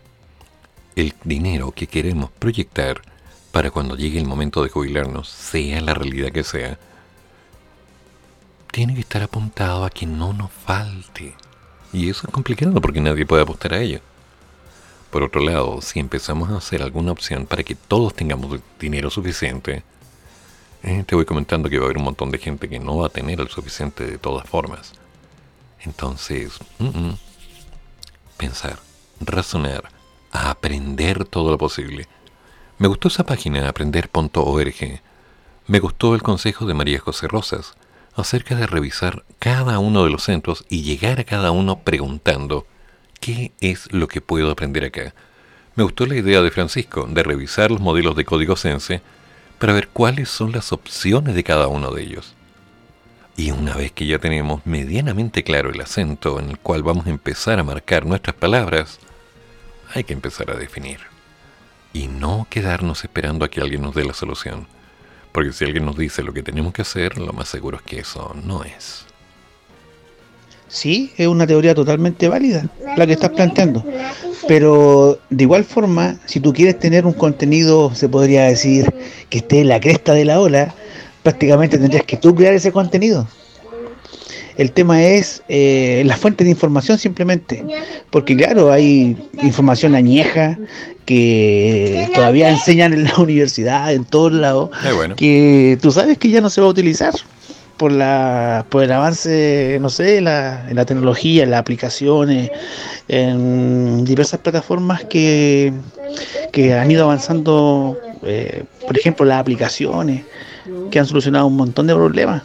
El dinero que queremos proyectar para cuando llegue el momento de jubilarnos, sea la realidad que sea, tiene que estar apuntado a que no nos falte. Y eso es complicado porque nadie puede apostar a ello. Por otro lado, si empezamos a hacer alguna opción para que todos tengamos dinero suficiente, eh, te voy comentando que va a haber un montón de gente que no va a tener el suficiente de todas formas. Entonces, pensar, razonar, aprender todo lo posible. Me gustó esa página, aprender.org. Me gustó el consejo de María José Rosas acerca de revisar cada uno de los centros y llegar a cada uno preguntando ¿qué es lo que puedo aprender acá? Me gustó la idea de Francisco de revisar los modelos de código Sense para ver cuáles son las opciones de cada uno de ellos. Y una vez que ya tenemos medianamente claro el acento en el cual vamos a empezar a marcar nuestras palabras, hay que empezar a definir. Y no quedarnos esperando a que alguien nos dé la solución. Porque si alguien nos dice lo que tenemos que hacer, lo más seguro es que eso no es. Sí, es una teoría totalmente válida la que estás planteando. Pero de igual forma, si tú quieres tener un contenido, se podría decir, que esté en la cresta de la ola, prácticamente tendrías que tú crear ese contenido. El tema es eh, la fuente de información simplemente, porque claro, hay información añeja que todavía enseñan en la universidad, en todos lados, Eh, bueno. que tú sabes que ya no se va a utilizar. Por, la, por el avance, no sé, la, en la tecnología, en las aplicaciones, en diversas plataformas que, que han ido avanzando, eh, por ejemplo, las aplicaciones, que han solucionado un montón de problemas.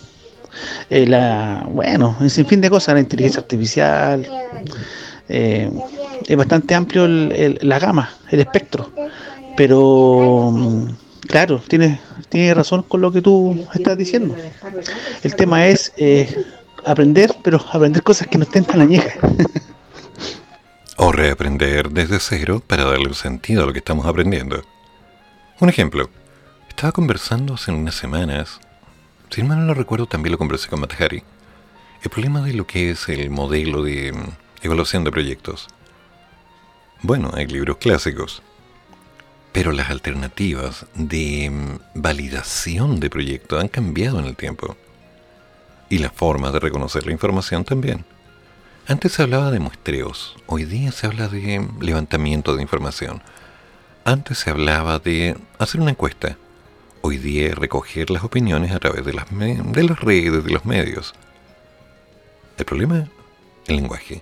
Eh, la, bueno, un sinfín de cosas, la inteligencia artificial, eh, es bastante amplio el- el- la gama, el espectro, pero mm, claro, tiene, tiene razón con lo que tú estás diciendo. El tema es eh, aprender, pero aprender cosas que no estén tan añejas. O reaprender desde cero para darle sentido a lo que estamos aprendiendo. Un ejemplo. Estaba conversando hace unas semanas, si mal no lo recuerdo también lo conversé con Matahari, el problema de lo que es el modelo de mm, evaluación de proyectos. Bueno, hay libros clásicos, pero las alternativas de mm, validación de proyectos han cambiado en el tiempo. Y la forma de reconocer la información también. Antes se hablaba de muestreos, hoy día se habla de levantamiento de información. Antes se hablaba de hacer una encuesta, hoy día recoger las opiniones a través de las, de las redes, de los medios. El problema, el lenguaje,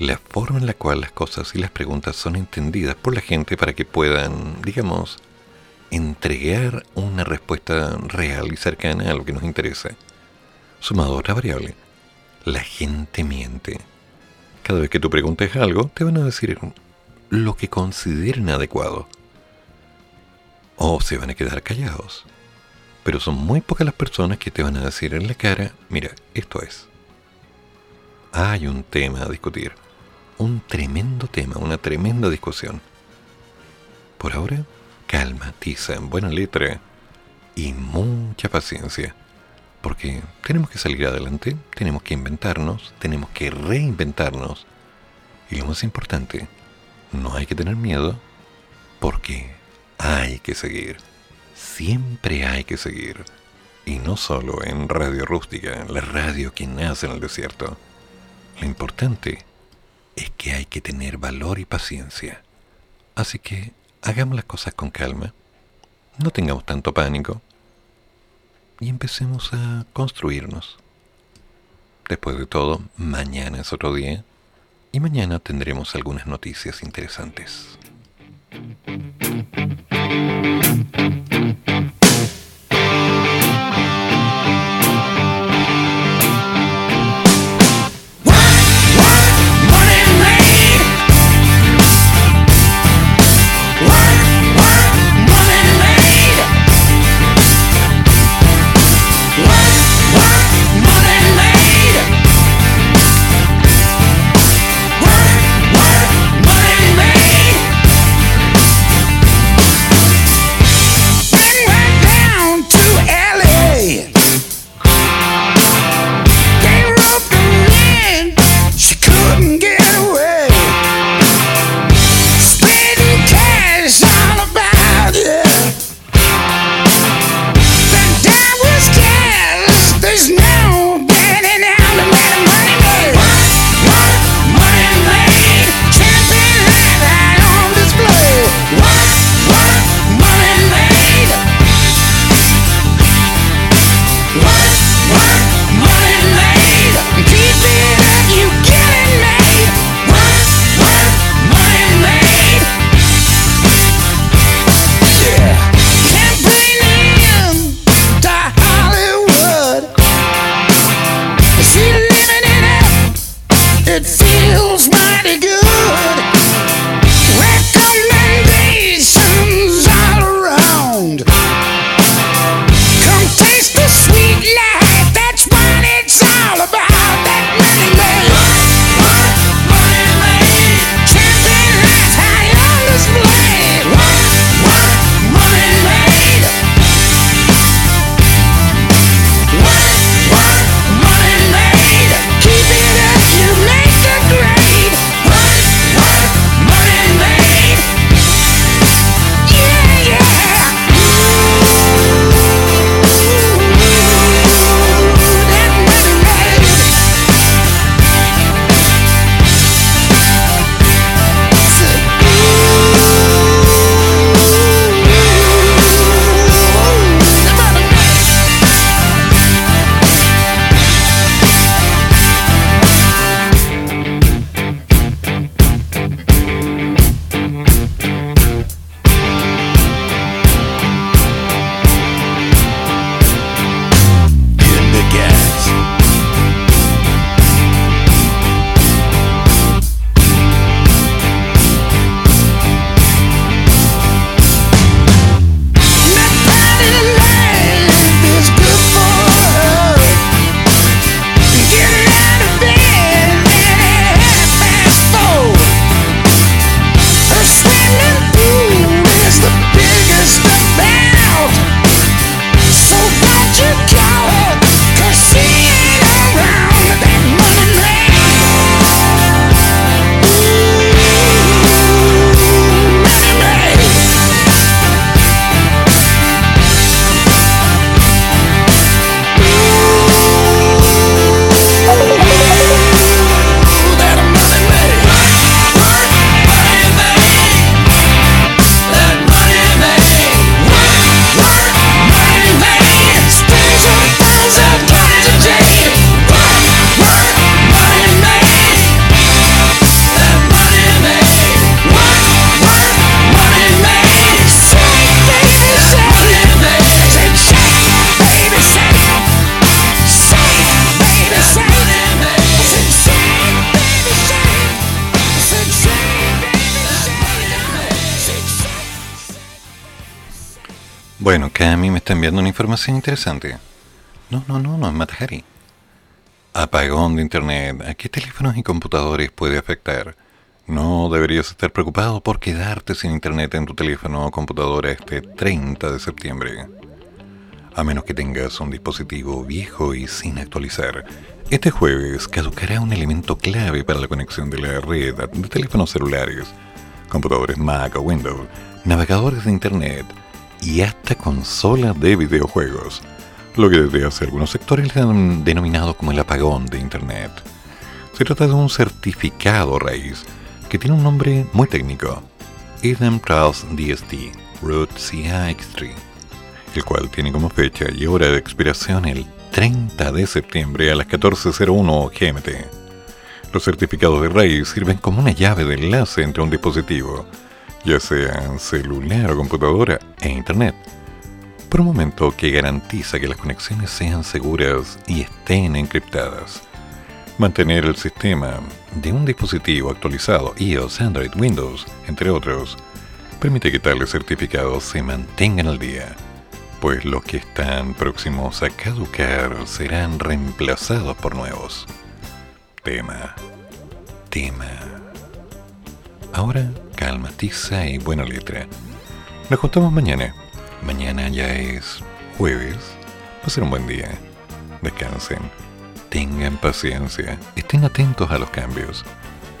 la forma en la cual las cosas y las preguntas son entendidas por la gente para que puedan, digamos, entregar una respuesta real y cercana a lo que nos interesa. Sumado a otra variable, la gente miente. Cada vez que tú preguntes algo, te van a decir lo que consideren adecuado. O se van a quedar callados. Pero son muy pocas las personas que te van a decir en la cara, mira, esto es. Hay un tema a discutir. Un tremendo tema, una tremenda discusión. Por ahora, calma, tiza, buena letra y mucha paciencia. Porque tenemos que salir adelante, tenemos que inventarnos, tenemos que reinventarnos. Y lo más importante, no hay que tener miedo porque hay que seguir. Siempre hay que seguir. Y no solo en Radio Rústica, la radio que nace en el desierto. Lo importante es que hay que tener valor y paciencia. Así que hagamos las cosas con calma, no tengamos tanto pánico y empecemos a construirnos. Después de todo, mañana es otro día y mañana tendremos algunas noticias interesantes. Interesante. No, no, no, no es Matahari. Apagón de Internet. ¿A qué teléfonos y computadores puede afectar? No deberías estar preocupado por quedarte sin Internet en tu teléfono o computadora este 30 de septiembre. A menos que tengas un dispositivo viejo y sin actualizar. Este jueves caducará un elemento clave para la conexión de la red de teléfonos celulares, computadores Mac o Windows, navegadores de Internet y hasta consolas de videojuegos, lo que desde hace algunos sectores le han denominado como el apagón de Internet. Se trata de un certificado raíz que tiene un nombre muy técnico, Eden Trust DST Root CX3, el cual tiene como fecha y hora de expiración el 30 de septiembre a las 14.01 GMT. Los certificados de RAID sirven como una llave de enlace entre un dispositivo, ya sea celular o computadora, e Internet, por un momento que garantiza que las conexiones sean seguras y estén encriptadas. Mantener el sistema de un dispositivo actualizado, iOS, Android, Windows, entre otros, permite que tales certificados se mantengan al día, pues los que están próximos a caducar serán reemplazados por nuevos. Tema. Tema. Ahora, calma, tiza y buena letra. Nos juntamos mañana. Mañana ya es jueves. Ser un buen día. Descansen. Tengan paciencia, estén atentos a los cambios,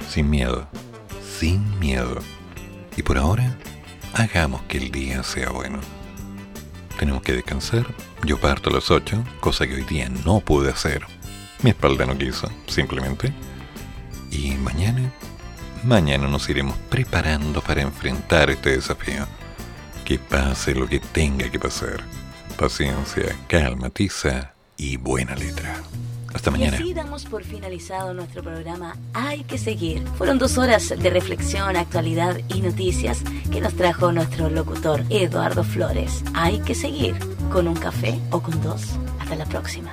sin miedo, sin miedo. Y por ahora, hagamos que el día sea bueno. Tenemos que descansar, yo parto a las 8, cosa que hoy día no pude hacer. Mi espalda no quiso, simplemente. Y mañana, mañana nos iremos preparando para enfrentar este desafío. Que pase lo que tenga que pasar. Paciencia, calma, tiza y buena letra. Hasta mañana. Y así damos por finalizado nuestro programa Hay que seguir. Fueron dos horas de reflexión, actualidad y noticias que nos trajo nuestro locutor Eduardo Flores. Hay que seguir con un café o con dos. Hasta la próxima.